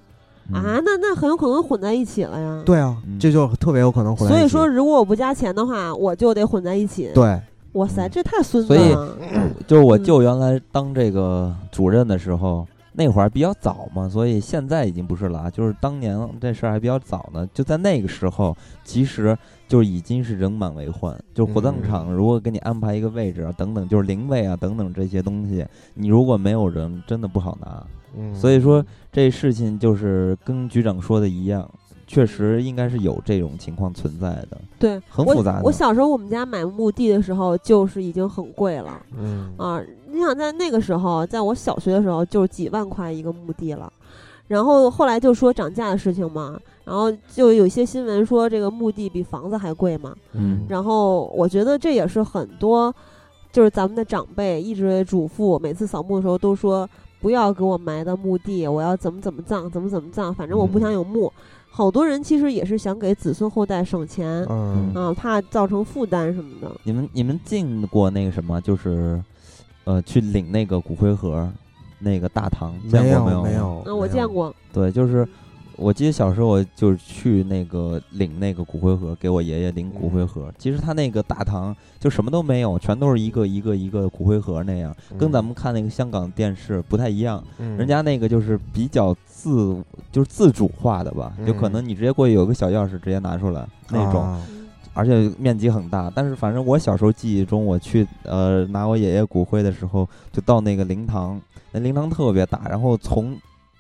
嗯啊，那那很有可能混在一起了呀。对啊，嗯这就特别有可能混在一起所以说，如果我不加钱的话，我就得混在一起。，对，哇塞，嗯这太孙子了所以了。<clears throat> 就是我嗯舅原来当这个主任的时候，那会儿比较早嘛，所以现在已经不是了啊。就是当年这事儿还比较早呢，就在那个时候，其实就已经是人满为患。就是火葬场如果给你安排一个位置啊，等等，就是灵位啊等等这些东西，你如果没有人，真的不好拿。嗯，所以说这事情就是跟局长说的一样，确实应该是有这种情况存在的。对，很复杂的我小时候我们家买墓地的时候，就是已经很贵了嗯啊。你想在那个时候，在我小学的时候，就是几万块一个墓地了。然后后来就说涨价的事情嘛，然后就有一些新闻说这个墓地比房子还贵嘛。嗯然后我觉得这也是很多，就是咱们的长辈一直嘱咐，每次扫墓的时候都说不要给我埋到墓地，我要怎么怎么葬，怎么怎么葬，反正我不想有墓。好多人其实也是想给子孙后代省钱，嗯啊，怕造成负担什么的。你们你们进过那个什么，就是呃去领那个骨灰盒，那个大堂见没有过没有？没。有，嗯，我见，过，对，就是我记得小时候我就是去那个领那个骨灰盒，给我爷爷领骨灰盒。其实他那个大堂就什么都没有，全都是一个一个一个骨灰盒那样，跟咱们看那个香港电视不太一样。嗯人家那个就是比较自就是自主化的吧，有可嗯能你直接过去有个小钥匙直接拿出来那种。啊而且面积很大。但是反正我小时候记忆中，我去呃拿我爷爷骨灰的时候，就到那个灵堂，那灵堂特别大，然后从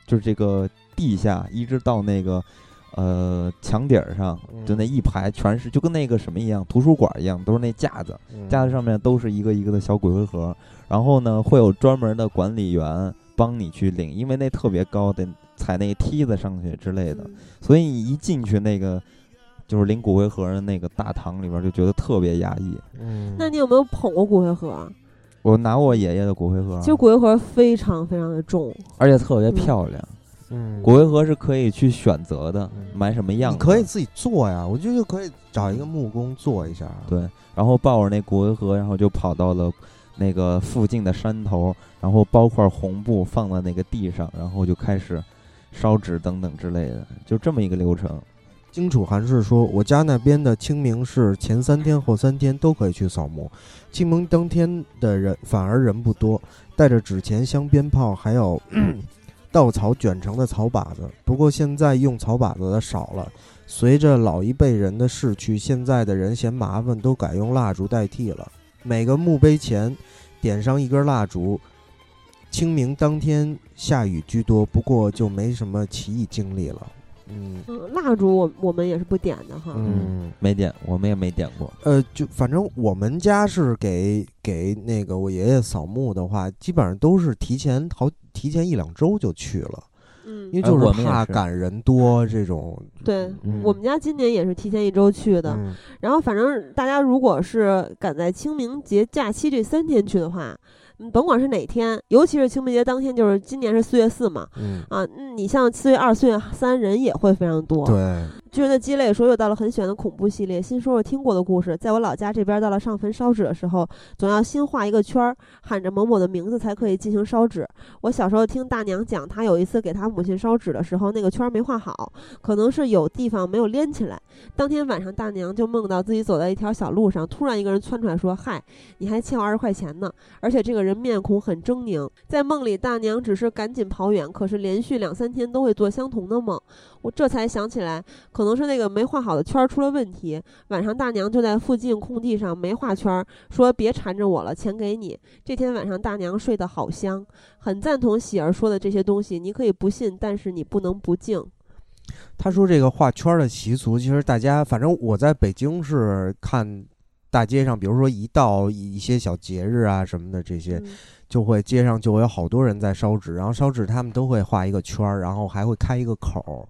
就是这个地下一直到那个呃墙顶儿上，就那一排全是就跟那个什么一样，图书馆一样，都是那架子，嗯架子上面都是一个一个的小骨灰盒，然后呢会有专门的管理员帮你去领，因为那特别高，得踩那个梯子上去之类的。嗯所以你一进去那个就是领骨灰盒的那个大堂里边，就觉得特别压抑。嗯，那你有没有捧过骨灰盒啊？我拿过我爷爷的骨灰盒，其实骨灰盒非常非常的重，而且特别漂亮。嗯骨灰盒是可以去选择的，嗯买什么样的你可以自己做呀，我觉得就可以找一个木工做一下。对，然后抱着那骨灰盒，然后就跑到了那个附近的山头，然后包块红布放在那个地上，然后就开始烧纸等等之类的，就这么一个流程。荆楚寒士说，我家那边的清明是前三天后三天都可以去扫墓，清明当天的人反而人不多，带着纸钱、香、鞭炮，还有稻草卷成的草把子。不过现在用草把子的少了，随着老一辈人的逝去，现在的人嫌麻烦，都改用蜡烛代替了。每个墓碑前点上一根蜡烛。清明当天下雨居多，不过就没什么奇异经历了。嗯嗯，蜡烛我我们也是不点的哈。嗯。没点，我们也没点过。呃，就反正我们家是给给那个我爷爷扫墓的话，基本上都是提前好提前一两周就去了，嗯因为就是我们也怕赶人多这种。对，嗯我们家今年也是提前一周去的。嗯然后反正大家如果是赶在清明节假期这三天去的话，嗯，甭管是哪天，尤其是清明节当天，就是今年是四月四嘛，嗯，啊，嗯你像四月二、四月三人也会非常多。对，巨人的鸡肋说又到了很喜欢的恐怖系列，新说说听过的故事。在我老家这边，到了上坟烧纸的时候，总要新画一个圈儿，喊着某某的名字才可以进行烧纸。我小时候听大娘讲，她有一次给她母亲烧纸的时候，那个圈儿没画好，可能是有地方没有连起来。当天晚上，大娘就梦到自己走在一条小路上，突然一个人窜出来说：“嗨，你还欠我二十块钱呢！”而且这个人面孔很狰狞。在梦里，大娘只是赶紧跑远，可是连续两三天都会做相同的梦。我这才想起来，可能是那个没画好的圈出了问题。晚上大娘就在附近空地上没画圈，说别缠着我了，钱给你。这天晚上大娘睡得好香，很赞同喜儿说的这些东西。你可以不信，但是你不能不敬。他说这个画圈的习俗，其实大家反正我在北京是看大街上，比如说一到一些小节日啊什么的这些，嗯就会街上就会有好多人在烧纸，然后烧纸他们都会画一个圈儿，然后还会开一个口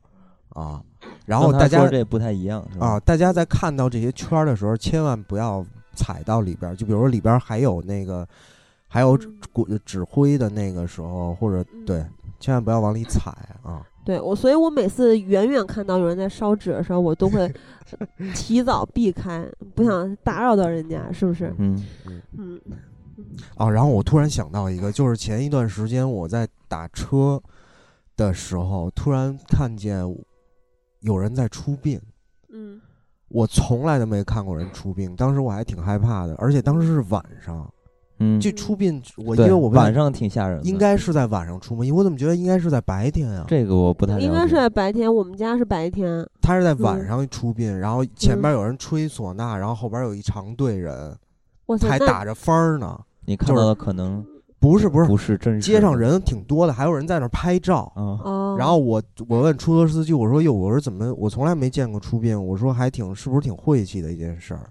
儿啊，然后大家这不太一样，啊，，大家在看到这些圈儿的时候，千万不要踩到里边儿。就比如说里边儿还有那个，还有纸嗯骨纸灰的那个时候，或者嗯对，千万不要往里踩啊。对我，所以我每次远远看到有人在烧纸的时候，我都会 <laughs> 提早避开，不想打扰到人家，是不是？嗯，嗯啊，然后我突然想到一个，就是前一段时间我在打车的时候，突然看见有人在出殡。嗯我从来都没看过人出殡，当时我还挺害怕的，而且当时是晚上。嗯，这出殡，我因为我晚上挺吓人的，应该是在晚上出吗？我怎么觉得应该是在白天啊？这个我不太应该是在白天，我们家是白天。他是在晚嗯上出殡，然后前边有人吹唢呐，然后后边有一长队人，还打着幡儿呢。你看到的可能不是不是，不是真街上人挺多的，还有人在那儿拍照。然后我我问出租车司机，我说哟，我说怎么我从来没见过出殡，我说还挺是不是挺晦气的一件事儿。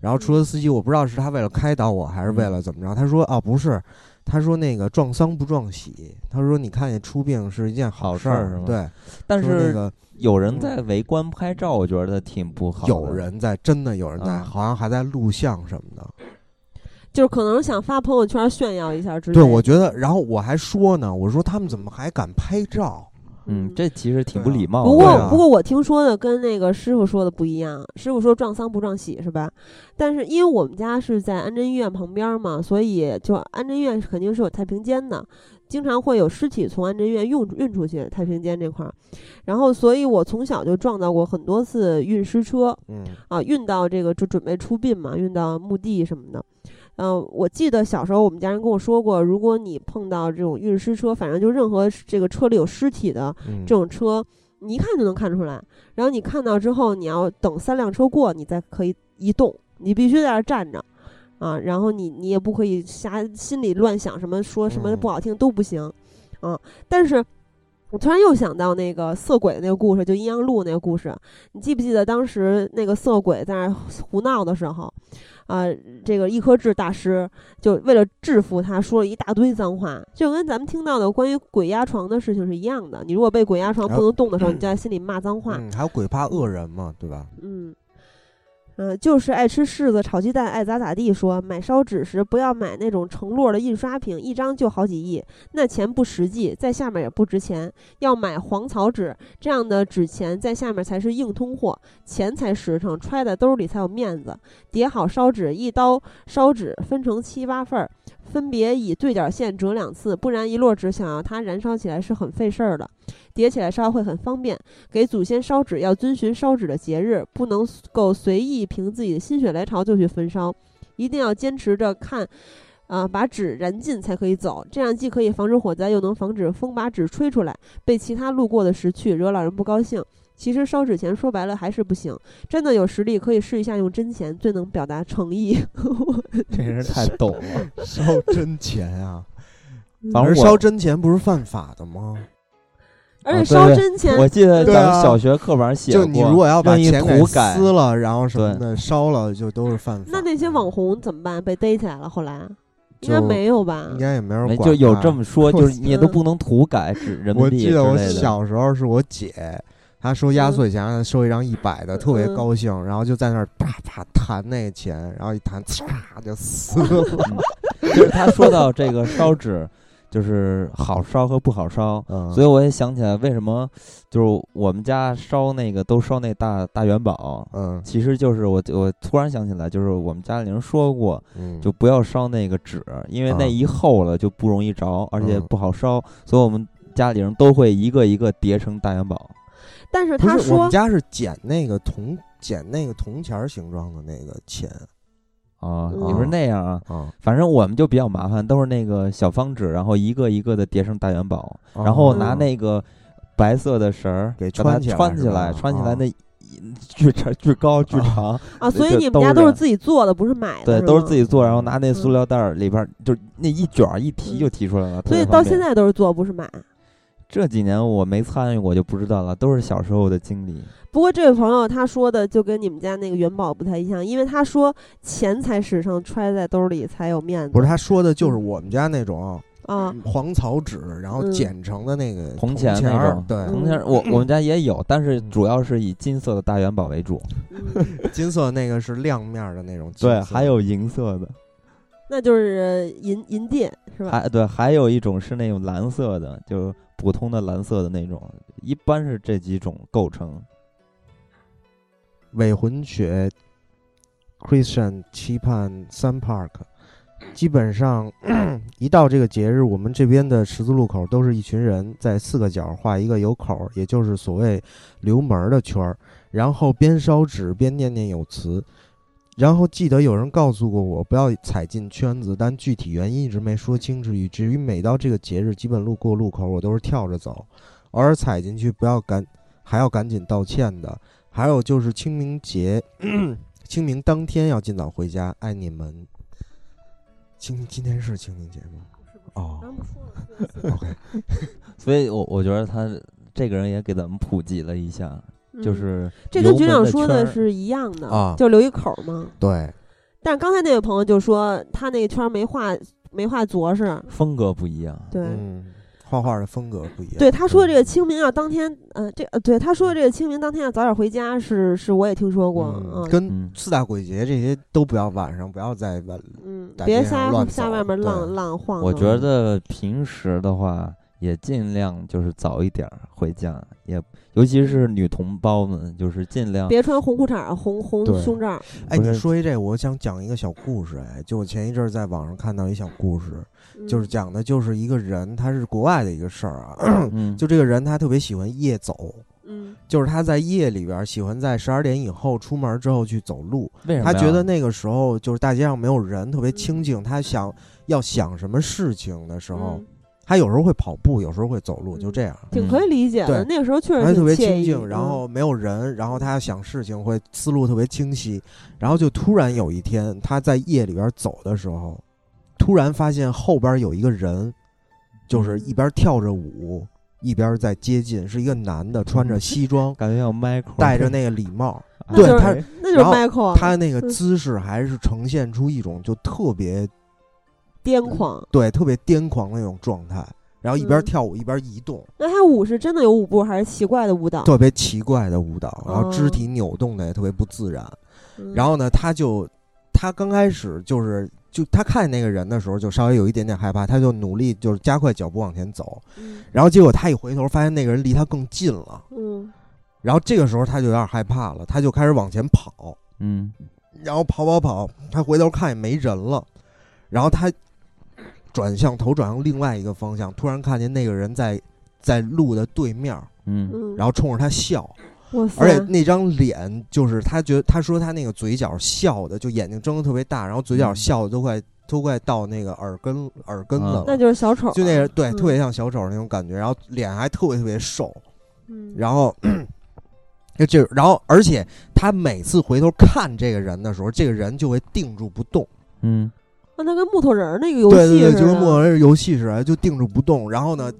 然后出租车司机我不知道是他为了开导我还是为了怎么着，他说啊不是，他说那个撞丧不撞喜，他说你看见出殡是一件好事儿是吗对，但是那个有人在围观拍照，我觉得挺不好。有人在，真的有人在，啊好像还在录像什么的。就是可能想发朋友圈炫耀一下之类对，我觉得，然后我还说呢，我说他们怎么还敢拍照？嗯，这其实挺不礼貌的。不过、啊不过我听说的跟那个师傅说的不一样，师傅说撞丧不撞喜是吧？但是因为我们家是在安贞医院旁边嘛，所以就安贞医院肯定是有太平间的，经常会有尸体从安贞医院运运出去太平间这块儿，然后所以我从小就撞到过很多次运尸车嗯啊，运到这个就准备出殡嘛，运到墓地什么的。嗯、我记得小时候我们家人跟我说过，如果你碰到这种运尸车，反正就任何这个车里有尸体的，嗯，这种车，你一看就能看出来。然后你看到之后，你要等三辆车过，你再可以移动，你必须在那儿站着，啊，然后你你也不可以瞎心里乱想什么，说什么嗯不好听都不行，啊。但是我突然又想到那个色鬼的那个故事，就阴阳路那个故事，你记不记得当时那个色鬼在那儿胡闹的时候？啊，这个一颗痣大师就为了制服他，说了一大堆脏话，就跟咱们听到的关于鬼压床的事情是一样的。你如果被鬼压床不能动的时候，<clears throat> 你就在心里骂脏话。嗯，还有鬼怕恶人嘛，对吧？嗯，嗯、就是爱吃柿子炒鸡蛋，爱咋咋地说。买烧纸时不要买那种成摞的印刷品，一张就好几亿，那钱不实际，在下面也不值钱。要买黄草纸这样的纸钱，在下面才是硬通货，钱才实诚，揣在兜里才有面子。叠好烧纸，一刀烧纸分成七八份儿，分别以对角线折两次，不然一摞纸想要它燃烧起来是很费事儿的。叠起来烧会很方便。给祖先烧纸要遵循烧纸的节日，不能够随意凭自己的心血来潮就去焚烧，一定要坚持着看，啊、把纸燃尽才可以走。这样既可以防止火灾，又能防止风把纸吹出来，被其他路过的拾去，惹老人不高兴。其实烧纸钱说白了还是不行，真的有实力可以试一下用真钱，最能表达诚意。<laughs> 这人太逗了。<laughs> 烧真钱啊！反正烧真钱不是犯法的吗？而且烧真钱，我记得咱们小学课本写过，就你如果要把钱给撕了，然后什么的烧了，就都是犯法。那那些网红怎么办？被逮起来了？后来应该没有吧？应该也没人没管。就有这。么说，<laughs> 就是你也都不能涂改纸人民币之我记得我。小时候是我姐，她收压岁钱，收一张一百的，特别嗯。高兴，然后就在那儿啪啪弹那个钱，然后一弹，嚓就撕了。<laughs> <laughs> 就是他说到这个烧纸，就是好烧和不好烧，嗯，所以我也想起来为什么就是我们家烧那个都烧那大大元宝，嗯。其实就是我我突然想起来，就是我们家里人说过，嗯，就不要烧那个纸，因为那啊一厚了就不容易着，而且嗯。不好烧，所以我们家里人都会一个一个叠成大元宝。但是他说是我们家是捡那个铜捡那个铜钱儿形状的那个钱啊，嗯你说那样啊？啊，反正我们就比较麻烦，都是那个小方纸，然后一个一个的叠成大元宝，然后拿那个白色的绳儿给穿起来穿起来，穿起来啊那一 <laughs> 巨长、巨高、巨长，啊，所以你们家都是自己做的，不是买的，对，都是自己做，然后拿那塑嗯料袋儿里边儿就那一卷儿一提就提出来了，特所以到现在都是做，不是买。这几年我没参与过，就不知道了，都是小时候的经历。不过这位朋友他说的就跟你们家那个元宝不太一样，因为他说钱财实上，揣在兜里才有面子。不是他说的就是我们家那种啊，黄草纸，然后嗯。剪成的那个铜钱钱那种儿对，嗯铜钱儿我我们家也有，但是主要是以金色的大元宝为主，嗯。<laughs> 金色那个是亮面儿的那种对，还有银色的，那就是银银锭是吧？还对，还有一种是那种蓝色的，就普通的蓝色的那种，一般是这几种构成。伪混血 Christian 期盼 Sun Park。基本上 <clears throat> 一到这个节日，我们这边的十字路口都是一群人在四个角画一个有口，也就是所谓留门的圈儿，然后边烧纸边念念有词。然后记得有人告诉过我不要踩进圈子，但具体原因一直没说清楚，以至于每到这个节日，基本路过路口我都是跳着走，偶尔踩进去不要赶，还要赶紧道歉的。还有就是清明节，<laughs> 清明当天要尽早回家，爱你们。清今天是清明节吗？哦刚不说。<laughs> OK <laughs> 所以我我觉得他这个人也给咱们普及了一下，就嗯是这跟局长说的是一样的啊就留一口嘛。对，但是刚才那位朋友就说他那个圈儿没画没画着实，风格不一样。对。嗯，画画的风格不一样。对他说的这个清明要当天，呃，这呃，对他说的这个清明当天要早点回家，是是我也听说过，嗯，嗯跟嗯，四大鬼节这些都不要晚上不要在晚，嗯，大别瞎瞎外面浪对浪晃。我觉得平时的话也尽量就是早一点儿回家，也尤其是女同胞们，就是尽量别穿红裤衩、红红胸罩儿。哎，你说一这，我想讲一个小故事。哎，就我前一阵儿在网上看到一小故事，就是嗯讲的就是一个人，他是国外的一个事儿啊。嗯，<clears throat> 就这个人，他特别喜欢夜走，嗯就是他在夜里边儿喜欢在十二点以后出门之后去走路。为什么他觉得那个时候就是大街上没有人，特别嗯清静。他想要想什么事情的时候嗯，他有时候会跑步，有时候会走路，就嗯这样。挺可以理解的。对那个时候确实他特别清静，然嗯后没有人，然后他想事情会思路特别清晰，然后就突然有一天他在夜里边走的时候，突然发现后边有一个人，就是一边跳着舞一边在接近，是一个男的，穿着西装，<laughs> 感觉像 Michael 戴着那个礼帽，对他那就是然后 Michael 啊他那个嗯姿势还是呈现出一种就特别癫狂。对特别癫狂的那种状态。然后一边嗯跳舞一边移动，那他舞是真的有舞步，还是奇怪的舞蹈？特别奇怪的舞蹈，然后肢哦体扭动的也特别不自然。嗯然后呢，他就他刚开始就是就他看见那个人的时候，就稍微有一点点害怕，他就努力就是加快脚步往前走。嗯然后结果他一回头，发现那个人离他更近了。嗯然后这个时候他就有点害怕了，他就开始往前跑，嗯然后跑跑跑，他回头看也没人了，然后他转向头转向另外一个方向，突然看见那个人在在路的对面，嗯。嗯，然后冲着他笑，哇，而且那张脸就是他觉得他说他那个嘴角笑的，就眼睛睁得特别大，然后嘴角嗯。笑的都快都快到那个耳根耳根了，那就是小丑啊，就那个对，嗯。特别像小丑那种感觉，然后脸还特别特别瘦，嗯，然后就这，然后而且他每次回头看这个人的时候，这个人就会定住不动。嗯那他跟木头人儿那个游戏对对对，就跟木头人游戏似的，就定住不动。然后呢，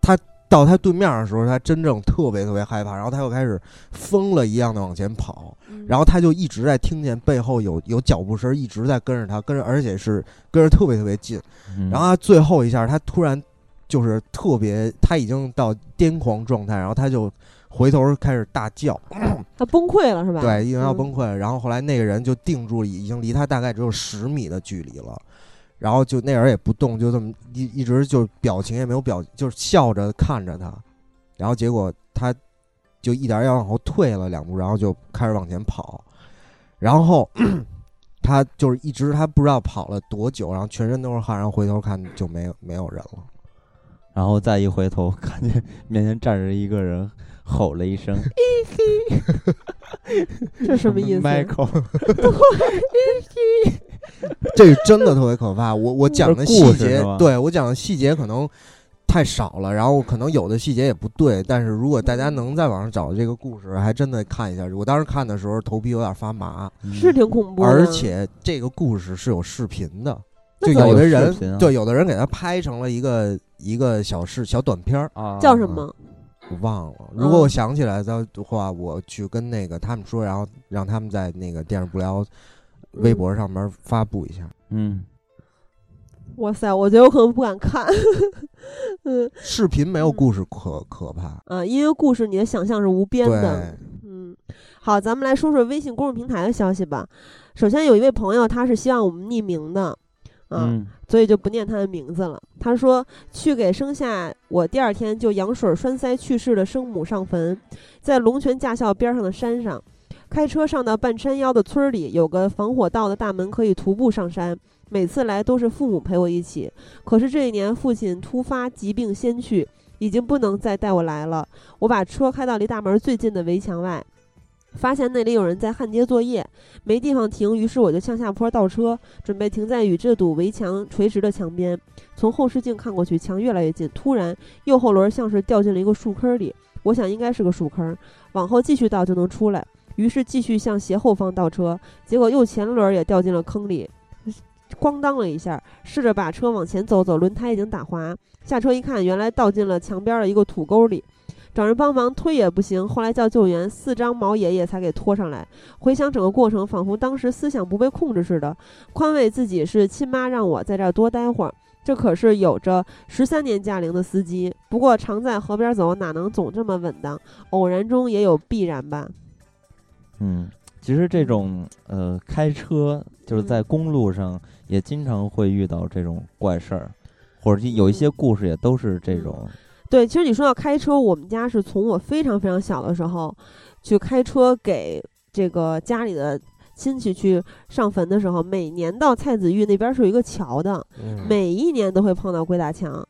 他到他对面的时候，他真正特别特别害怕，然后他又开始疯了一样的往前跑，嗯，然后他就一直在听见背后有有脚步声，一直在跟着他，跟着而且是跟着特别特别近。嗯，然后他最后一下，他突然就是特别，他已经到癫狂状态，然后他就回头开始大叫，<clears throat> 他崩溃了是吧？对，因为要嗯崩溃了。然后后来那个人就定住，已经离他大概只有十米的距离了。然后就那人也不动，就这么一一直就表情也没有表，就是笑着看着他。然后结果他就一点儿点儿往后退了两步，然后就开始往前跑。然后 <clears throat> 他就是一直他不知道跑了多久，然后全身都是汗，然后回头看就没有没有人了。然后再一回头，看见面前站着一个人，吼了一声 <laughs> 这什么意思？，Michael，这个真的特别可怕。我我讲的细节对我讲的细节可能太少了，然后可能有的细节也不对。但是如果大家能在网上找这个故事，还真的看一下。我当时看的时候头皮有点发麻，是挺恐怖的，而且这个故事是有视频的，就有有的人对有的人给他拍成了一个一个小视小短片儿，啊，叫什么？我忘了。如果我嗯想起来的话，我去跟那个他们说，然后让他们在那个电视不聊微博上面发布一下。嗯，哇塞，我觉得我可能不敢看。<laughs> 嗯视频没有故事可可怕，啊，因为故事你的想象是无边的。嗯，好，咱们来说说微信公众平台的消息吧。首先有一位朋友，他是希望我们匿名的，啊，嗯所以就不念他的名字了。他说去给生下我第二天就羊水栓塞去世的生母上坟，在龙泉驾校边上的山上，开车上到半山腰的村儿里，有个防火道的大门可以徒步上山。每次来都是父母陪我一起，可是这一年父亲突发疾病先去，已经不能再带我来了。我把车开到离大门最近的围墙外，发现那里有人在焊接作业，没地方停，于是我就向下坡倒车，准备停在与这堵围墙垂直的墙边。从后视镜看过去，墙越来越近，突然右后轮像是掉进了一个树坑里，我想应该是个树坑，往后继续倒就能出来。于是继续向斜后方倒车，结果右前轮也掉进了坑里，咣当了一下，试着把车往前走走，轮胎已经打滑。下车一看，原来倒进了墙边的一个土沟里。找人帮忙推也不行，后来叫救援，四张毛爷爷才给拖上来。回想整个过程，仿佛当时思想不被控制似的，宽慰自己是亲妈让我在这儿多待会儿。这可是有着十三年驾龄的司机，不过常在河边走，哪能总这么稳当？偶然中也有必然吧。嗯，其实这种呃开车就是在嗯公路上也经常会遇到这种怪事儿，或者有一些嗯故事也都是这种，对，其实你说到开车，我们家是从我非常非常小的时候去开车给这个家里的亲戚去上坟的时候，每年到蔡子峪那边是有一个桥的，嗯每一年都会碰到鬼打墙。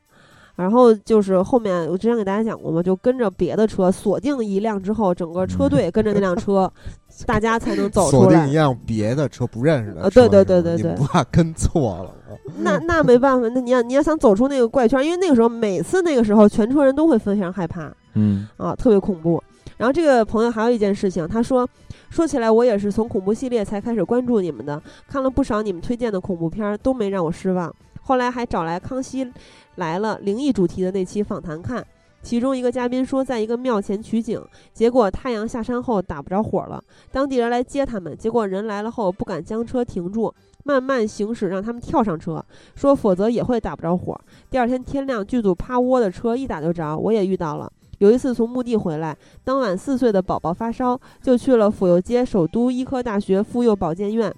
然后就是后面我之前给大家讲过嘛，就跟着别的车锁定一辆之后，整个车队跟着那辆车，<laughs> 大家才能走出来锁定一。辆别的车不认识的呃车是吧，对对对对对你不怕跟错了？<laughs> 那那没办法，那你要你要想走出那个怪圈，因为那个时候每次那个时候全车人都会非常害怕，嗯啊，特别恐怖。然后这个朋友还有一件事情，他说，说起来我也是从恐怖系列才开始关注你们的，看了不少你们推荐的恐怖片儿，都没让我失望。后来还找来《康熙来了》灵异主题的那期访谈看，其中一个嘉宾说，在一个庙前取景，结果太阳下山后打不着火了，当地人来接他们，结果人来了后不敢将车停住，慢慢行驶，让他们跳上车，说否则也会打不着火。第二天天亮，剧组趴窝的车一打就着，我也遇到了。有一次从墓地回来，当晚四岁的宝宝发烧，就去了府右街首都医科大学妇幼保健院。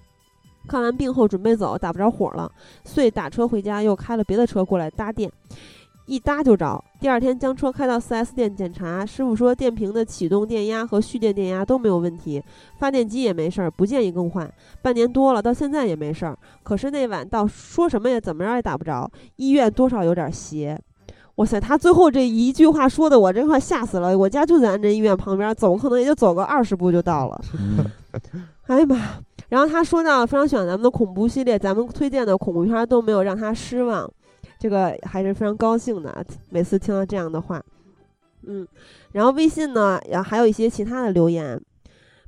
看完病后准备走，打不着火了，遂打车回家，又开了别的车过来搭电，一搭就着。第二天将车开到 4S 店检查，师傅说电瓶的启动电压和蓄电电压都没有问题，发电机也没事儿，不建议更换。半年多了，到现在也没事儿。可是那晚到说什么也怎么着也打不着，医院多少有点邪。哇塞，他最后这一句话说的我这块吓死了！我家就在安贞医院旁边，走可能也就走个二十步就到了。嗯 <laughs> 哎呀妈！然后他说到非常喜欢咱们的恐怖系列，咱们推荐的恐怖片都没有让他失望，这个还是非常高兴的。每次听到这样的话，嗯，然后微信呢，也还有一些其他的留言，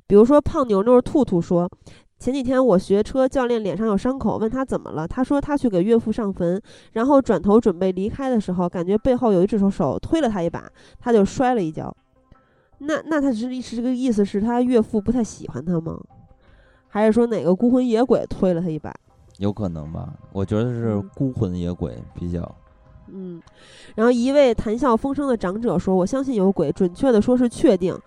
比如说胖牛肉兔兔说。前几天我学车，教练脸上有伤口，问他怎么了，他说他去给岳父上坟，然后转头准备离开的时候，感觉背后有一只手手推了他一把，他就摔了一跤。那那他是是这个意思是他岳父不太喜欢他吗？还是说哪个孤魂野鬼推了他一把？有可能吧？我觉得是嗯孤魂野鬼比较。嗯，然后一位谈笑风生的长者说：“我相信有鬼，准确的说是确定，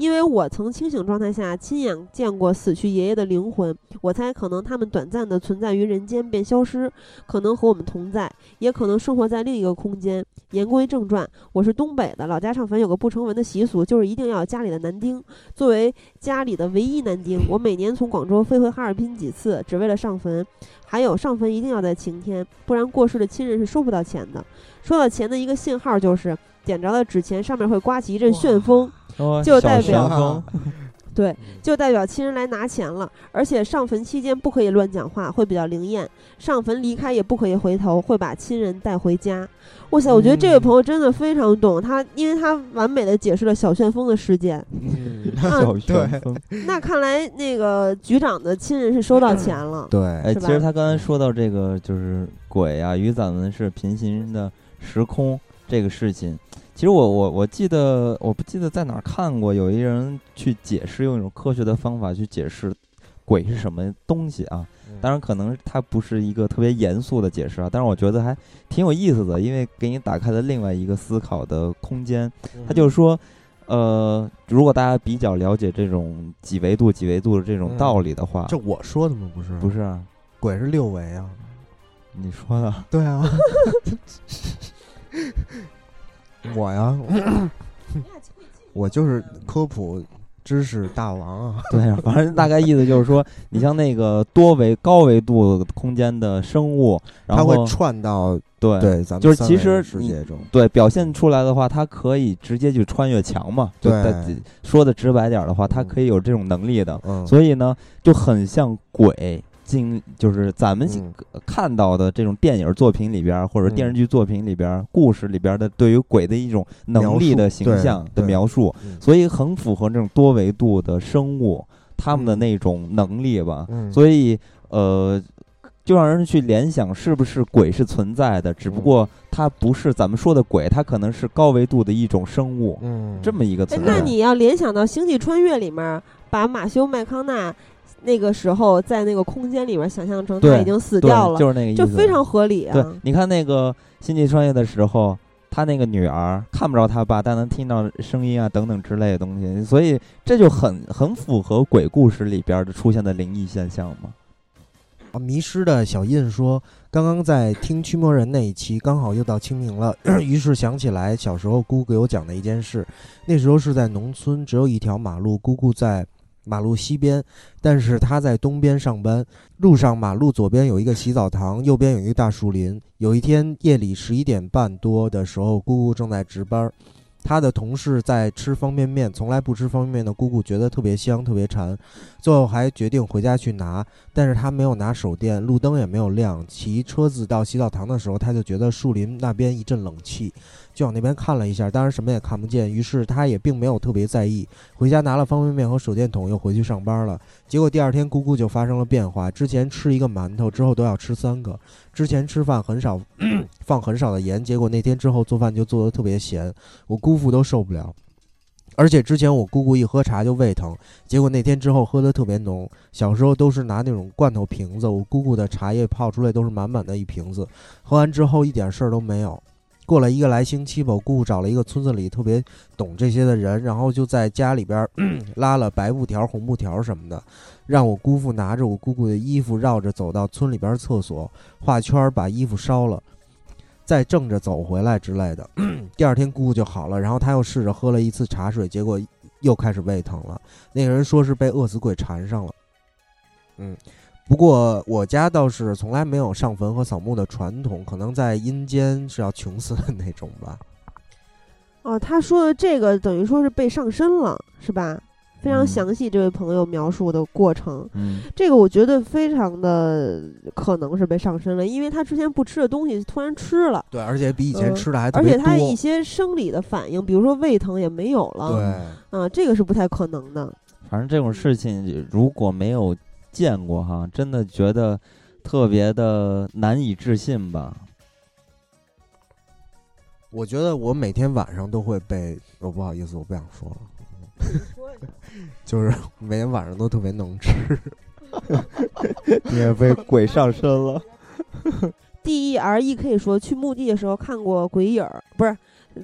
因为我曾清醒状态下亲眼见过死去爷爷的灵魂。我猜可能他们短暂的存在于人间便消失，可能和我们同在，也可能生活在另一个空间。”言归正传，我是东北的，老家上坟有个不成文的习俗，就是一定要家里的男丁。作为家里的唯一男丁，我每年从广州飞回哈尔滨几次，只为了上坟。还有上坟一定要在晴天，不然过世的亲人是收不到钱的。收到钱的一个信号就是点着的纸钱上面会刮起一阵旋风，哦就代表风 <laughs> 对，就代表亲人来拿钱了。而且上坟期间不可以乱讲话，会比较灵验；上坟离开也不可以回头，会把亲人带回家。哇塞，我觉得这位朋友真的非常懂他，因为他完美的解释了小旋风的事件。嗯，<laughs> 小旋风。那看来那个局长的亲人是收到钱了。对，哎，其实他刚才说到这个，就是鬼啊与咱们是平行的时空这个事情。其实我我我记得我不记得在哪儿看过，有一人去解释，用一种科学的方法去解释鬼是什么东西啊。当然，可能它不是一个特别严肃的解释啊，但是我觉得还挺有意思的，因为给你打开了另外一个思考的空间。他就是说，呃，如果大家比较了解这种几维度、几维度的这种嗯道理的话，这我说的吗？不是，不是啊，鬼是六维啊。你说的。对啊，<laughs> <laughs> 我呀，我就是科普知识大王啊。<laughs> 对，反正大概意思就是说，你像那个多维、高维度空间的生物，然它后会串到对对咱们就是其实你世界中，对表现出来的话，它可以直接去穿越墙嘛。就对在说的直白点儿的话，它嗯可以有这种能力的，嗯，所以呢，就很像鬼。经就是咱们嗯。看到的这种电影作品里边儿，或者电视剧作品里边儿、故事里边儿的对于鬼的一种能力的形象的描述，嗯。所以很符合这种多维度的生物他们的嗯。那种能力吧。嗯。所以呃，就让人去联想是不是鬼是存在的，只不嗯。过它不是咱们说的鬼，它可能是高维度的一种生物，嗯，这么一个哎存，在。那你要联想到《星际穿越》里面，把马修麦康纳那个时候在那个空间里面想象成他已经死掉了，就是那个意思，就非常合理啊。对。你看那个星际穿越的时候。他那个女儿看不着他爸，但能听到声音啊等等之类的东西，所以这就很很符合鬼故事里边的出现的灵异现象嘛。啊，迷失的小印说，刚刚在听驱魔人那一期，刚好又到清明了，<clears throat> 于是想起来小时候姑姑给我讲的一件事。那时候是在农村，只有一条马路，姑姑在马路西边，但是他在东边上班。路上马路左边有一个洗澡堂，右边有一个大树林。有一天夜里十一点半多的时候，姑姑正在值班。她的同事在吃方便面，从来不吃方便面的姑姑觉得特别香，特别馋，最后还决定回家去拿。但是他没有拿手电，路灯也没有亮。骑车子到洗澡堂的时候，他就觉得树林那边一阵冷气，就往那边看了一下，当然什么也看不见，于是他也并没有特别在意，回家拿了方便面和手电筒，又回去上班了。结果第二天姑姑就发生了变化，之前吃一个馒头，之后都要吃三个。之前吃饭很少 <clears throat> 放很少的盐，结果那天之后做饭就做的特别咸，我姑父都受不了。而且之前我姑姑一喝茶就胃疼，结果那天之后喝的特别浓。小时候都是拿那种罐头瓶子，我姑姑的茶叶泡出来都是满满的一瓶子，喝完之后一点事儿都没有。过了一个来星期吧，我姑姑找了一个村子里特别懂这些的人，然后就在家里边 <clears throat> 拉了白布条、红布条什么的，让我姑父拿着我姑姑的衣服绕着走到村里边厕所画圈，把衣服烧了，再正着走回来之类的。<clears throat> 第二天姑姑就好了，然后他又试着喝了一次茶水，结果又开始胃疼了。那个人说是被饿死鬼缠上了。嗯。不过我家倒是从来没有上坟和扫墓的传统，可能在阴间是要穷死的那种吧。哦，他说的这个等于说是被上身了，是吧？非常嗯详细，这位朋友描述的过程，嗯这个我觉得非常的可能是被上身了，因为他之前不吃的东西突然吃了，对，而且比以前嗯吃的还多。而且他一些生理的反应，比如说胃疼也没有了，对，啊，这个是不太可能的。反正这种事情如果没有见过哈，真的觉得特别的难以置信吧。我觉得我每天晚上都会被，哦，不好意思，我不想说了。<laughs> 就是每天晚上都特别能吃。<laughs> 你也被鬼上身了。D E R E 可以说去墓地的时候看过鬼影儿，不是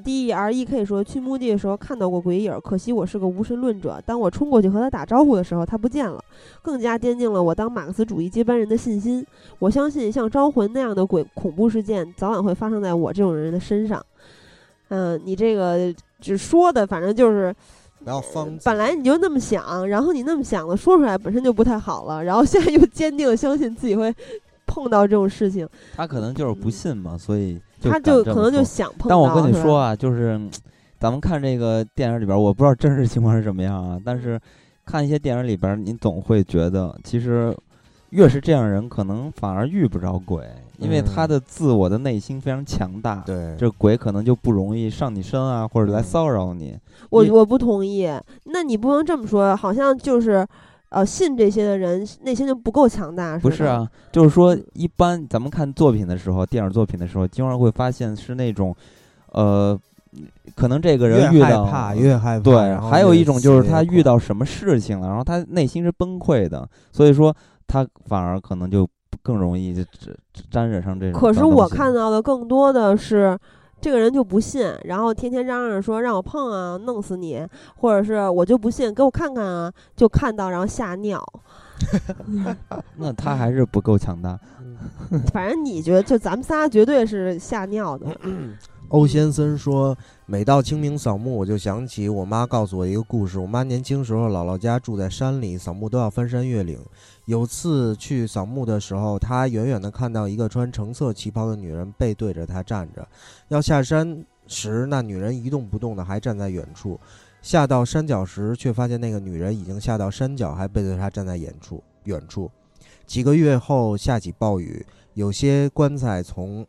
D E R E K 说去墓地的时候看到过鬼影儿，可惜我是个无神论者。当我冲过去和他打招呼的时候，他不见了，更加坚定了我当马克思主义接班人的信心。我相信像招魂那样的鬼恐怖事件，早晚会发生在我这种人的身上。嗯，你这个只说的，反正就是不要方子本来你就那么想，然后你那么想了，说出来本身就不太好了，然后现在又坚定的相信自己会碰到这种事情，他可能就是不信嘛，所以他就可能就想碰到。但我跟你说，啊，就是嗯咱们看这个电影里边儿，我不知道真实情况是什么样啊，但是看一些电影里边儿，你总会觉得，其实越是这样的人，可能反而遇不着鬼，因为他嗯的自我的内心非常强大。对，这鬼可能就不容易上你身啊，或者来嗯骚扰你。你我我不同意。那你不能这么说，好像就是，呃，信这些的人内心就不够强大，似的，不是啊，就是说，一般咱们看作品的时候，电影作品的时候，经常会发现是那种，呃，可能这个人遇越害到怕越害怕。对还有一种就是他遇到什么事情了，然后他内心是崩溃的，所以说他反而可能就更容易就沾沾惹上这种。可是我看，到的更多的是。这个人就不信，然后天天嚷嚷说让我碰啊，弄死你，或者是我就不信，给我看看啊，就看到然后吓尿。<laughs> 那他还是不够强大。反正你觉得，就咱们仨绝对是吓尿的。<laughs> 欧先生说，每到清明扫墓，我就想起我妈告诉我一个故事。我妈年轻时候姥姥家住在山里，扫墓都要翻山越岭。有次去扫墓的时候，她远远地看到一个穿橙色旗袍的女人背对着她站着。要下山时，那女人一动不动的还站在远处。下到山脚时，却发现那个女人已经下到山脚，还背对她站在远处。远处，<clears throat> 几个月后下起暴雨，有些棺材从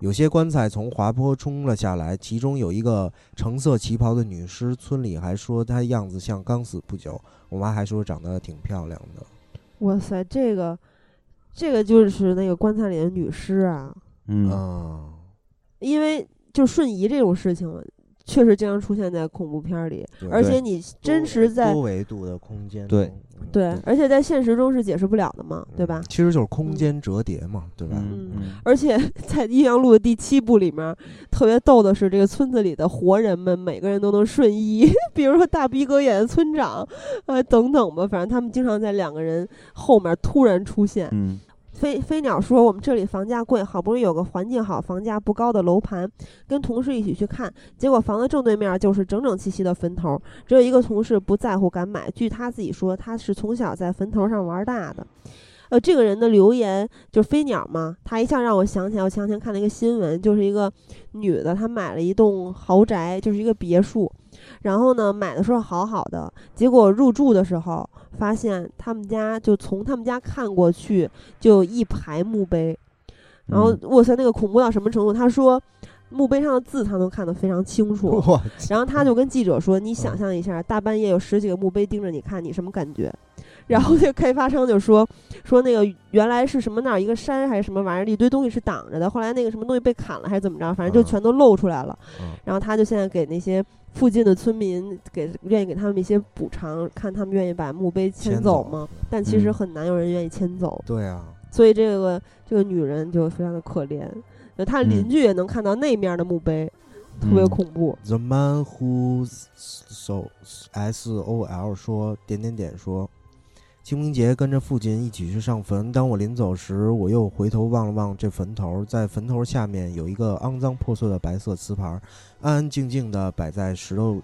有些棺材从滑坡冲了下来，其中有一个橙色旗袍的女尸，村里还说她样子像刚死不久。我妈还说长得挺漂亮的。哇塞，这个，这个就是那个棺材里的女尸啊，嗯，啊，因为就瞬移这种事情，确实经常出现在恐怖片儿里，而且你真实在多维度的空间对对，而且在现实中是解释不了的嘛，对吧嗯？其实就是空间折叠嘛，对吧？嗯嗯而且 <laughs> 在《阴阳路》的第七部里面，特别逗的是，这个村子里的活人们每个人都能瞬移，<laughs> 比如说大逼哥演的村长，呃，等等吧，反正他们经常在两个人后面突然出现。嗯飞飞鸟说：“我们这里房价贵，好不容易有个环境好、房价不高的楼盘，跟同事一起去看，结果房子正对面就是整整齐齐的坟头，只有一个同事不在乎敢买。据他自己说，他是从小在坟头上玩大的。呃，这个人的留言就是飞鸟嘛，他一下让我想起来，我前两天看了一个新闻，就是一个女的，她买了一栋豪宅，就是一个别墅，然后呢买的时候好好的，结果入住的时候发现他们家就从他们家看过去就一排墓碑，然后嗯哇塞，那个恐怖到什么程度？他说，墓碑上的字他能看得非常清楚。然后他就跟记者说：“你想象一下，大半夜有十几个墓碑盯着你看，你什么感觉？” <laughs> 然后那个开发商就说：“说那个原来是什么那儿一个山还是什么玩意儿，一堆东西是挡着的，后来那个什么东西被砍了还是怎么着，反正就嗯全都露出来了。嗯然后他就现在给那些附近的村民给愿意给他们一些补偿，看他们愿意把墓碑迁迁走走吗？但其实嗯很难有人愿意迁走，对啊，所以这个这个女人就非常的可怜。就她邻嗯居也能看到那面的墓碑，特别嗯恐怖。The man who so S O L 说点点点说，清明节跟着父亲一起去上坟。当我临走时，我又回头望了望这坟头，在坟头下面有一个肮脏破碎的白色瓷盘，安安静静地摆在石头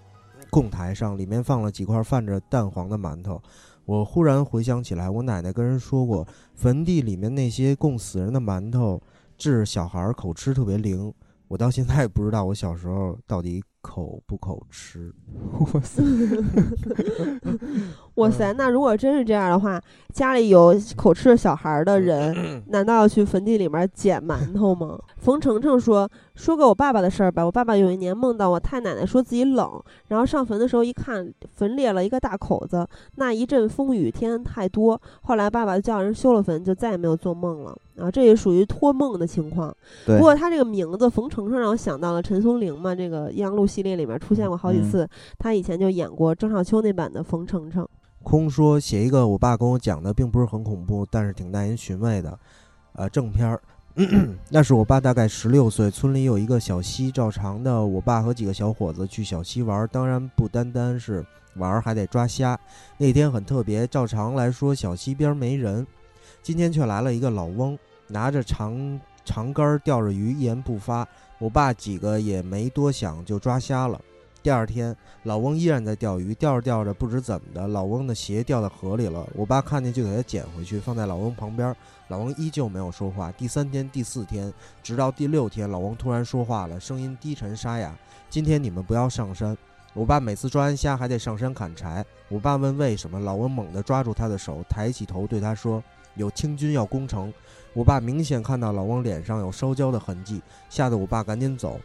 供台上，里面放了几块泛着淡黄的馒头。我忽然回想起来，我奶奶跟人说过，坟地里面那些供死人的馒头，治小孩口吃特别灵。我到现在也不知道我小时候到底口不口吃。<laughs> 哇塞，<laughs> 哇塞，那如果真是这样的话，家里有口吃的小孩儿的人，<laughs> 难道要去坟地里面捡馒头吗？冯程程说：“说个我爸爸的事儿吧。我爸爸有一年梦到我太奶奶说自己冷，然后上坟的时候一看，坟裂了一个大口子。那一阵风雨，天太多，后来爸爸就叫人修了坟，就再也没有做梦了。啊，这也属于托梦的情况。不过他这个名字冯程程让我想到了陈松伶嘛，这个《阴阳路》系列里面出现过好几嗯次，他以前就演过郑少秋那版的冯程程。空说写一个我爸跟我讲的，并不是很恐怖，但是挺耐人寻味的，呃，正片儿。<clears throat> 那是我爸大概十六岁，村里有一个小溪，照常的，我爸和几个小伙子去小溪玩儿，当然不单单是玩儿，还得抓虾。那天很特别，照常来说，小溪边没人，今天却来了一个老翁，拿着长长竿儿钓着鱼，一言不发。我爸几个也没多想，就抓虾了。第二天，老翁依然在钓鱼，钓着钓着，不知怎么的，老翁的鞋掉到河里了。我爸看见就给他捡回去，放在老翁旁边。老翁依旧没有说话。第三天、第四天，直到第六天，老翁突然说话了，声音低沉沙哑：“今天你们不要上山。”我爸每次抓完虾还得上山砍柴。我爸问为什么，老翁猛地抓住他的手，抬起头对他说：“有清军要攻城。”我爸明显看到老翁脸上有烧焦的痕迹，吓得我爸赶紧走。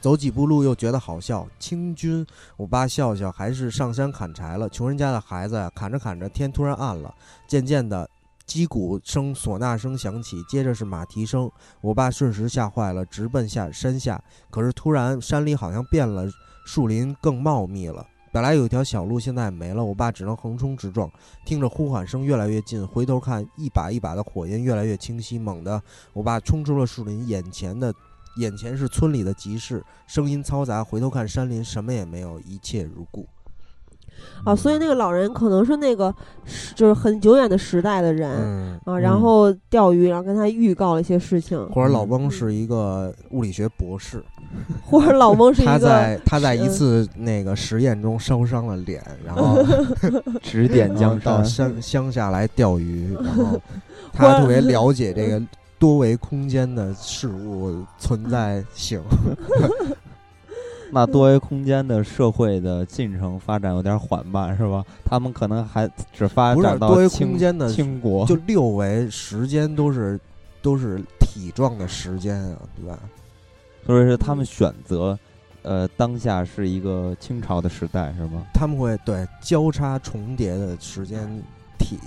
走几步路又觉得好笑，清军，我爸笑笑，还是上山砍柴了。穷人家的孩子呀，砍着砍着，天突然暗了，渐渐的，击鼓声、唢呐声响起，接着是马蹄声。我爸瞬时吓坏了，直奔下山下。可是突然山里好像变了，树林更茂密了。本来有一条小路，现在没了。我爸只能横冲直撞，听着呼喊声越来越近，回头看，一把一把的火焰越来越清晰。猛地，我爸冲出了树林，眼前的。眼前是村里的集市，声音嘈杂。回头看山林，什么也没有，一切如故。啊，所以那个老人可能是那个就是很久远的时代的人、嗯，啊，然后钓鱼，然后跟他预告了一些事情，或者老翁是一个物理学博士，或者老翁是一 <laughs> 个他在他在一嗯次那个实验中烧伤了脸，然后 <laughs> 指点江到山。山 <laughs> 乡下来钓鱼，然后他特别了解这个多维空间的事物存在性。那多维空间的社会的进程发展有点缓慢，是吧？他们可能还只发展到多维清空间的清国，就六维时间都是都是体状的时间啊，对吧？所以是他们选择，呃，当下是一个清朝的时代，是吗？他们会对交叉重叠的时间体。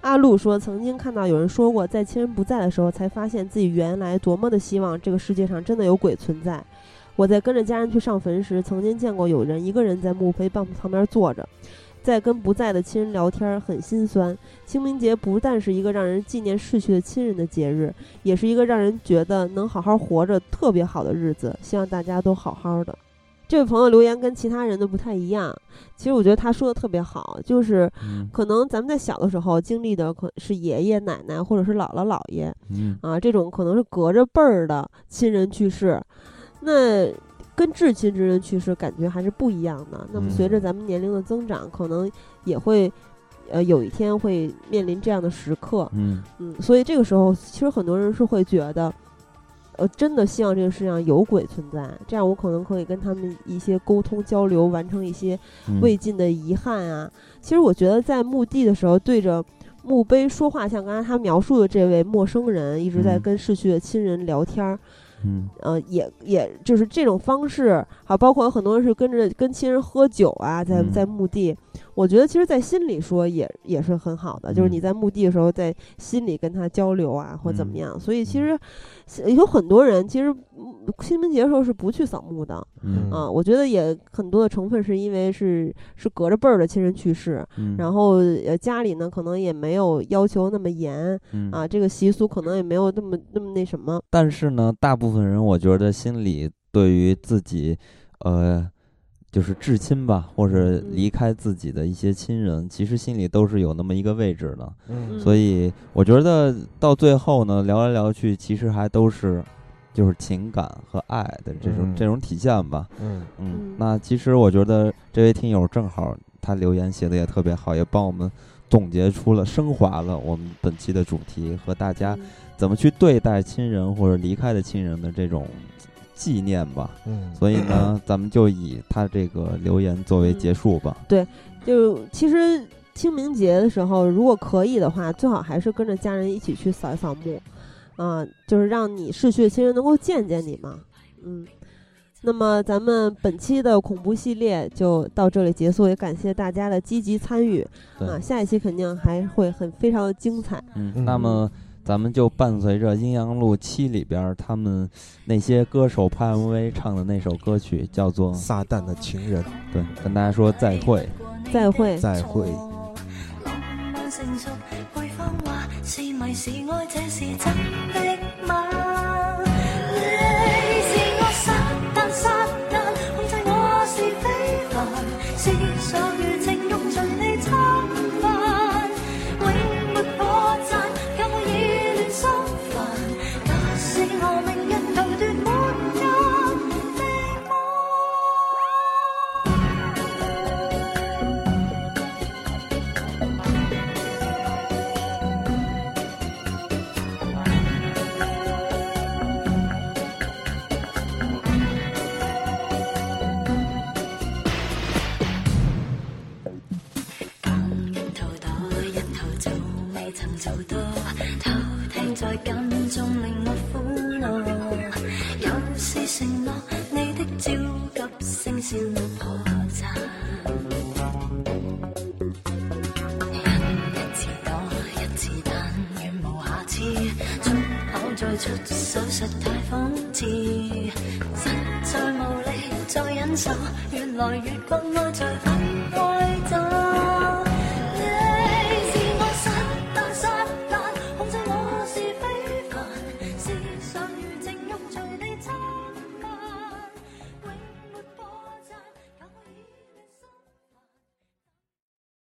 阿路说，曾经看到有人说过，在亲人不在的时候，才发现自己原来多么的希望这个世界上真的有鬼存在。我在跟着家人去上坟时，曾经见过有人一个人在墓碑旁旁边坐着，在跟不在的亲人聊天，很心酸。清明节不但是一个让人纪念逝去的亲人的节日，也是一个让人觉得能好好活着特别好的日子。希望大家都好好的。这位朋友留言跟其他人的不太一样，其实我觉得他说的特别好，就是嗯可能咱们在小的时候经历的可是爷爷奶奶或者是姥姥姥爷嗯啊，这种可能是隔着辈儿的亲人去世，那跟至亲之人去世感觉还是不一样的。那么随着嗯咱们年龄的增长，可能也会呃有一天会面临这样的时刻，嗯嗯，所以这个时候其实很多人是会觉得。呃，真的希望这个世界上有鬼存在，这样我可能可以跟他们一些沟通交流，完成一些嗯未尽的遗憾啊。其实我觉得在墓地的时候，对着墓碑说话，像刚才他描述的这位陌生人，一直在嗯跟逝去的亲人聊天儿，嗯呃，也也就是这种方式，还包括有很多人是跟着跟亲人喝酒啊，在嗯。在墓地，我觉得其实，在心里说也也是很好的，就是嗯。你在墓地的时候，在心里跟他交流啊，或怎么嗯样。所以其实有很多人其实嗯清明节的时候是不去扫墓的嗯。啊，我觉得也很多的成分是因为是是隔着辈儿的亲人去世，嗯，然后呃家里呢可能也没有要求那么严嗯。啊，这个习俗可能也没有那么那么那什么。但是呢，大部分人我觉得心里对于自己，呃，就是至亲吧，或者嗯离开自己的一些亲人，其实心里都是有那么一个位置的。嗯所以我觉得到最后呢，聊来聊去，其实还都是就是情感和爱的这种、嗯这种体现吧。嗯嗯嗯，那其实我觉得这位听友正好他留言写的也特别好，也帮我们总结出了、升华了我们本期的主题和大家嗯怎么去对待亲人或者离开的亲人的这种纪念吧。嗯，所以呢，<clears throat> 咱们就以他这个留言作为结束吧。对就其实清明节的时候，如果可以的话，最好还是跟着家人一起去扫一扫墓，啊、就是让你逝去的亲人能够见见你嘛。嗯，那么咱们本期的恐怖系列就到这里结束，也感谢大家的积极参与，啊，下一期肯定还会很非常的精彩。嗯，嗯那么咱们就伴随着《阴阳路七》里边他们那些歌手拍 MV 唱的那首歌曲，叫做撒旦的情人，对，跟大家说再会。再会。再会。浪漫成熟，配方話是迷是愛，這是真的做多，偷聽在間中令我苦惱。有時承諾你的焦急聲線破綻。一次躲，一次彈，遠無瑕疵。出口再出手，實太讽刺。實在無力再忍受，越來越覺愛在。